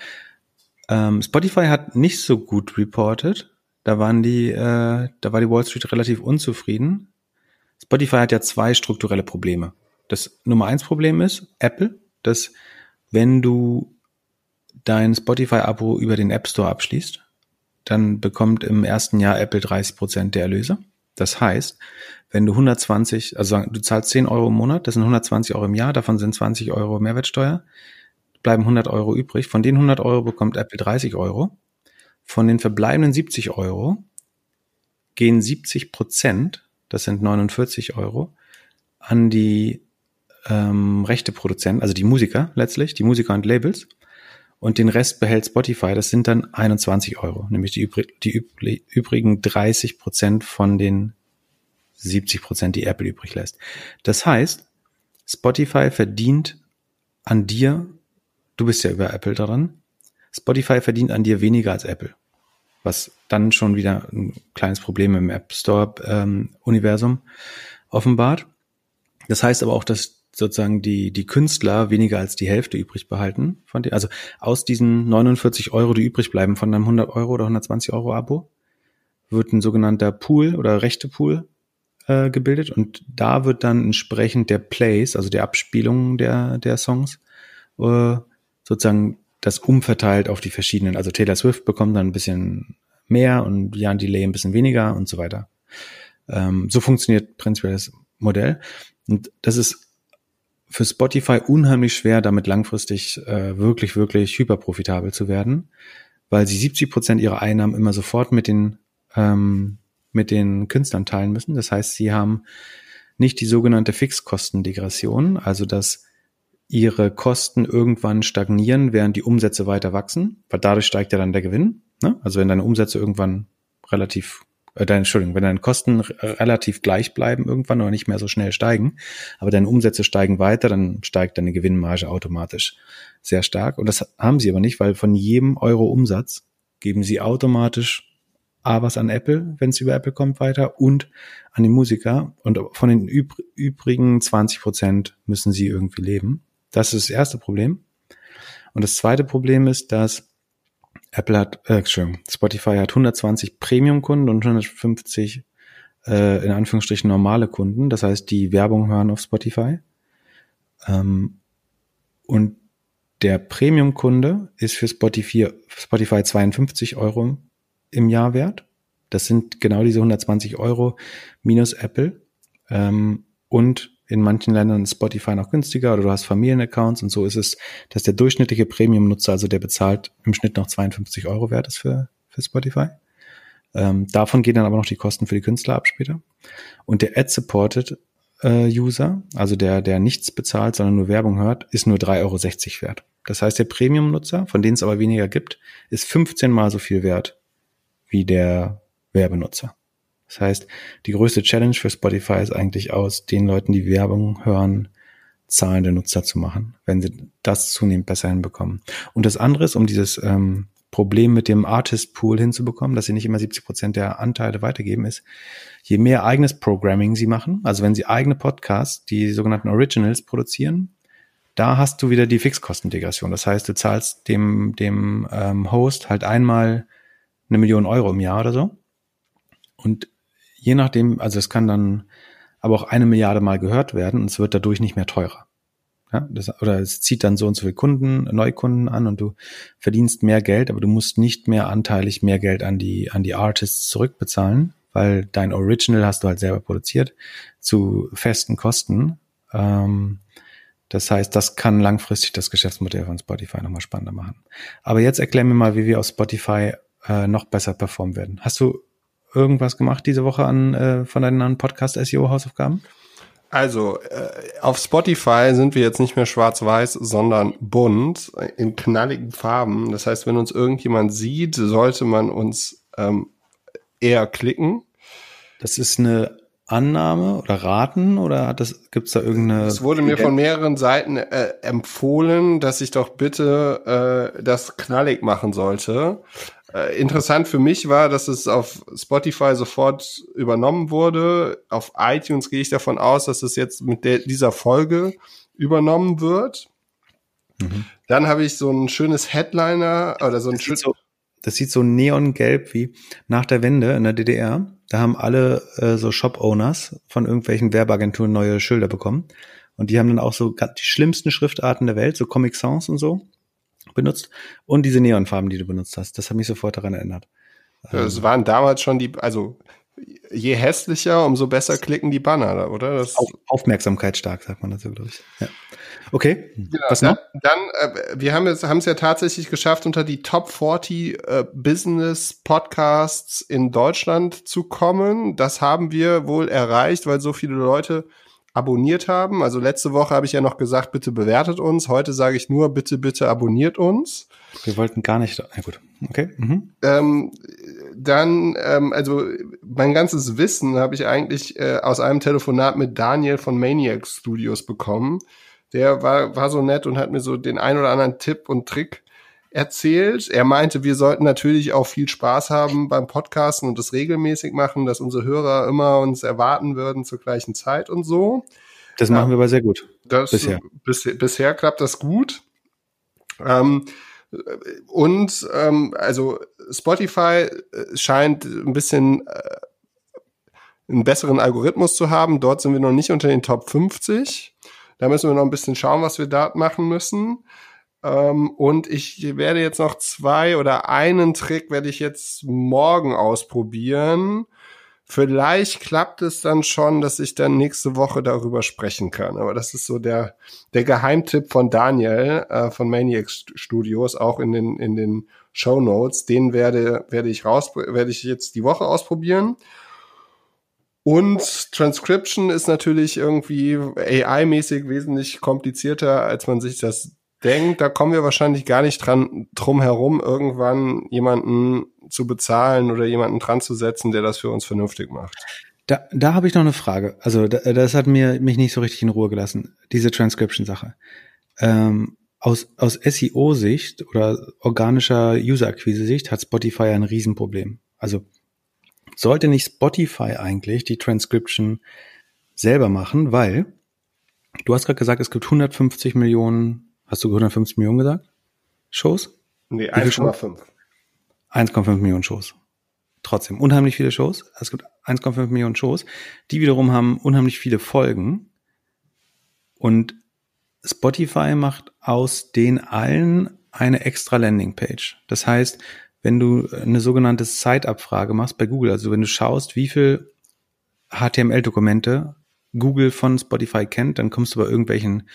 ähm, Spotify hat nicht so gut reported. Da waren die, äh, da war die Wall Street relativ unzufrieden. Spotify hat ja zwei strukturelle Probleme. Das Nummer eins Problem ist Apple, dass wenn du dein Spotify-Abo über den App Store abschließt, dann bekommt im ersten Jahr Apple 30 Prozent der Erlöse. Das heißt, wenn du 120, also du zahlst 10 Euro im Monat, das sind 120 Euro im Jahr, davon sind 20 Euro Mehrwertsteuer, bleiben 100 Euro übrig. Von den 100 Euro bekommt Apple 30 Euro. Von den verbleibenden 70 Euro gehen 70 Prozent das sind 49 Euro, an die ähm, rechte Produzenten, also die Musiker letztlich, die Musiker und Labels. Und den Rest behält Spotify, das sind dann 21 Euro, nämlich die, übrig, die übrigen 30 Prozent von den 70 Prozent, die Apple übrig lässt. Das heißt, Spotify verdient an dir, du bist ja über Apple dran, Spotify verdient an dir weniger als Apple was dann schon wieder ein kleines Problem im App Store ähm, offenbart. Das heißt aber auch, dass sozusagen die, die Künstler weniger als die Hälfte übrig behalten von dir. Also aus diesen 49 Euro, die übrig bleiben von einem 100 Euro oder 120 Euro Abo, wird ein sogenannter Pool oder rechte Pool äh, gebildet und da wird dann entsprechend der Plays, also der Abspielungen der, der Songs, äh, sozusagen das umverteilt auf die verschiedenen. Also Taylor Swift bekommt dann ein bisschen mehr und Jan Delay ein bisschen weniger und so weiter. Ähm, so funktioniert prinzipiell das Modell. Und das ist für Spotify unheimlich schwer, damit langfristig äh, wirklich, wirklich hyperprofitabel zu werden, weil sie 70 Prozent ihrer Einnahmen immer sofort mit den, ähm, mit den Künstlern teilen müssen. Das heißt, sie haben nicht die sogenannte Fixkostendegression, also dass ihre Kosten irgendwann stagnieren, während die Umsätze weiter wachsen, weil dadurch steigt ja dann der Gewinn. Ne? Also wenn deine Umsätze irgendwann relativ, äh, deine, Entschuldigung, wenn deine Kosten relativ gleich bleiben irgendwann oder nicht mehr so schnell steigen, aber deine Umsätze steigen weiter, dann steigt deine Gewinnmarge automatisch sehr stark. Und das haben sie aber nicht, weil von jedem Euro Umsatz geben sie automatisch A was an Apple, wenn es über Apple kommt, weiter und an die Musiker. Und von den üb übrigen 20 Prozent müssen sie irgendwie leben. Das ist das erste Problem. Und das zweite Problem ist, dass Apple hat, äh, Entschuldigung, Spotify hat 120 Premium-Kunden und 150 äh, in Anführungsstrichen normale Kunden. Das heißt, die Werbung hören auf Spotify. Ähm, und der Premium-Kunde ist für Spotify, Spotify 52 Euro im Jahr wert. Das sind genau diese 120 Euro minus Apple. Ähm, und in manchen Ländern ist Spotify noch günstiger oder du hast Familienaccounts und so ist es, dass der durchschnittliche Premium-Nutzer, also der bezahlt im Schnitt noch 52 Euro wert ist für, für Spotify. Ähm, davon gehen dann aber noch die Kosten für die Künstler ab später. Und der Ad-Supported äh, User, also der, der nichts bezahlt, sondern nur Werbung hört, ist nur 3,60 Euro wert. Das heißt, der Premium-Nutzer, von denen es aber weniger gibt, ist 15 mal so viel wert wie der Werbenutzer. Das heißt, die größte Challenge für Spotify ist eigentlich aus, den Leuten, die Werbung hören, zahlende Nutzer zu machen, wenn sie das zunehmend besser hinbekommen. Und das andere ist, um dieses ähm, Problem mit dem Artist Pool hinzubekommen, dass sie nicht immer 70 Prozent der Anteile weitergeben, ist, je mehr eigenes Programming sie machen, also wenn sie eigene Podcasts, die sogenannten Originals produzieren, da hast du wieder die Fixkostendegression. Das heißt, du zahlst dem, dem ähm, Host halt einmal eine Million Euro im Jahr oder so. Und je nachdem, also es kann dann aber auch eine Milliarde Mal gehört werden und es wird dadurch nicht mehr teurer. Ja, das, oder es zieht dann so und so viele Kunden, Neukunden an und du verdienst mehr Geld, aber du musst nicht mehr anteilig mehr Geld an die, an die Artists zurückbezahlen, weil dein Original hast du halt selber produziert zu festen Kosten. Ähm, das heißt, das kann langfristig das Geschäftsmodell von Spotify nochmal spannender machen. Aber jetzt erklär mir mal, wie wir auf Spotify äh, noch besser performen werden. Hast du irgendwas gemacht diese Woche an äh, von deinen Podcast-SEO-Hausaufgaben? Also, äh, auf Spotify sind wir jetzt nicht mehr schwarz-weiß, sondern bunt, in knalligen Farben. Das heißt, wenn uns irgendjemand sieht, sollte man uns ähm, eher klicken. Das ist eine Annahme oder Raten oder hat das gibt's da irgendeine? Es wurde mir von mehreren Seiten äh, empfohlen, dass ich doch bitte äh, das knallig machen sollte. Äh, interessant für mich war, dass es auf Spotify sofort übernommen wurde. Auf iTunes gehe ich davon aus, dass es jetzt mit der, dieser Folge übernommen wird. Mhm. Dann habe ich so ein schönes Headliner oder so ein sieht so, das sieht so neongelb wie nach der Wende in der DDR. Da haben alle äh, so Shop-Owners von irgendwelchen Werbeagenturen neue Schilder bekommen. Und die haben dann auch so die schlimmsten Schriftarten der Welt, so Comic Sans und so benutzt und diese Neonfarben, die du benutzt hast. Das hat mich sofort daran erinnert. Es waren damals schon die, also je hässlicher, umso besser klicken die Banner, oder? Das Auf, Aufmerksamkeit stark, sagt man dazu, glaube ich. Ja. Okay, genau, was noch? Dann, dann äh, wir haben es haben es ja tatsächlich geschafft, unter die Top 40 äh, Business Podcasts in Deutschland zu kommen. Das haben wir wohl erreicht, weil so viele Leute abonniert haben. Also letzte Woche habe ich ja noch gesagt, bitte bewertet uns. Heute sage ich nur, bitte, bitte abonniert uns. Wir wollten gar nicht. Ja gut, okay. Mhm. Ähm, dann, ähm, also mein ganzes Wissen habe ich eigentlich äh, aus einem Telefonat mit Daniel von Maniac Studios bekommen. Der war, war so nett und hat mir so den ein oder anderen Tipp und Trick erzählt. Er meinte, wir sollten natürlich auch viel Spaß haben beim Podcasten und das regelmäßig machen, dass unsere Hörer immer uns erwarten würden zur gleichen Zeit und so. Das machen wir aber sehr gut. Das, bisher. Bis, bisher klappt das gut. Ähm, und ähm, also Spotify äh, scheint ein bisschen äh, einen besseren Algorithmus zu haben. Dort sind wir noch nicht unter den Top 50. Da müssen wir noch ein bisschen schauen, was wir da machen müssen. Ähm, und ich werde jetzt noch zwei oder einen Trick werde ich jetzt morgen ausprobieren. Vielleicht klappt es dann schon, dass ich dann nächste Woche darüber sprechen kann. Aber das ist so der, der Geheimtipp von Daniel äh, von Maniac Studios, auch in den, in den Show Notes. Den werde, werde ich raus, werde ich jetzt die Woche ausprobieren. Und Transcription ist natürlich irgendwie AI-mäßig wesentlich komplizierter, als man sich das denkt, da kommen wir wahrscheinlich gar nicht dran drum herum, irgendwann jemanden zu bezahlen oder jemanden dran zu setzen, der das für uns vernünftig macht. Da, da habe ich noch eine Frage. Also da, das hat mir mich nicht so richtig in Ruhe gelassen, diese Transcription-Sache. Ähm, aus, aus SEO-Sicht oder organischer User-Akquise-Sicht hat Spotify ein Riesenproblem. Also sollte nicht Spotify eigentlich die Transcription selber machen, weil du hast gerade gesagt, es gibt 150 Millionen Hast du 150 Millionen gesagt? Shows? Nee, 1,5. 1,5 Millionen Shows. Trotzdem, unheimlich viele Shows. Es gibt 1,5 Millionen Shows. Die wiederum haben unheimlich viele Folgen. Und Spotify macht aus den allen eine extra Landingpage. Das heißt, wenn du eine sogenannte Site-Abfrage machst bei Google, also wenn du schaust, wie viel HTML-Dokumente Google von Spotify kennt, dann kommst du bei irgendwelchen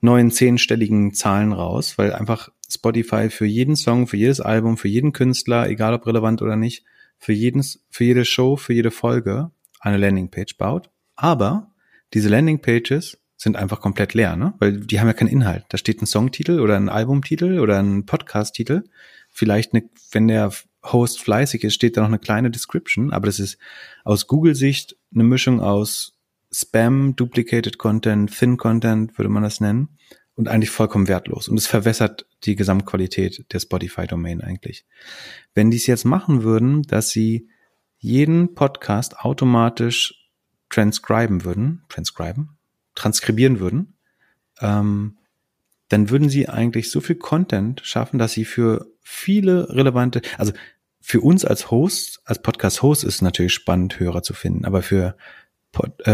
neuen zehnstelligen Zahlen raus, weil einfach Spotify für jeden Song, für jedes Album, für jeden Künstler, egal ob relevant oder nicht, für jeden, für jede Show, für jede Folge eine Landingpage baut. Aber diese Landingpages sind einfach komplett leer, ne? Weil die haben ja keinen Inhalt. Da steht ein Songtitel oder ein Albumtitel oder ein Podcasttitel. Vielleicht eine, wenn der Host fleißig ist, steht da noch eine kleine Description, aber das ist aus Google-Sicht eine Mischung aus Spam, Duplicated Content, Thin Content würde man das nennen und eigentlich vollkommen wertlos. Und es verwässert die Gesamtqualität der Spotify-Domain eigentlich. Wenn die es jetzt machen würden, dass sie jeden Podcast automatisch transcriben würden, transcriben, transkribieren würden, ähm, dann würden sie eigentlich so viel Content schaffen, dass sie für viele relevante, also für uns als Host, als Podcast-Host ist es natürlich spannend, Hörer zu finden, aber für,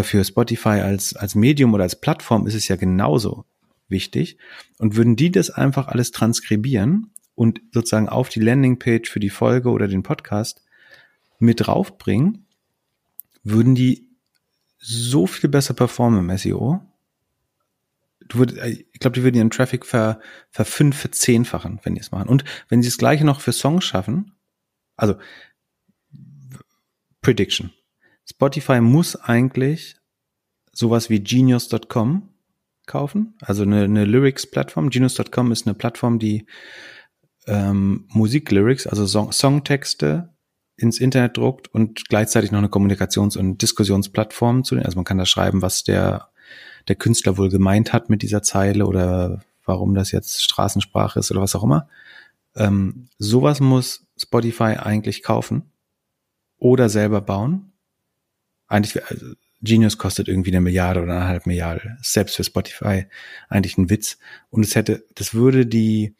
für Spotify als, als Medium oder als Plattform ist es ja genauso wichtig. Und würden die das einfach alles transkribieren und sozusagen auf die Landingpage für die Folge oder den Podcast mit draufbringen, würden die so viel besser performen im SEO. Du würd, äh, ich glaube, die würden ihren Traffic ver, ver fünf, verzehnfachen, wenn die es machen. Und wenn sie das gleiche noch für Songs schaffen, also Prediction. Spotify muss eigentlich sowas wie genius.com kaufen, also eine, eine Lyrics-Plattform. Genius.com ist eine Plattform, die ähm, Musik-Lyrics, also Song Songtexte ins Internet druckt und gleichzeitig noch eine Kommunikations- und Diskussionsplattform zu den. Also man kann da schreiben, was der, der Künstler wohl gemeint hat mit dieser Zeile oder warum das jetzt Straßensprache ist oder was auch immer. Ähm, sowas muss Spotify eigentlich kaufen oder selber bauen. Eigentlich, also Genius kostet irgendwie eine Milliarde oder eine halbe Milliarde. Selbst für Spotify eigentlich ein Witz. Und es hätte, das würde die,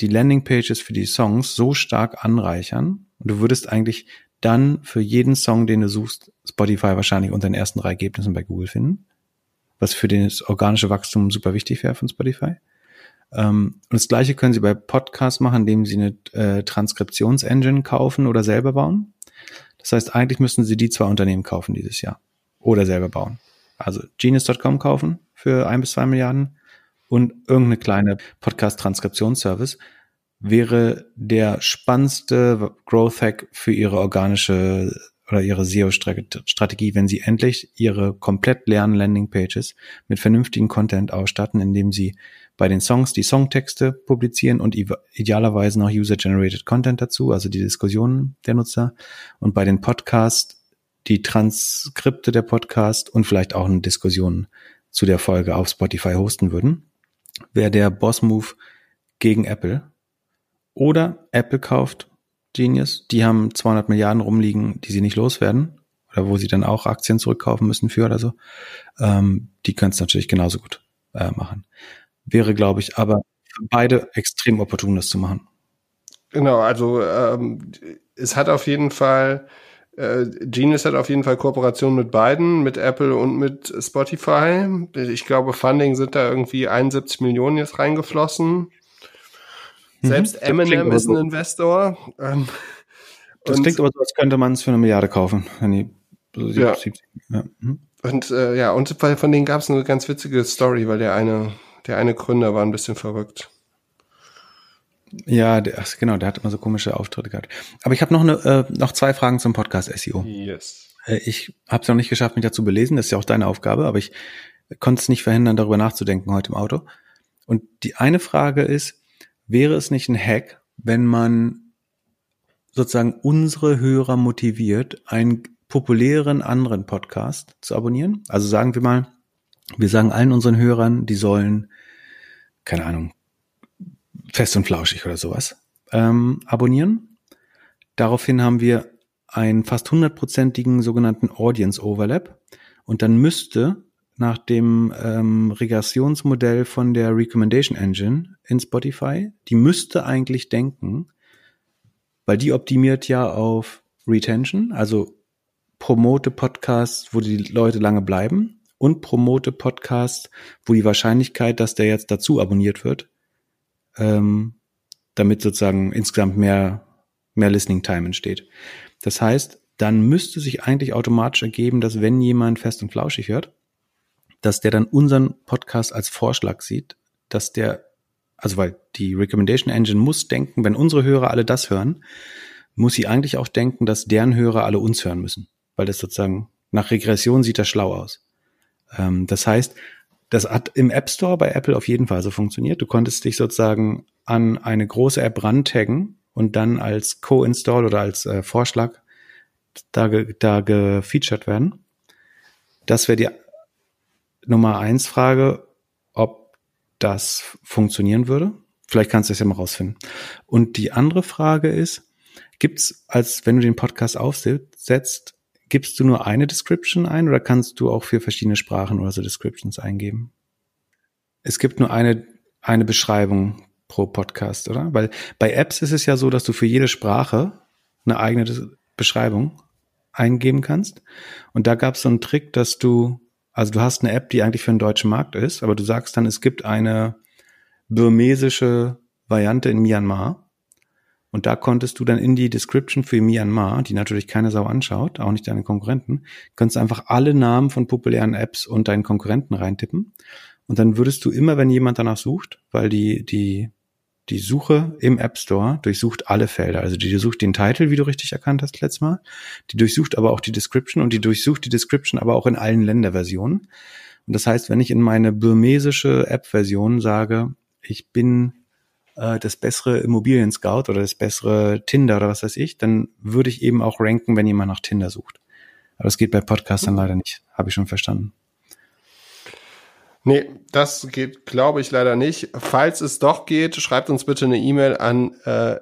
die Landingpages für die Songs so stark anreichern. Und du würdest eigentlich dann für jeden Song, den du suchst, Spotify wahrscheinlich unter den ersten drei Ergebnissen bei Google finden. Was für das organische Wachstum super wichtig wäre von Spotify. Ähm, und das gleiche können Sie bei Podcasts machen, indem Sie eine äh, Transkriptionsengine kaufen oder selber bauen. Das heißt, eigentlich müssten Sie die zwei Unternehmen kaufen dieses Jahr oder selber bauen. Also genius.com kaufen für ein bis zwei Milliarden und irgendeine kleine Podcast-Transkriptionsservice wäre der spannendste Growth Hack für ihre organische oder ihre SEO-Strategie, wenn sie endlich ihre komplett leeren Landing-Pages mit vernünftigen Content ausstatten, indem sie bei den Songs die Songtexte publizieren und idealerweise noch User-Generated Content dazu, also die Diskussionen der Nutzer und bei den Podcasts die Transkripte der Podcast und vielleicht auch eine Diskussion zu der Folge auf Spotify hosten würden, wäre der Boss-Move gegen Apple. Oder Apple kauft Genius, die haben 200 Milliarden rumliegen, die sie nicht loswerden oder wo sie dann auch Aktien zurückkaufen müssen für oder so. Ähm, die können es natürlich genauso gut äh, machen. Wäre, glaube ich, aber für beide extrem opportun, das zu machen. Genau, also ähm, es hat auf jeden Fall äh, Genius hat auf jeden Fall Kooperation mit beiden, mit Apple und mit Spotify. Ich glaube, Funding sind da irgendwie 71 Millionen jetzt reingeflossen. Mhm. Selbst Eminem ist ein so. Investor. Ähm, das klingt aber so, als könnte man es für eine Milliarde kaufen. Wenn die, so ja. ja. Mhm. Und äh, ja, und von denen gab es eine ganz witzige Story, weil der eine, der eine Gründer war ein bisschen verrückt. Ja, der, ach, genau, der hat immer so komische Auftritte gehabt. Aber ich habe noch, eine, äh, noch zwei Fragen zum Podcast SEO. Yes. Äh, ich habe es noch nicht geschafft, mich dazu belesen. Das ist ja auch deine Aufgabe, aber ich konnte es nicht verhindern, darüber nachzudenken heute im Auto. Und die eine Frage ist, wäre es nicht ein Hack, wenn man sozusagen unsere Hörer motiviert, einen populären anderen Podcast zu abonnieren? Also sagen wir mal, wir sagen allen unseren Hörern, die sollen, keine Ahnung, fest und flauschig oder sowas ähm, abonnieren. Daraufhin haben wir einen fast hundertprozentigen sogenannten Audience Overlap und dann müsste nach dem ähm, Regressionsmodell von der Recommendation Engine in Spotify, die müsste eigentlich denken, weil die optimiert ja auf Retention, also promote Podcasts, wo die Leute lange bleiben und promote Podcasts, wo die Wahrscheinlichkeit, dass der jetzt dazu abonniert wird, ähm, damit sozusagen insgesamt mehr, mehr Listening Time entsteht. Das heißt, dann müsste sich eigentlich automatisch ergeben, dass wenn jemand fest und flauschig hört, dass der dann unseren Podcast als Vorschlag sieht, dass der, also weil die Recommendation Engine muss denken, wenn unsere Hörer alle das hören, muss sie eigentlich auch denken, dass deren Hörer alle uns hören müssen, weil das sozusagen nach Regression sieht das schlau aus. Ähm, das heißt, das hat im App Store bei Apple auf jeden Fall so funktioniert. Du konntest dich sozusagen an eine große App rantaggen und dann als Co-Install oder als äh, Vorschlag da, ge, da gefeatured werden. Das wäre die Nummer eins Frage, ob das funktionieren würde. Vielleicht kannst du es ja mal rausfinden. Und die andere Frage ist, gibt's als wenn du den Podcast aufsetzt, gibst du nur eine Description ein oder kannst du auch für verschiedene Sprachen oder so Descriptions eingeben? Es gibt nur eine, eine Beschreibung pro Podcast, oder? Weil bei Apps ist es ja so, dass du für jede Sprache eine eigene Beschreibung eingeben kannst. Und da gab es so einen Trick, dass du, also du hast eine App, die eigentlich für den deutschen Markt ist, aber du sagst dann, es gibt eine burmesische Variante in Myanmar. Und da konntest du dann in die Description für Myanmar, die natürlich keine Sau anschaut, auch nicht deine Konkurrenten, kannst einfach alle Namen von populären Apps und deinen Konkurrenten reintippen. Und dann würdest du immer, wenn jemand danach sucht, weil die, die, die Suche im App Store durchsucht alle Felder. Also die durchsucht den Titel, wie du richtig erkannt hast letztes Mal. Die durchsucht aber auch die Description und die durchsucht die Description aber auch in allen Länderversionen. Und das heißt, wenn ich in meine burmesische App-Version sage, ich bin äh, das bessere Immobilien-Scout oder das bessere Tinder oder was weiß ich, dann würde ich eben auch ranken, wenn jemand nach Tinder sucht. Aber das geht bei Podcastern leider nicht, habe ich schon verstanden. Nee, das geht, glaube ich, leider nicht. Falls es doch geht, schreibt uns bitte eine E-Mail an äh,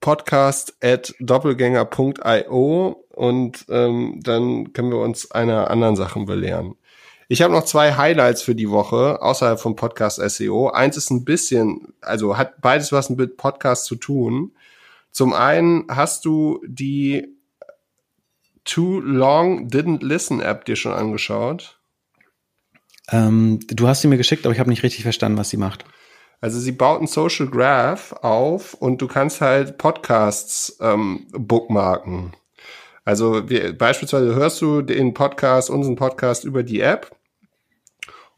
podcast.doppelgänger.io und ähm, dann können wir uns einer anderen Sachen belehren. Ich habe noch zwei Highlights für die Woche außerhalb vom Podcast SEO. Eins ist ein bisschen, also hat beides was mit Podcast zu tun. Zum einen hast du die Too Long Didn't Listen App dir schon angeschaut? Ähm, du hast sie mir geschickt, aber ich habe nicht richtig verstanden, was sie macht. Also sie baut ein Social Graph auf und du kannst halt Podcasts ähm, bookmarken. Also wir, beispielsweise hörst du den Podcast, unseren Podcast über die App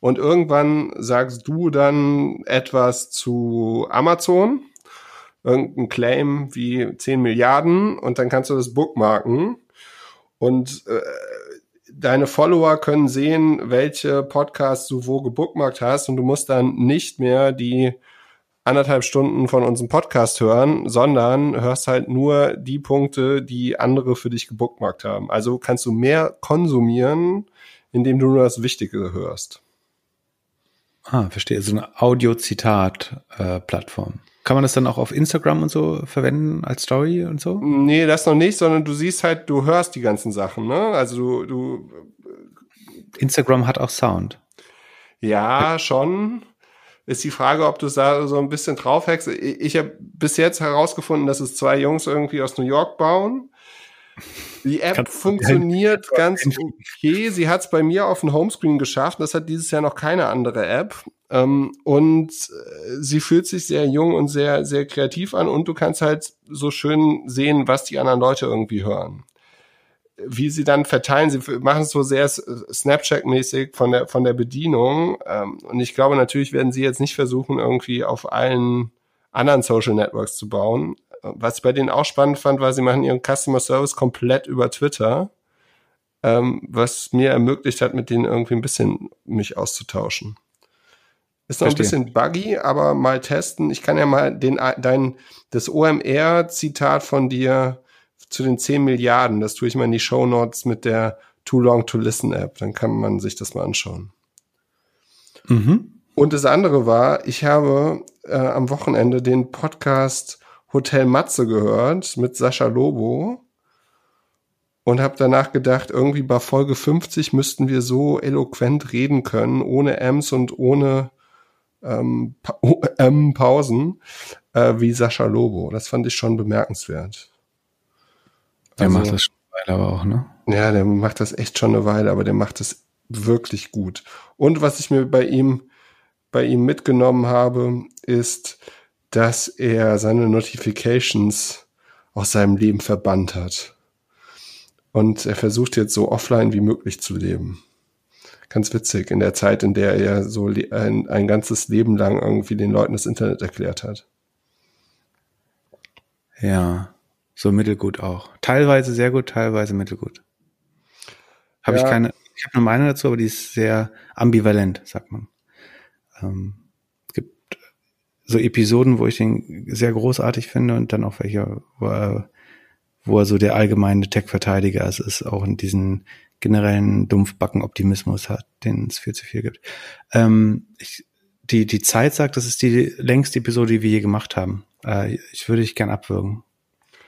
und irgendwann sagst du dann etwas zu Amazon, irgendein Claim wie 10 Milliarden und dann kannst du das bookmarken und äh, deine Follower können sehen, welche Podcasts du wo gebookmarkt hast und du musst dann nicht mehr die anderthalb Stunden von unserem Podcast hören, sondern hörst halt nur die Punkte, die andere für dich gebookmarkt haben. Also kannst du mehr konsumieren, indem du nur das Wichtige hörst. Ah, verstehe. So eine Audio-Zitat-Plattform. Äh, Kann man das dann auch auf Instagram und so verwenden als Story und so? Nee, das noch nicht, sondern du siehst halt, du hörst die ganzen Sachen, ne? Also du, du Instagram hat auch Sound. Ja, schon. Ist die Frage, ob du da so ein bisschen draufhackst. Ich, ich habe bis jetzt herausgefunden, dass es zwei Jungs irgendwie aus New York bauen. Die App Kannst funktioniert ganz okay. Sie hat es bei mir auf dem Homescreen geschafft. Das hat dieses Jahr noch keine andere App. Ähm, und äh, sie fühlt sich sehr jung und sehr, sehr kreativ an. Und du kannst halt so schön sehen, was die anderen Leute irgendwie hören. Wie sie dann verteilen, sie machen es so sehr Snapchat-mäßig von der, von der Bedienung. Ähm, und ich glaube, natürlich werden sie jetzt nicht versuchen, irgendwie auf allen anderen Social Networks zu bauen. Was ich bei denen auch spannend fand, war, sie machen ihren Customer Service komplett über Twitter, ähm, was mir ermöglicht hat, mit denen irgendwie ein bisschen mich auszutauschen. Ist noch Verstehe. ein bisschen buggy, aber mal testen. Ich kann ja mal den, dein, das OMR-Zitat von dir zu den 10 Milliarden, das tue ich mal in die Show Notes mit der Too Long to Listen App. Dann kann man sich das mal anschauen. Mhm. Und das andere war, ich habe äh, am Wochenende den Podcast Hotel Matze gehört mit Sascha Lobo und habe danach gedacht, irgendwie bei Folge 50 müssten wir so eloquent reden können, ohne Ms und ohne ähm, pa ähm, Pausen, äh, wie Sascha Lobo. Das fand ich schon bemerkenswert. Der also, macht das schon eine Weile aber auch, ne? Ja, der macht das echt schon eine Weile, aber der macht das wirklich gut. Und was ich mir bei ihm, bei ihm mitgenommen habe, ist, dass er seine Notifications aus seinem Leben verbannt hat. Und er versucht jetzt so offline wie möglich zu leben. Ganz witzig, in der Zeit, in der er so ein, ein ganzes Leben lang irgendwie den Leuten das Internet erklärt hat. Ja, so mittelgut auch. Teilweise sehr gut, teilweise mittelgut. Habe ja. ich keine, ich habe eine Meinung dazu, aber die ist sehr ambivalent, sagt man. Ähm, so Episoden, wo ich den sehr großartig finde und dann auch welche, wo er, wo er so der allgemeine Tech-Verteidiger ist, ist auch in diesen generellen Dumpfbacken-Optimismus hat, den es viel zu viel gibt. Ähm, ich, die, die Zeit sagt, das ist die längste Episode, die wir je gemacht haben. Äh, ich würde dich gern abwürgen.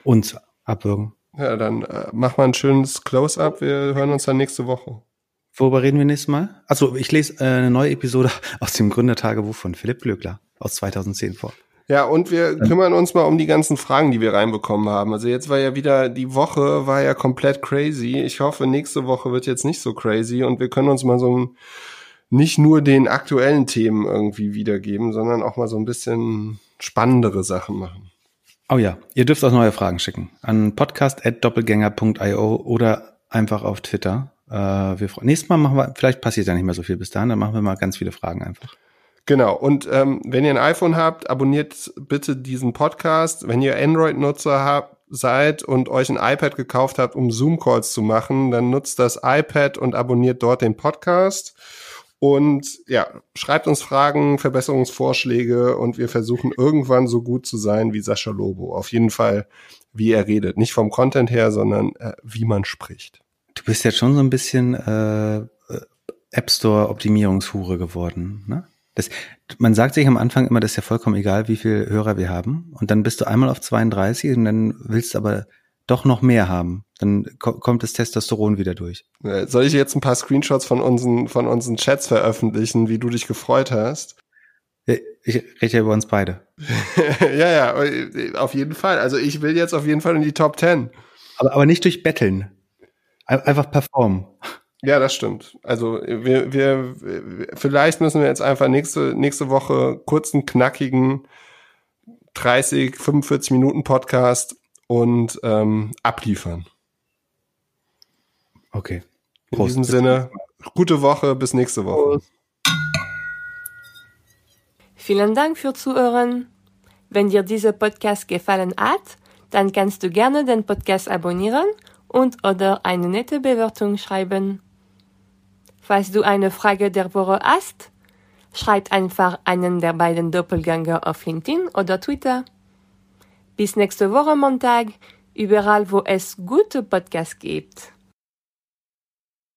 Uns abwürgen. Ja, dann äh, mach mal ein schönes Close-up. Wir hören uns dann nächste Woche. Worüber reden wir nächstes Mal? Also ich lese äh, eine neue Episode aus dem Gründertagebuch von Philipp Glöckler aus 2010 vor. Ja, und wir kümmern uns mal um die ganzen Fragen, die wir reinbekommen haben. Also jetzt war ja wieder, die Woche war ja komplett crazy. Ich hoffe, nächste Woche wird jetzt nicht so crazy und wir können uns mal so ein, nicht nur den aktuellen Themen irgendwie wiedergeben, sondern auch mal so ein bisschen spannendere Sachen machen. Oh ja, ihr dürft auch neue Fragen schicken an podcast.doppelgänger.io oder einfach auf Twitter. Äh, wir, nächstes Mal machen wir, vielleicht passiert ja nicht mehr so viel bis dahin, dann machen wir mal ganz viele Fragen einfach. Genau. Und ähm, wenn ihr ein iPhone habt, abonniert bitte diesen Podcast. Wenn ihr Android-Nutzer habt, seid und euch ein iPad gekauft habt, um Zoom-Calls zu machen, dann nutzt das iPad und abonniert dort den Podcast. Und ja, schreibt uns Fragen, Verbesserungsvorschläge und wir versuchen irgendwann so gut zu sein wie Sascha Lobo. Auf jeden Fall, wie er redet. Nicht vom Content her, sondern äh, wie man spricht. Du bist jetzt schon so ein bisschen äh, App Store Optimierungshure geworden, ne? Das, man sagt sich am Anfang immer, das ist ja vollkommen egal, wie viele Hörer wir haben. Und dann bist du einmal auf 32 und dann willst du aber doch noch mehr haben. Dann kommt das Testosteron wieder durch. Äh, soll ich jetzt ein paar Screenshots von unseren, von unseren Chats veröffentlichen, wie du dich gefreut hast? Äh, ich rede ja über uns beide. ja, ja, auf jeden Fall. Also ich will jetzt auf jeden Fall in die Top 10. Aber, aber nicht durch Betteln. Einfach performen. Ja, das stimmt. Also wir, wir, vielleicht müssen wir jetzt einfach nächste, nächste Woche kurzen, knackigen 30, 45 Minuten Podcast und ähm, abliefern. Okay. Prost. In diesem Sinne, gute Woche, bis nächste Woche. Vielen Dank für Zuhören. Wenn dir dieser Podcast gefallen hat, dann kannst du gerne den Podcast abonnieren und oder eine nette Bewertung schreiben. Falls du eine Frage der Woche hast, schreib einfach einen der beiden Doppelgänger auf LinkedIn oder Twitter. Bis nächste Woche Montag, überall wo es gute Podcasts gibt.